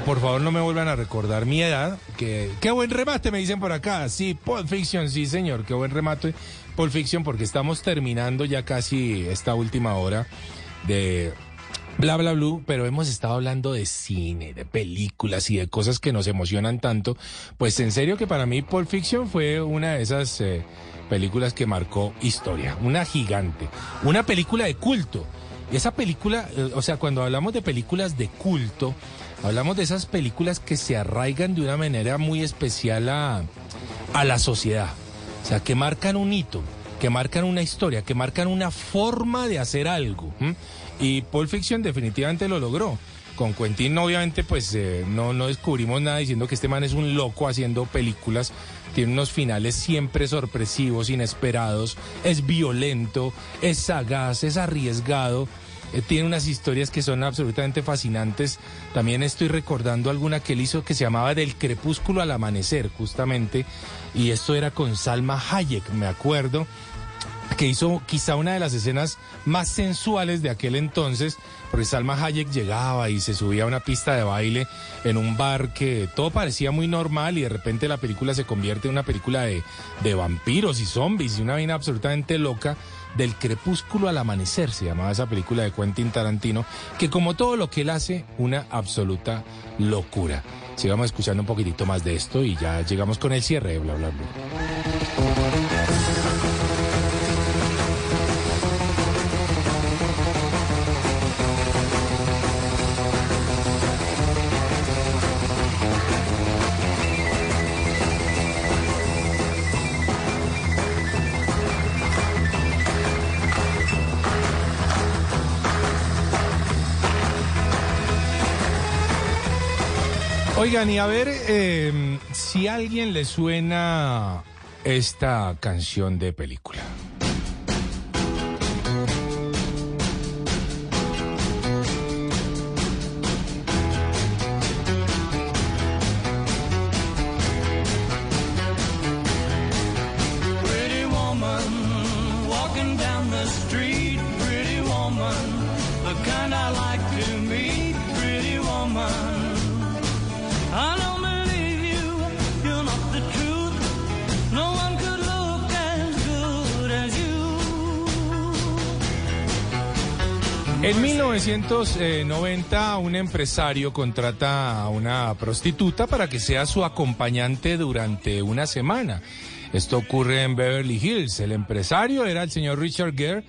S2: por favor no me vuelvan a recordar mi edad. Que, qué buen remate me dicen por acá. Sí, Pulp Fiction, sí señor, qué buen remate Pulp Fiction porque estamos terminando ya casi esta última hora de bla bla blue, pero hemos estado hablando de cine, de películas y de cosas que nos emocionan tanto. Pues en serio que para mí Pulp Fiction fue una de esas eh, películas que marcó historia, una gigante, una película de culto. Y esa película, eh, o sea, cuando hablamos de películas de culto, hablamos de esas películas que se arraigan de una manera muy especial a, a la sociedad. O sea, que marcan un hito, que marcan una historia, que marcan una forma de hacer algo. Y Pulp Fiction definitivamente lo logró. Con Quentin obviamente pues eh, no, no descubrimos nada diciendo que este man es un loco haciendo películas. Tiene unos finales siempre sorpresivos, inesperados. Es violento, es sagaz, es arriesgado. eh, tiene unas historias que son absolutamente fascinantes. También estoy recordando alguna que él hizo que se llamaba Del crepúsculo al amanecer, justamente. Y esto era con Salma Hayek, me acuerdo que hizo quizá una de las escenas más sensuales de aquel entonces, porque Salma Hayek llegaba y se subía a una pista de baile en un bar que todo parecía muy normal y de repente la película se convierte en una película de, de vampiros y zombies y una vaina absolutamente loca. Del crepúsculo al amanecer se llamaba esa película de Quentin Tarantino, que como todo lo que él hace, una absoluta locura. Sigamos escuchando un poquitito más de esto y ya llegamos con el cierre de bla bla bla. Oigan, y a ver eh, si a alguien le suena esta canción de película. En 1990, un empresario contrata a una prostituta para que sea su acompañante durante una semana. Esto ocurre en Beverly Hills. El empresario era el señor Richard Gere,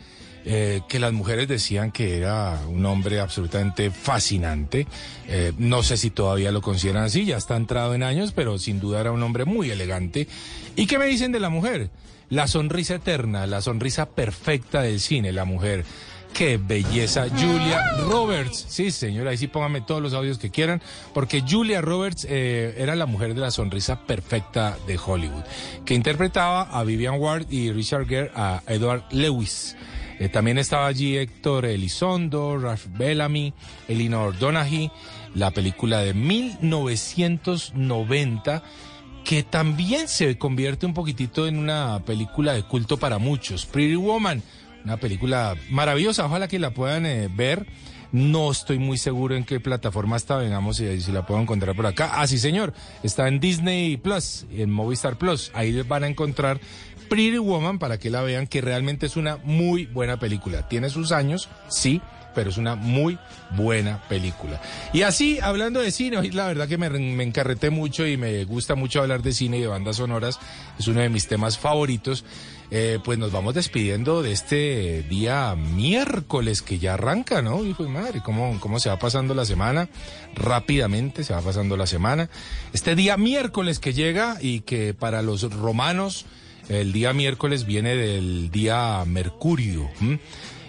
S2: eh, que las mujeres decían que era un hombre absolutamente fascinante. Eh, no sé si todavía lo consideran así, ya está entrado en años, pero sin duda era un hombre muy elegante. ¿Y qué me dicen de la mujer? La sonrisa eterna, la sonrisa perfecta del cine, la mujer. Qué belleza, Julia Roberts. Sí, señora, ahí sí póngame todos los audios que quieran, porque Julia Roberts eh, era la mujer de la sonrisa perfecta de Hollywood, que interpretaba a Vivian Ward y Richard Gere a Edward Lewis. Eh, también estaba allí Héctor Elizondo, Ralph Bellamy, Elinor Donaghy, la película de 1990 que también se convierte un poquitito en una película de culto para muchos. Pretty Woman, una película maravillosa, ojalá que la puedan eh, ver. No estoy muy seguro en qué plataforma está, vengamos si, si la puedo encontrar por acá. Ah, sí, señor, está en Disney Plus, en Movistar Plus. Ahí van a encontrar Pretty Woman para que la vean, que realmente es una muy buena película. Tiene sus años, sí, pero es una muy buena película. Y así, hablando de cine, la verdad que me, me encarreté mucho y me gusta mucho hablar de cine y de bandas sonoras, es uno de mis temas favoritos. Eh, pues nos vamos despidiendo de este día miércoles que ya arranca, ¿no? Hijo de madre, ¿cómo, ¿cómo se va pasando la semana? Rápidamente se va pasando la semana. Este día miércoles que llega y que para los romanos el día miércoles viene del día Mercurio.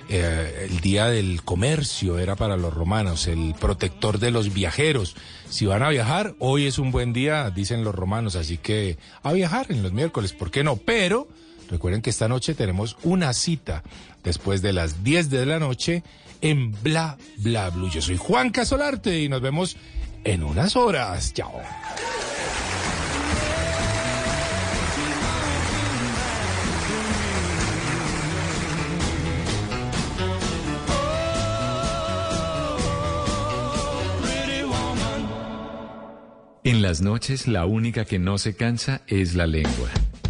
S2: Eh, el día del comercio era para los romanos, el protector de los viajeros. Si van a viajar, hoy es un buen día, dicen los romanos, así que a viajar en los miércoles, ¿por qué no? Pero recuerden que esta noche tenemos una cita después de las 10 de la noche en Bla Bla Blue. Yo soy Juan Casolarte y nos vemos en unas horas. Chao.
S14: En las noches la única que no se cansa es la lengua.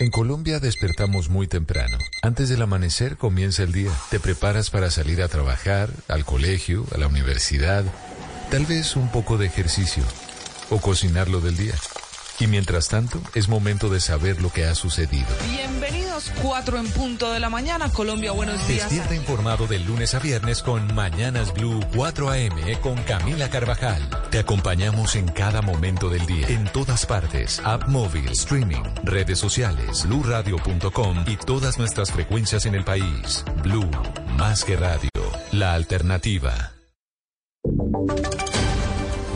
S14: En Colombia despertamos muy temprano. Antes del amanecer comienza el día. Te preparas para salir a trabajar, al colegio, a la universidad, tal vez un poco de ejercicio o cocinar lo del día. Y mientras tanto, es momento de saber lo que ha sucedido.
S41: Bienvenidos, 4 en punto de la mañana. Colombia, buenos días.
S14: Despierta informado de lunes a viernes con Mañanas Blue 4 AM con Camila Carvajal. Te acompañamos en cada momento del día, en todas partes, app móvil, streaming, redes sociales, bluradio.com y todas nuestras frecuencias en el país. Blue, más que radio, la alternativa.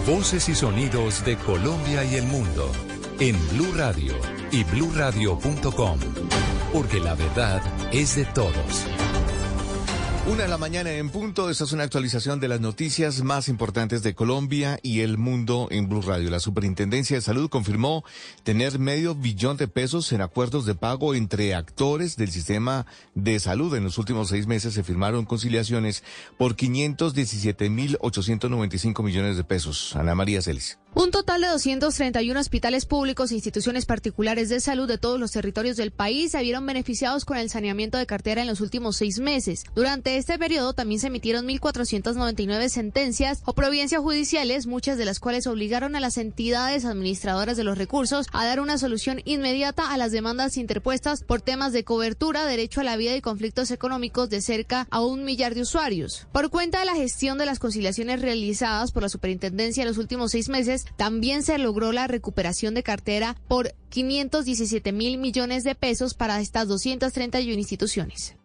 S14: Voces y sonidos de Colombia y el mundo en Blue Radio y bluradio.com, porque la verdad es de todos.
S8: Una de la mañana en punto, esta es una actualización de las noticias más importantes de Colombia y el mundo en Blue Radio. La Superintendencia de Salud confirmó tener medio billón de pesos en acuerdos de pago entre actores del sistema de salud. En los últimos seis meses se firmaron conciliaciones por 517.895 millones de pesos. Ana María Celis.
S42: Un total de 231 hospitales públicos e instituciones particulares de salud de todos los territorios del país se vieron beneficiados con el saneamiento de cartera en los últimos seis meses. Durante este periodo también se emitieron 1.499 sentencias o providencias judiciales, muchas de las cuales obligaron a las entidades administradoras de los recursos a dar una solución inmediata a las demandas interpuestas por temas de cobertura, derecho a la vida y conflictos económicos de cerca a un millar de usuarios. Por cuenta de la gestión de las conciliaciones realizadas por la superintendencia en los últimos seis meses, también se logró la recuperación de cartera por 517 mil millones de pesos para estas 231 instituciones.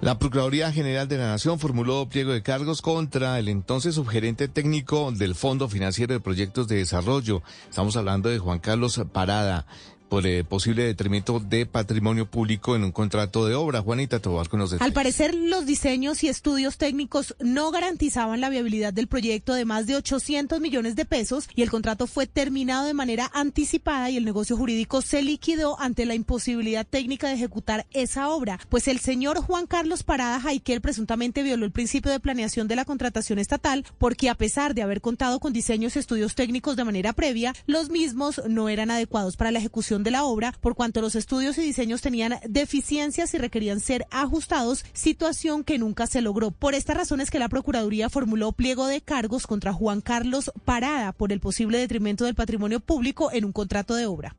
S8: La Procuraduría General de la Nación formuló pliego de cargos contra el entonces subgerente técnico del Fondo Financiero de Proyectos de Desarrollo. Estamos hablando de Juan Carlos Parada por eh, posible detrimento de patrimonio público en un contrato de obra. Juanita Tobar con los
S43: Al parecer, los diseños y estudios técnicos no garantizaban la viabilidad del proyecto de más de 800 millones de pesos y el contrato fue terminado de manera anticipada y el negocio jurídico se liquidó ante la imposibilidad técnica de ejecutar esa obra. Pues el señor Juan Carlos Parada Jaiquel presuntamente violó el principio de planeación de la contratación estatal porque a pesar de haber contado con diseños y estudios técnicos de manera previa, los mismos no eran adecuados para la ejecución de la obra por cuanto los estudios y diseños tenían deficiencias y requerían ser ajustados, situación que nunca se logró. Por esta razón es que la Procuraduría formuló pliego de cargos contra Juan Carlos Parada por el posible detrimento del patrimonio público en un contrato de obra.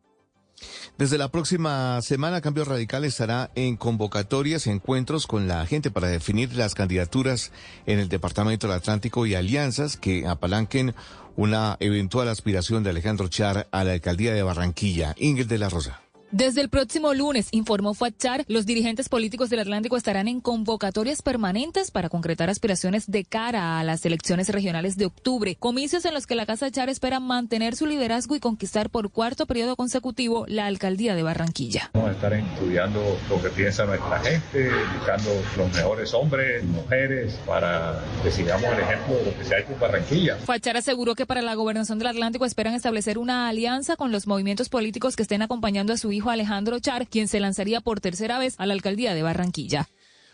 S8: Desde la próxima semana, Cambio Radical estará en convocatorias y encuentros con la gente para definir las candidaturas en el Departamento del Atlántico y alianzas que apalanquen una eventual aspiración de Alejandro Char a la alcaldía de Barranquilla. Ingrid de la Rosa.
S27: Desde el próximo lunes, informó Fachar, los dirigentes políticos del Atlántico estarán en convocatorias permanentes para concretar aspiraciones de cara a las elecciones regionales de octubre, comicios en los que la Casa Char espera mantener su liderazgo y conquistar por cuarto periodo consecutivo la alcaldía de Barranquilla.
S44: Vamos a estar estudiando lo que piensa nuestra gente, buscando los mejores hombres, mujeres, para que sigamos el ejemplo de lo que se ha hecho en Barranquilla.
S27: Fachar aseguró que para la gobernación del Atlántico esperan establecer una alianza con los movimientos políticos que estén acompañando a su hijo Alejandro Char, quien se lanzaría por tercera vez a la alcaldía de Barranquilla.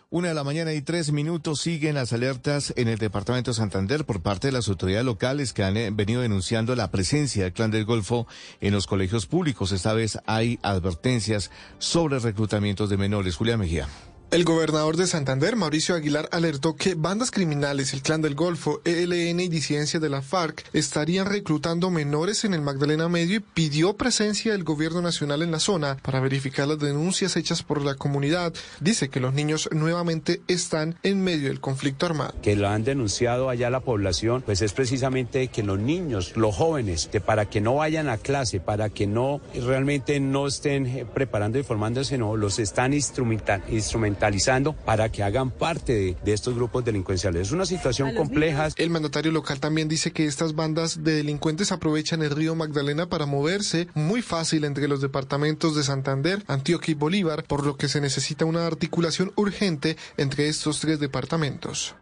S8: Una de la mañana y tres minutos siguen las alertas en el departamento de Santander por parte de las autoridades locales que han eh, venido denunciando la presencia del clan del Golfo en los colegios públicos. Esta vez hay advertencias sobre reclutamientos de menores. Julia Mejía.
S45: El gobernador de Santander, Mauricio Aguilar, alertó que bandas criminales, el Clan del Golfo, ELN y disidencias de la FARC estarían reclutando menores en el Magdalena Medio y pidió presencia del gobierno nacional en la zona para verificar las denuncias hechas por la comunidad. Dice que los niños nuevamente están en medio del conflicto armado.
S46: Que lo han denunciado allá la población, pues es precisamente que los niños, los jóvenes, que para que no vayan a clase, para que no realmente no estén eh, preparando y formándose, no, los están instrumental, para que hagan parte de, de estos grupos delincuenciales. Es una situación compleja.
S45: El mandatario local también dice que estas bandas de delincuentes aprovechan el río Magdalena para moverse muy fácil entre los departamentos de Santander, Antioquia y Bolívar, por lo que se necesita una articulación urgente entre estos tres departamentos.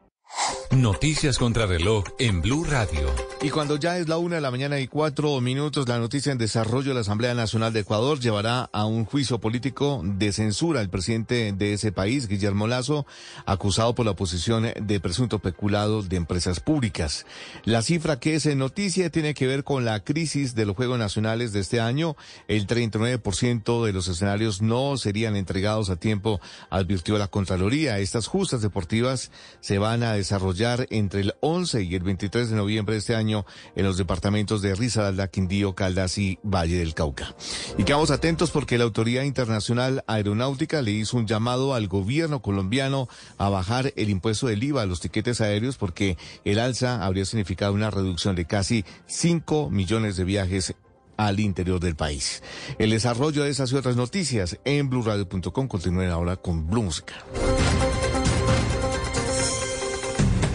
S14: Noticias contra reloj en Blue Radio.
S8: Y cuando ya es la una de la mañana y cuatro minutos, la noticia en desarrollo de la Asamblea Nacional de Ecuador llevará a un juicio político de censura al presidente de ese país, Guillermo Lazo, acusado por la oposición de presunto peculado de empresas públicas. La cifra que es en noticia tiene que ver con la crisis de los Juegos Nacionales de este año. El 39% de los escenarios no serían entregados a tiempo, advirtió la Contraloría. Estas justas deportivas se van a desarrollar entre el 11 y el 23 de noviembre de este año en los departamentos de Risaralda, Quindío, Caldas y Valle del Cauca. Y quedamos atentos porque la Autoridad Internacional Aeronáutica le hizo un llamado al gobierno colombiano a bajar el impuesto del IVA a los tiquetes aéreos porque el alza habría significado una reducción de casi 5 millones de viajes al interior del país. El desarrollo de esas y otras noticias en blurradio.com. Continúen ahora con Blue Música.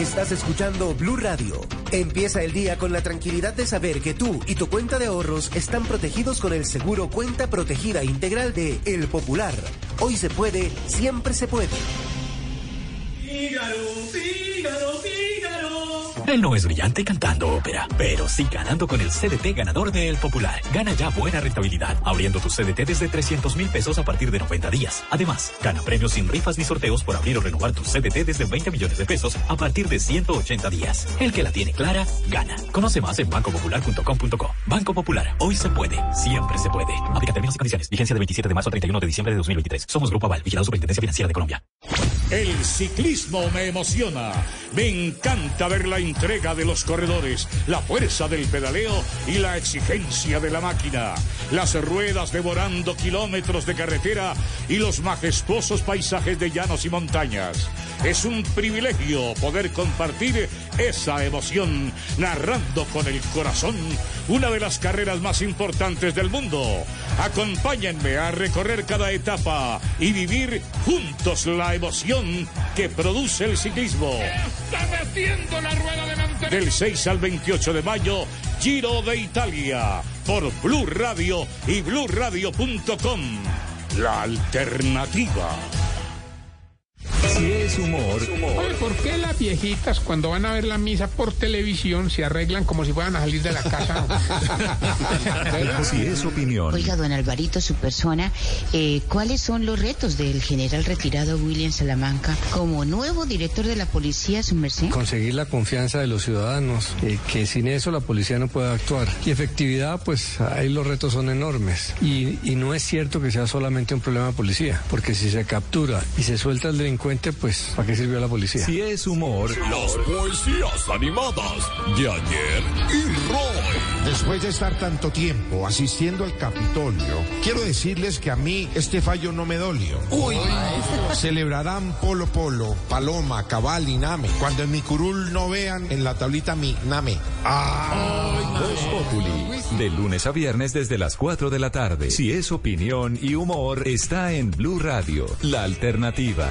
S19: Estás escuchando Blue Radio. Empieza el día con la tranquilidad de saber que tú y tu cuenta de ahorros están protegidos con el seguro Cuenta Protegida Integral de El Popular. Hoy se puede, siempre se puede.
S47: Él no es brillante cantando ópera, pero sí ganando con el CDT ganador de El Popular. Gana ya buena rentabilidad, abriendo tu CDT desde 300 mil pesos a partir de 90 días. Además, gana premios sin rifas ni sorteos por abrir o renovar tu CDT desde 20 millones de pesos a partir de 180 días. El que la tiene clara, gana. Conoce más en bancopopular.com.co. Banco Popular, hoy se puede, siempre se puede. Aplica términos y condiciones. Vigencia del 27 de marzo al 31 de diciembre de 2023. Somos Grupo Aval, vigilado Superintendencia Financiera de Colombia.
S1: El ciclismo me emociona. Me encanta ver la entrega de los corredores, la fuerza del pedaleo y la exigencia de la máquina. Las ruedas devorando kilómetros de carretera y los majestuosos paisajes de llanos y montañas. Es un privilegio poder compartir esa emoción narrando con el corazón una de las carreras más importantes del mundo. Acompáñenme a recorrer cada etapa y vivir juntos la emoción que produce el ciclismo.
S48: Está la rueda.
S1: Del 6 al 28 de mayo, Giro de Italia, por Blue Radio y bluradio.com. La alternativa.
S15: Si es humor. Oye, ¿por qué las viejitas cuando van a ver la misa por televisión se arreglan como si fueran a salir de la casa?
S14: Si es opinión.
S16: Oiga, don Alvarito, su persona, eh, ¿cuáles son los retos del general retirado William Salamanca como nuevo director de la policía, su merced?
S17: Conseguir la confianza de los ciudadanos, eh, que sin eso la policía no puede actuar. Y efectividad, pues ahí los retos son enormes. Y, y no es cierto que sea solamente un problema de policía, porque si se captura y se suelta el delincuente, pues ¿para qué sirvió la policía?
S14: Si es humor.
S12: Las poesías animadas de ayer y Roy.
S49: Después de estar tanto tiempo asistiendo al Capitolio, quiero decirles que a mí este fallo no me dolió. Uy, celebrarán Polo Polo, Paloma, Cabal y Name. Cuando en mi curul no vean en la tablita mi Name. Ah.
S14: Populi, de lunes a viernes desde las 4 de la tarde. Si es opinión y humor, está en Blue Radio, la alternativa.